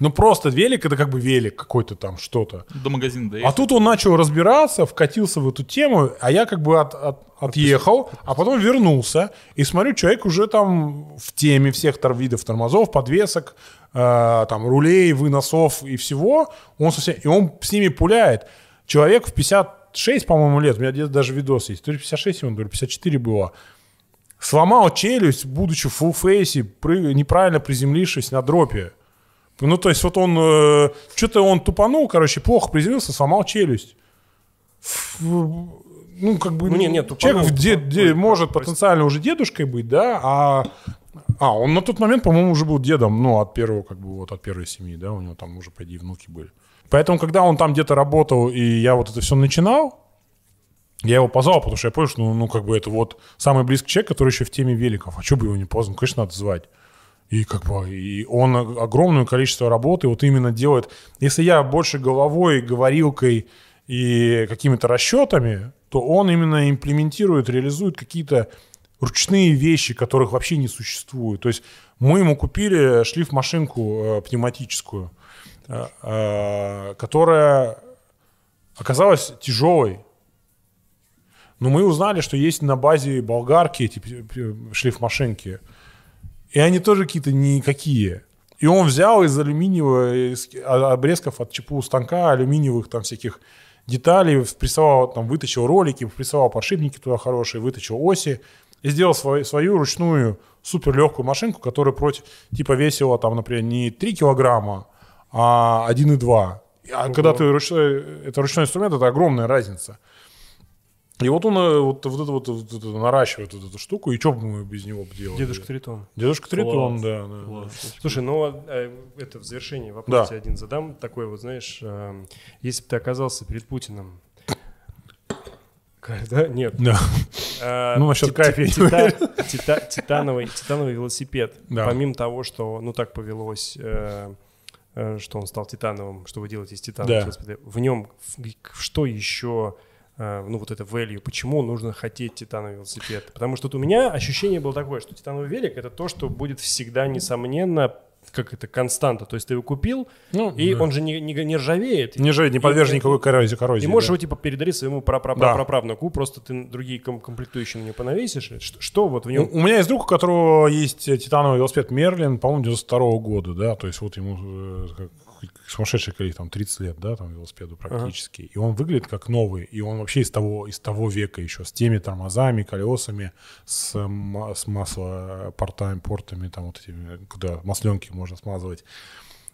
ну, просто велик, это как бы велик какой-то там, что-то. До магазина А доехал. тут он начал разбираться, вкатился в эту тему, а я как бы от- от- отъехал, а потом вернулся, и смотрю, человек уже там в теме всех тор- видов тормозов, подвесок, э, там, рулей, выносов и всего, он совсем, и он с ними пуляет. Человек в 56, по-моему, лет, у меня где-то даже видос есть, то ли 56 ему, то ли 54 было, сломал челюсть, будучи в фулл-фейсе, прыг- неправильно приземлившись на дропе. Ну, то есть вот он, что-то он тупанул, короче, плохо приземлился, сломал челюсть. Ф- Ну, как бы, Ну, нет, нет, человек тупанул, в де- тупанул, де- ой, может прости. потенциально уже дедушкой быть, да, а... А, он на тот момент, по-моему, уже был дедом, ну, от первого, как бы, вот, от первой семьи, да, у него там уже, по идее, внуки были. Поэтому, когда он там где-то работал, и я вот это все начинал, я его позвал, потому что я понял, что, ну, ну, как бы, это вот самый близкий человек, который еще в теме великов. А что бы его не позвал? Ну, конечно, надо звать. И как бы и он огромное количество работы вот именно делает. Если я больше головой, говорилкой и какими-то расчетами, то он именно имплементирует, реализует какие-то ручные вещи, которых вообще не существует. То есть мы ему купили шлиф-машинку э, пневматическую, э, э, которая оказалась тяжелой. Но мы узнали, что есть на базе болгарки эти п- п- шлиф-машинки. И они тоже какие-то никакие. И он взял из алюминиевого, из а- обрезков от ЧПУ станка, алюминиевых там всяких деталей, прессовал, там, вытащил ролики, прессовал подшипники туда хорошие, вытащил оси и сделал свою, свою ручную супер легкую машинку, которая против, типа весила там, например, не 3 килограмма, а 1,2. А когда ты ручной, это ручной инструмент, это огромная разница. И вот он э, вот, вот это вот, вот это наращивает вот эту штуку, и что бы мы без него делали? Дедушка Тритон. Дедушка Тритон, Класс. да. да. Класс. Слушай, ну э, это в завершении вопрос Да. тебе один задам. Такой вот, знаешь, эм, если бы ты оказался перед Путиным, да? Нет. Да. А, Ну, насчет кайфа тита- тита- Титановый титановый велосипед. Да. Помимо того, что, ну, так повелось, э, э, что он стал титановым, что вы делаете из титанового Да. велосипеда, в нем в- что еще, ну, вот это value, почему нужно хотеть титановый велосипед? Потому что вот у меня ощущение было такое, что титановый велик — это то, что будет всегда, несомненно, как это, константа. То есть ты его купил, Ну, и да. он же не, не, не ржавеет. не, же, не подвержен И- никакой коррозии. коррозии и можешь да. его типа передарить своему праправнуку, просто ты другие ком- комплектующие на него понавесишь. Что, что вот в У, нем? у меня есть друг, у которого есть э, титановый велосипед Мерлин, по-моему, 92 года, да, то есть вот ему э, как сумасшедший количество, там 30 лет, да, там велосипеду практически. И он выглядит как новый, и он вообще из того, из того века еще, с теми тормозами, колесами, с, с маслопортами, портами, там вот этими, куда масленки можно смазывать.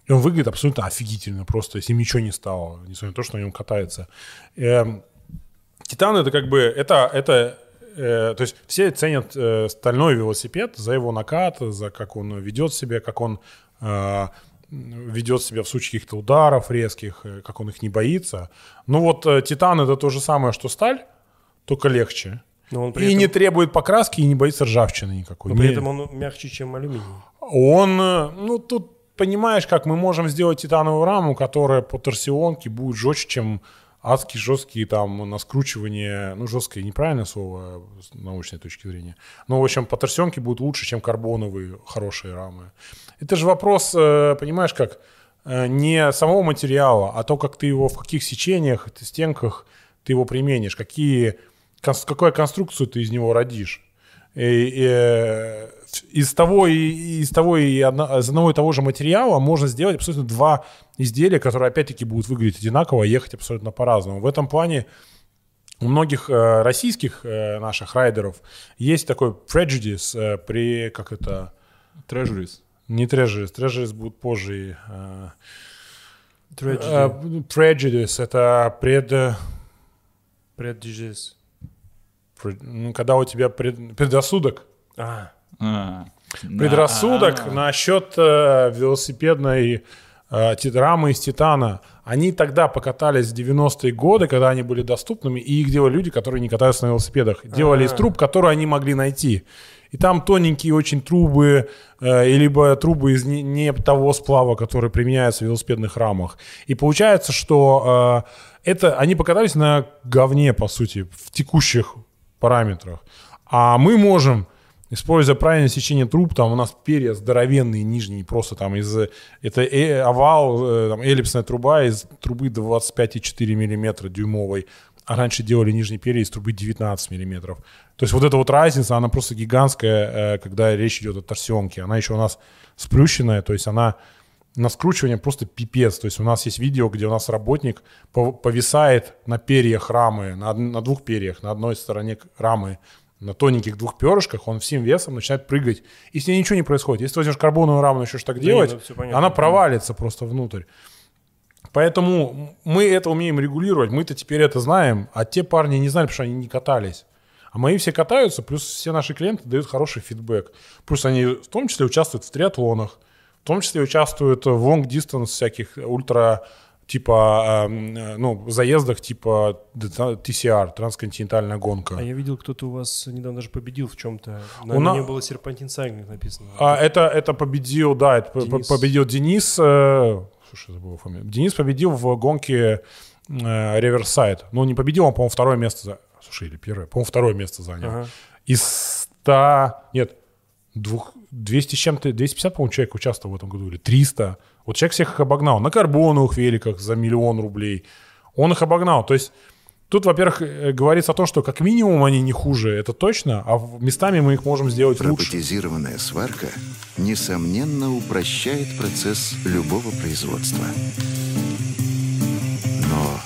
И он выглядит абсолютно офигительно, просто если ничего не стало, несмотря на то, что на нем катается. Эм, Титан это как бы это это э, то есть все ценят э, стальной велосипед за его накат, за как он ведет себя, как он э, ведет себя в случае каких-то ударов резких, э, как он их не боится. Ну вот э, Титан это то же самое, что сталь, только легче. Но он и этом, не требует покраски, и не боится ржавчины никакой. но при Не- этом он мягче, чем алюминий. он, э, ну, тут понимаешь, как мы можем сделать титановую раму, которая по торсионке будет жестче, чем адские жесткие там на скручивание, ну, жесткое неправильное слово с научной точки зрения, но, в общем, по торсионке будет лучше, чем карбоновые хорошие рамы. Это же вопрос, э, понимаешь, как э, не самого материала, а то, как ты его, в каких сечениях, стенках ты его применишь, какие, какую конструкцию ты из него родишь. И, и, э, из того и из того и одно- из одного и того же материала можно сделать абсолютно два изделия, которые опять-таки будут выглядеть одинаково, а ехать абсолютно по-разному. В этом плане у многих э, российских э, наших райдеров есть такой prejudice э, при как это Treasuries. Не treasuries, treasuries будут позже. Tragedy. э, prejudice это пред э, Prejudice. пред- ну, когда у тебя пред- предрассудок А, А, предрассудок а, насчет э, велосипедной э, рамы из титана. Они тогда покатались в 90-е годы, когда они были доступными, и их делали люди, которые не катаются на велосипедах. Делали из А. труб, которые они могли найти. И там тоненькие очень трубы, э, либо трубы из не, не того сплава, который применяется в велосипедных рамах. И получается, что э, это они покатались на говне, по сути, в текущих параметрах. А мы можем используя правильное сечение труб, там у нас перья здоровенные, нижние, просто там из... Это э, овал, э, там, эллипсная труба из трубы 25,4 мм дюймовой, а раньше делали нижние перья из трубы 19 мм. То есть вот эта вот разница, она просто гигантская, э, когда речь идет о торсионке. Она еще у нас сплющенная, то есть она на скручивание просто пипец. То есть у нас есть видео, где у нас работник повисает на перьях рамы, на, на двух перьях, на одной стороне рамы на тоненьких двух перышках, он всем весом начинает прыгать. И с ней ничего не происходит. Если ты возьмешь карбоновую раму, начнешь так да делать, нет, ну, она провалится просто внутрь. Поэтому мы это умеем регулировать, мы-то теперь это знаем, а те парни не знали, потому что они не катались. А мои все катаются, плюс все наши клиенты дают хороший фидбэк. Плюс они в том числе участвуют в триатлонах, в том числе участвуют в long distance всяких ультра типа, э, ну, заездах типа TCR, трансконтинентальная гонка. А я видел, кто-то у вас недавно даже победил в чем-то. На у меня было серпантин сайклинг написано. А, это, это победил, да, это Денис. победил Денис, э, слушай, забыл фамилию. Денис победил в гонке э, Riverside. Ну, не победил, он, по-моему, второе место, слушай, или первое, по-моему, второе место занял. Ага. Из 100, нет, двух, 200 с чем-то, 250, по-моему, человек участвовал в этом году, или 300. Вот человек всех их обогнал на карбоновых великах за миллион рублей. Он их обогнал. То есть тут, во-первых, э, говорится о том, что как минимум они не хуже, это точно, а местами мы их можем сделать лучше. Роботизированная сварка, несомненно, упрощает процесс любого производства. Но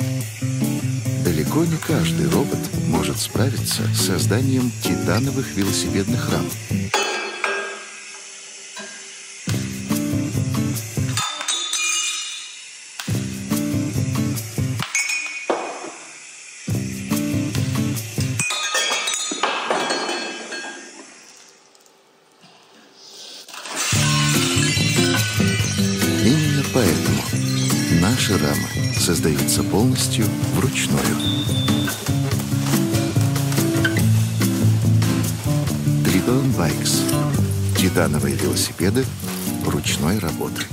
далеко не каждый робот может справиться с созданием титановых велосипедных рам. Создаются полностью вручную. Тритон Байкс. Титановые велосипеды ручной работы.